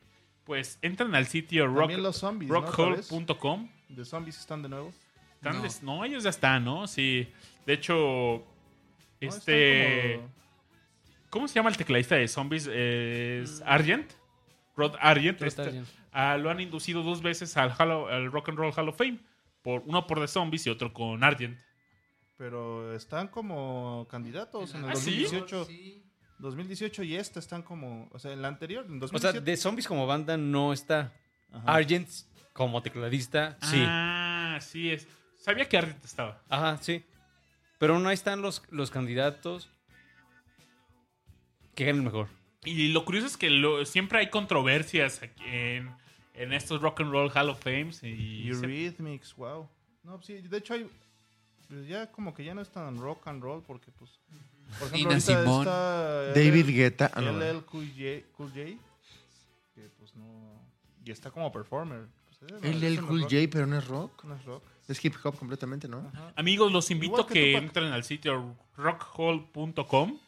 Pues entran al sitio rock. ¿De zombies están de nuevo? Están No. ellos ya están, ¿no? Sí. De hecho, No, este. como- ¿Cómo se llama el tecladista de zombies? Es Argent. Rod Argent. Rod este, Argent. ah, lo han inducido dos veces al, al Rock and Roll Hall of Fame. Por, uno por The Zombies y otro con Argent. Pero están como candidatos en el ¿Ah, sí? 2018. Sí. 2018 y esta están como. O sea, en la anterior, en O sea, 2017. de Zombies como banda no está. Ajá. Argent como tecladista, sí. Ah, sí es. Sabía que Argent estaba. Ajá, sí. Pero no están los, los candidatos que ganen mejor. Y lo curioso es que lo- siempre hay controversias aquí en, en estos Rock and Roll Hall of Fames. Y, se- Eurythmics, wow. No, sí, de hecho hay. ya como que ya no es tan rock and roll porque, pues. Por ejemplo, Nina. David Guetta. ah, no, LL Cool J, Cool J, que pues no. Y está como performer. Pues, LL Cool rock, J, pero no es rock. No es rock. Es hip hop completamente, ¿no? Ajá. Amigos, los invito que que entren al sitio rockhall.com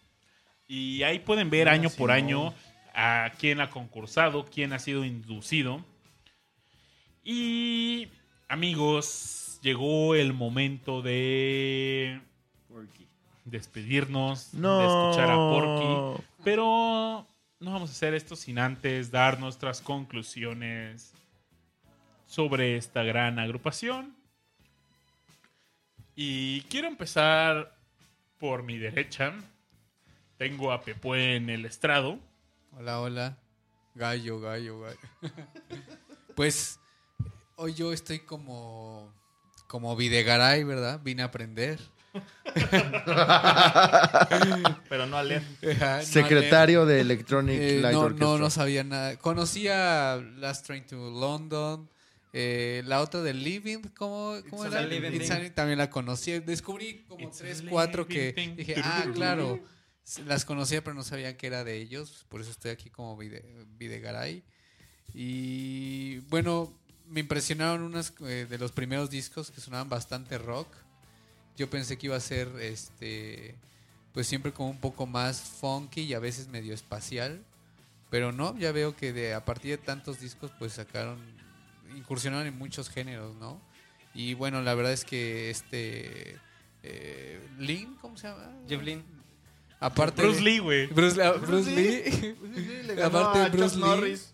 y ahí pueden ver Nina año por año a quién ha concursado, quién ha sido inducido. Y amigos, llegó el momento de despedirnos, de escuchar a Porky. Pero no vamos a hacer esto sin antes dar nuestras conclusiones sobre esta gran agrupación. Y quiero empezar por mi derecha. Tengo a Pepue en el estrado. Hola, hola. Gallo, gallo, gallo. *laughs* pues hoy yo estoy como como Videgaray, ¿verdad? Vine a aprender. *laughs* Pero no a leer. Ajá, no Secretario de Electronic Eh, Light no, Orchestra. no, no sabía nada. Conocía Last Train to London. eh, la otra de Living, ¿cómo, cómo It's era? Living también la conocí. Descubrí como It's tres, cuatro que thing. dije, ah, claro. Las conocía, pero no sabía que era de ellos. Por eso estoy aquí como Vide- Videgaray. Y bueno, me impresionaron unas eh, de los primeros discos que sonaban bastante rock. Yo pensé que iba a ser este pues siempre como un poco más funky y a veces medio espacial. Pero no, ya veo que de, a partir de tantos discos pues sacaron, incursionaron en muchos géneros, ¿no? Y bueno, la verdad es que este... Eh, Lin, ¿cómo se llama? Jeff Lynne. Aparte Bruce Lee, güey. Bruce, ah, Bruce Lee. Le *laughs* ganó Aparte de a Bruce Chuck Lee. Norris.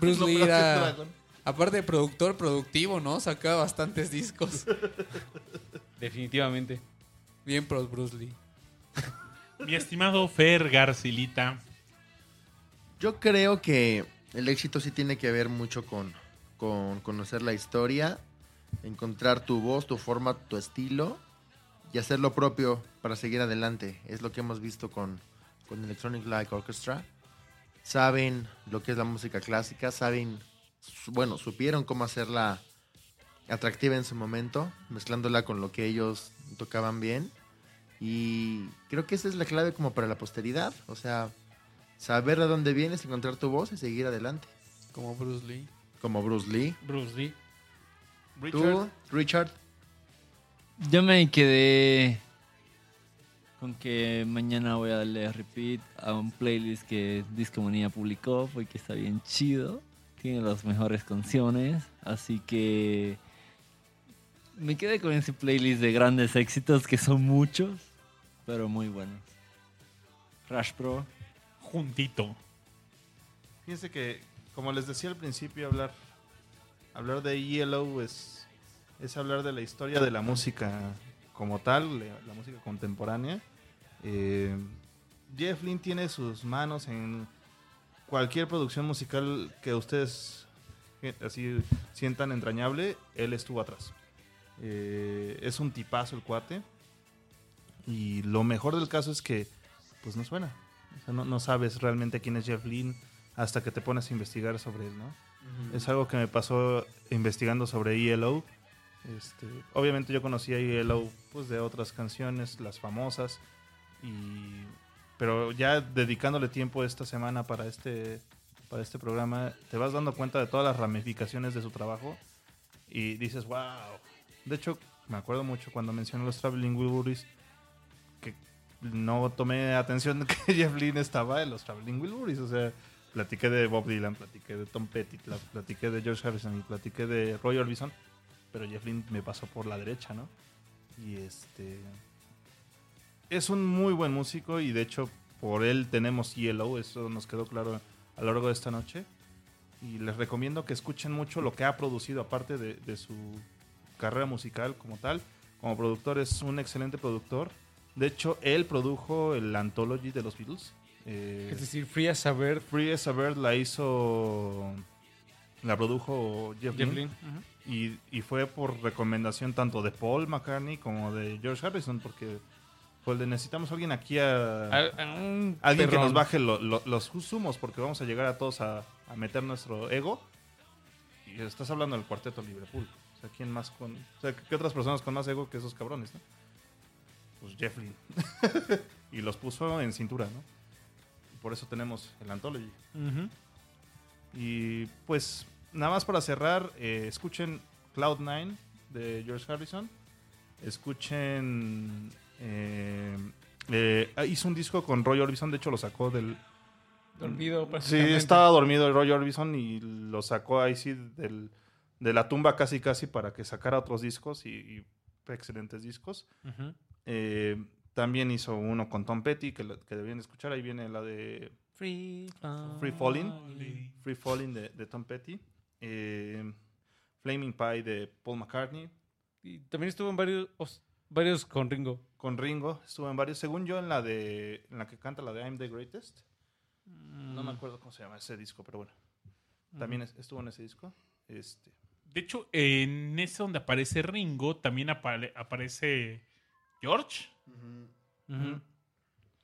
Bruce *laughs* Lee era, Dragon. aparte de productor productivo, ¿no? Sacaba bastantes discos. *laughs* Definitivamente. Bien pro Bruce Lee. Mi estimado Fer Garcilita. Yo creo que el éxito sí tiene que ver mucho con, con conocer la historia, encontrar tu voz, tu forma, tu estilo y hacer lo propio para seguir adelante. Es lo que hemos visto con, con Electronic Light Orchestra. Saben lo que es la música clásica, saben, bueno, supieron cómo hacerla atractiva en su momento, mezclándola con lo que ellos tocaban bien. Y creo que esa es la clave como para la posteridad. O sea, saber de dónde vienes, encontrar tu voz y seguir adelante. Como Bruce Lee. Como Bruce Lee. Bruce Lee. Tú, Richard. Yo me quedé con que mañana voy a darle repeat a un playlist que Discomanía publicó porque está bien chido. Tiene las mejores canciones. Así que me quedé con ese playlist de grandes éxitos que son muchos, pero muy buenos. Rush Pro. Juntito. Fíjense que, como les decía al principio, hablar, hablar de ELO es, es hablar de la historia de la música como tal, la, la música contemporánea. Eh, Jeff Lynne tiene sus manos en cualquier producción musical que ustedes eh, así sientan entrañable, él estuvo atrás. Eh, es un tipazo el cuate. Y lo mejor del caso es que, pues no suena. O sea, no, no sabes realmente quién es Jeff Lynne hasta que te pones a investigar sobre él, ¿no? Es algo que me pasó investigando sobre ELO. Este, obviamente yo conocía ELO pues, de otras canciones, las famosas, y, pero ya dedicándole tiempo esta semana para este, para este programa, te vas dando cuenta de todas las ramificaciones de su trabajo y dices, wow. De hecho, me acuerdo mucho cuando mencioné los Traveling Wilburys, que no tomé atención *laughs* que Jeff Lynne estaba en los Traveling Wilburys, o sea, platiqué de Bob Dylan, platiqué de Tom Petty, pla- platiqué de George Harrison y platiqué de Roy Orbison, pero Jeff Lynne me pasó por la derecha, ¿no? Y este es un muy buen músico y de hecho por él tenemos Yellow, eso nos quedó claro a lo largo de esta noche. Y les recomiendo que escuchen mucho lo que ha producido aparte de su carrera musical como tal. Como productor es un excelente productor. De hecho, él produjo el Anthology de los Beatles. Eh, Es decir, Free as a Bird, Free as a Bird la hizo. La produjo Jeff, Jeff Lynne. Y, y fue por recomendación tanto de Paul McCartney como de George Harrison, porque de necesitamos alguien aquí a. A- a un alguien que nos baje lo- lo- los humos, porque vamos a llegar a todos a, a meter nuestro ego. Y estás hablando del cuarteto Liverpool. O sea, ¿quién más con. O sea, ¿qué otras personas con más ego que esos cabrones, no? Pues Jeff Lynne. *laughs* y los puso en cintura, ¿no? Y por eso tenemos el Anthology. Y pues, nada más para cerrar, eh, escuchen Cloud9 de George Harrison. Escuchen. eh, eh, hizo un disco con Roy Orbison, de hecho lo sacó del. Dormido, Sí, estaba dormido Roy Orbison y lo sacó ahí sí del, de la tumba casi casi para que sacara otros discos y, y excelentes discos. Eh, también hizo uno con Tom Petty que, lo- que debían escuchar. Ahí viene la de Free, Free Falling. Free Falling de, de Tom Petty. eh, Flaming Pie de Paul McCartney. Y también estuvo en varios, os- varios con Ringo. Con Ringo. Estuvo en varios. Según yo, en la de en la que canta la de I'm the Greatest. No Mm. me acuerdo cómo se llama ese disco, pero bueno. También es- estuvo en ese disco. Este, De hecho, en ese donde aparece Ringo, también apare- aparece George.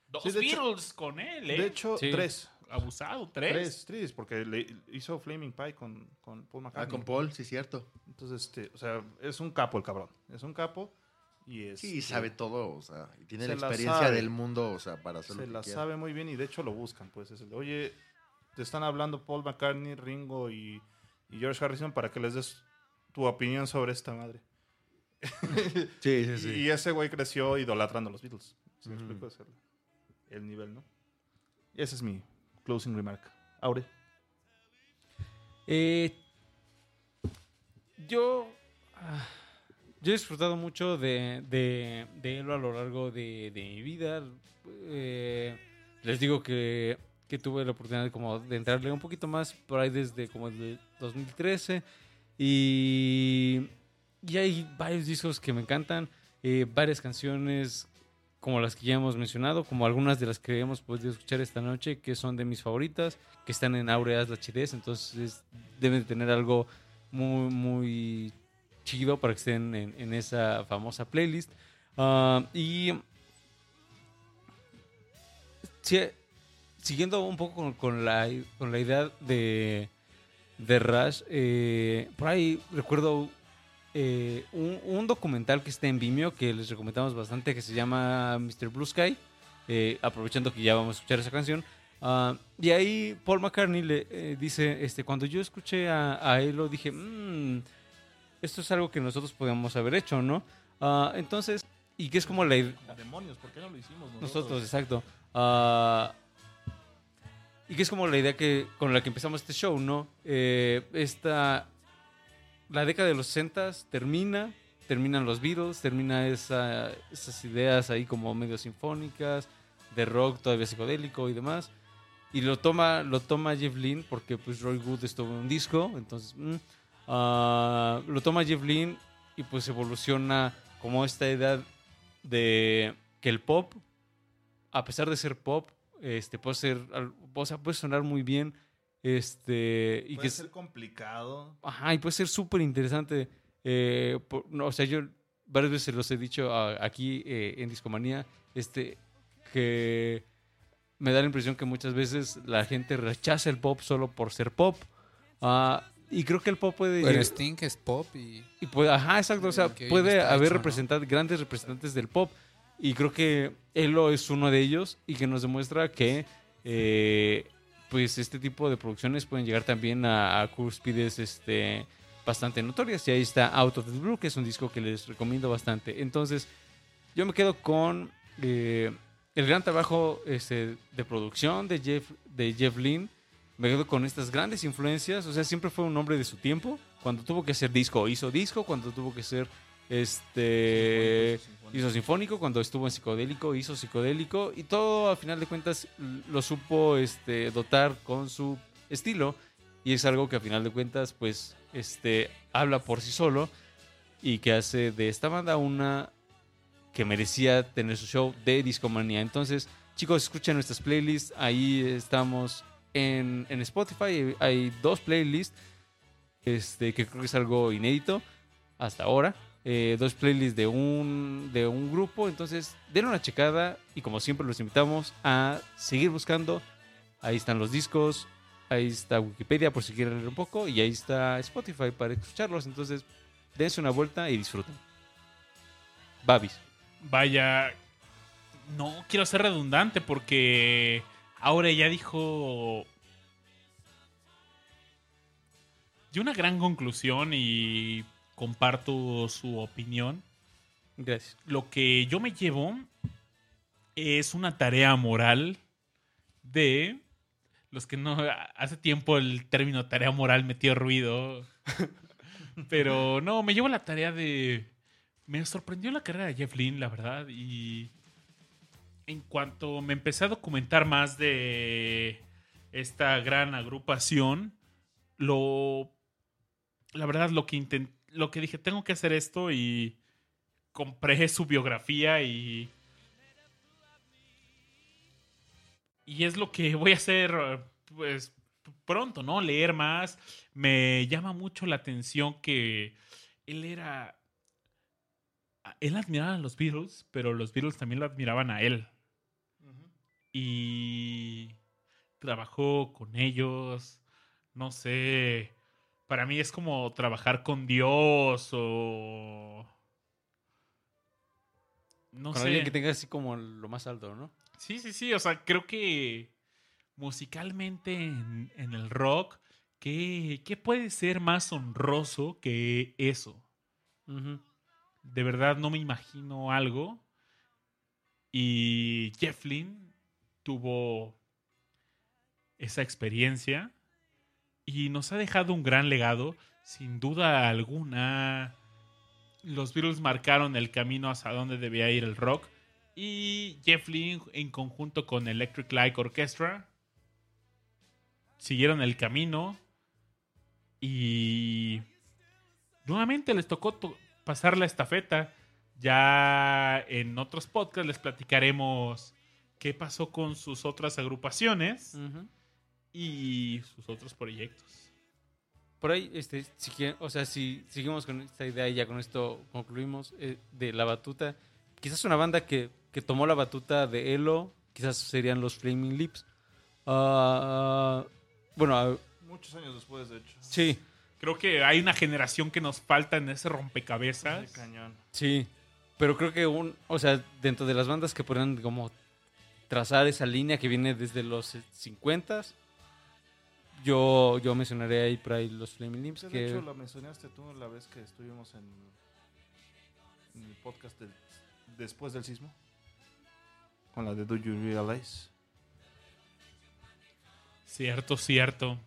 Dos Sí, de hecho- Beatles con él, ¿eh? De hecho, Sí. tres. Abusado, tres. Tres, tres, porque le hizo Flaming Pie con, con Paul Ah, McCartney. con Paul, sí, cierto. Entonces, este, o sea, es un capo el cabrón. Es un capo. Y es, Sí, sabe todo, o sea, y tiene Se la experiencia del mundo, o sea, para hacer se lo que la quiera. sabe muy bien y de hecho lo buscan. Pues es el oye, te están hablando Paul McCartney, Ringo y, y George Harrison para que les des tu opinión sobre esta madre. *laughs* Sí, sí, sí. Y ese güey creció idolatrando a los Beatles. ¿Se me explico? Es el, el nivel, ¿no? Y ese es mi closing remark. Aure. Eh, yo, ah, yo he disfrutado mucho de, de, de él a lo largo de, de mi vida. Eh, les digo que, que tuve la oportunidad de, como de entrarle un poquito más por ahí desde como el 2013. Y, y hay varios discos que me encantan. eh, varias canciones como las que ya hemos mencionado, como algunas de las que hemos podido escuchar esta noche, que son de mis favoritas que están en Aureas HDs, entonces deben de tener algo muy, muy chido para que estén en, en esa famosa playlist. Ah, y sí, siguiendo un poco con, con la, con la idea de, de Rush, eh, por ahí recuerdo eh, un, un documental que está en Vimeo que les recomendamos bastante que se llama Mr. Blue Sky, eh, aprovechando que ya vamos a escuchar esa canción. Ah, y ahí Paul McCartney le dice, este, cuando yo escuché a, a Elo dije, "Mm, esto es algo que nosotros podíamos haber hecho, ¿no? Ah, entonces, y que es como la. Demonios, ¿por qué no lo hicimos Nosotros, exacto. Ah, y que es como la idea que con la que empezamos este show, ¿no? Eh, esta, la década de los 60 termina, terminan los Beatles, termina esa, esas ideas ahí como medio sinfónicas, de rock todavía psicodélico y demás. Y lo toma, lo toma Jeff porque pues Roy Wood estuvo en un disco, entonces mm, ah, lo toma Jeff y pues evoluciona como esta edad de que el pop, a pesar de ser pop, este puede ser, o sea, puede sonar muy bien, este y Puede que ser complicado. Ajá, y puede ser súper interesante. eh, no, o sea, yo varias veces los he dicho aquí eh, en Discomanía, este, que me da la impresión que muchas veces la gente rechaza el pop solo por ser pop. Ah, y creo que el pop puede... Pero Sting es pop y... Y puede, ajá, exacto. O sea, puede haber hecho, grandes representantes del pop. Y creo que Elo es uno de ellos y que nos demuestra que eh, pues este tipo de producciones pueden llegar también a, a cúspides este, bastante notorias. Y ahí está Out of the Blue, que es un disco que les recomiendo bastante. Entonces, yo me quedo con eh, el gran trabajo este, de producción de Jeff, de Jeff Lynne. Me quedo con estas grandes influencias. O sea, siempre fue un hombre de su tiempo. Cuando tuvo que hacer disco, hizo disco. Cuando tuvo que ser este hizo sinfónico. Cuando estuvo en psicodélico, hizo psicodélico. Y todo, a final de cuentas, lo supo este, dotar con su estilo. Y es algo que a final de cuentas, pues, este, habla por sí solo. Y que hace de esta banda una que merecía tener su show de Discomanía. Entonces, chicos, escuchen nuestras playlists. Ahí estamos en, en Spotify. Hay dos playlists este, que creo que es algo inédito hasta ahora. Eh, dos playlists de un, de un grupo. Entonces, denle una checada. Y como siempre, los invitamos a seguir buscando. Ahí están los discos. Ahí está Wikipedia por si quieren leer un poco. Y ahí está Spotify para escucharlos. Entonces, dense una vuelta y disfruten. Babis. Vaya, no quiero ser redundante porque ahora ya dijo de una gran conclusión y comparto su opinión. Gracias. Lo que yo me llevo es una tarea moral de los que no hace tiempo el término tarea moral metió ruido. *laughs* Pero no, me llevo la tarea de me sorprendió la carrera de Jeff Lynne, la verdad, y en cuanto me empecé a documentar más de esta gran agrupación, lo la verdad lo que intent- lo que dije, tengo que hacer esto y compré su biografía y y es lo que voy a hacer pues pronto, ¿no? Leer más. Me llama mucho la atención que él era él admiraba a los Beatles, pero los Beatles también lo admiraban a él. Y trabajó con ellos. No sé. Para mí es como trabajar con Dios o. No Con sé. alguien que tenga así como lo más alto, ¿no? Sí, sí, sí. O sea, creo que musicalmente en, en el rock, ¿qué, ¿qué puede ser más honroso que eso? De verdad no me imagino algo. Y Jeff Lynne tuvo esa experiencia y nos ha dejado un gran legado, sin duda alguna. Los Beatles marcaron el camino hacia donde debía ir el rock y Jeff Lynne en conjunto con Electric Light Orchestra siguieron el camino y nuevamente les tocó to- pasar la estafeta. Ya en otros podcasts les platicaremos qué pasó con sus otras agrupaciones y sus otros proyectos. Por ahí, este, si quieren- o sea, si seguimos con esta idea y ya con esto concluimos eh, de la batuta, quizás una banda que, que tomó la batuta de Elo, quizás serían los Flaming Lips. Ah, bueno, Muchos años después, de hecho. sí, Creo que hay una generación que nos falta en ese rompecabezas. Cañón. sí, pero creo que un, o sea, dentro de las bandas que podrían como trazar esa línea que viene desde los 50 yo, yo mencionaré ahí por ahí los Flaming Lips. De que, hecho, la mencionaste tú la vez que estuvimos en, en el podcast del- después del sismo. Con la de Do You Realize. Cierto, cierto.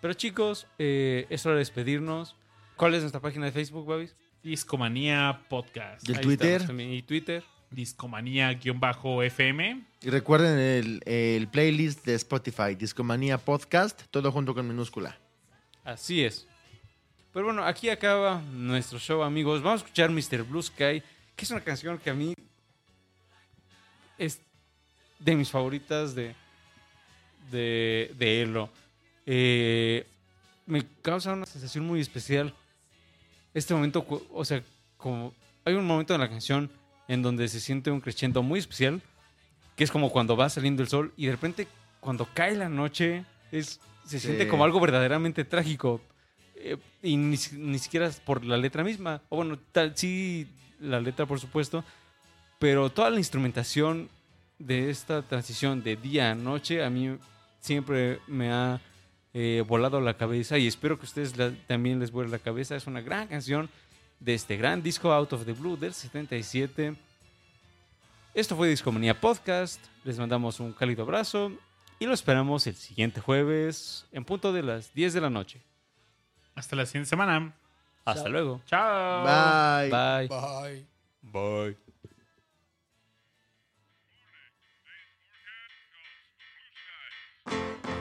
Pero chicos, eh, es hora de despedirnos. ¿Cuál es nuestra página de Facebook, Babis? Discomanía Podcast. ¿Y el Ahí Twitter? también. Y Twitter. Discomanía-FM. Y recuerden el, el playlist de Spotify, Discomanía Podcast, todo junto con minúscula. Así es. Pero bueno, aquí acaba nuestro show, amigos. Vamos a escuchar Mr. Blue Sky, que es una canción que a mí es de mis favoritas de, de, de Elo. Eh, me causa una sensación muy especial. Este momento, o sea, como hay un momento en la canción en donde se siente un crescendo muy especial que es como cuando va saliendo el sol y de repente cuando cae la noche es, se Sí. siente como algo verdaderamente trágico. Eh, y ni, ni siquiera por la letra misma. O bueno, tal, sí, la letra por supuesto, pero toda la instrumentación de esta transición de día a noche a mí siempre me ha eh, volado la cabeza y espero que a ustedes la- también les vuele la cabeza. Es una gran canción de este gran disco Out of the Blue del 77. Esto fue Discomanía Podcast. Les mandamos un cálido abrazo y lo esperamos el siguiente jueves en punto de las 10 de la noche. Hasta la siguiente semana. Hasta luego. Chao. Bye. Bye. Bye. Bye.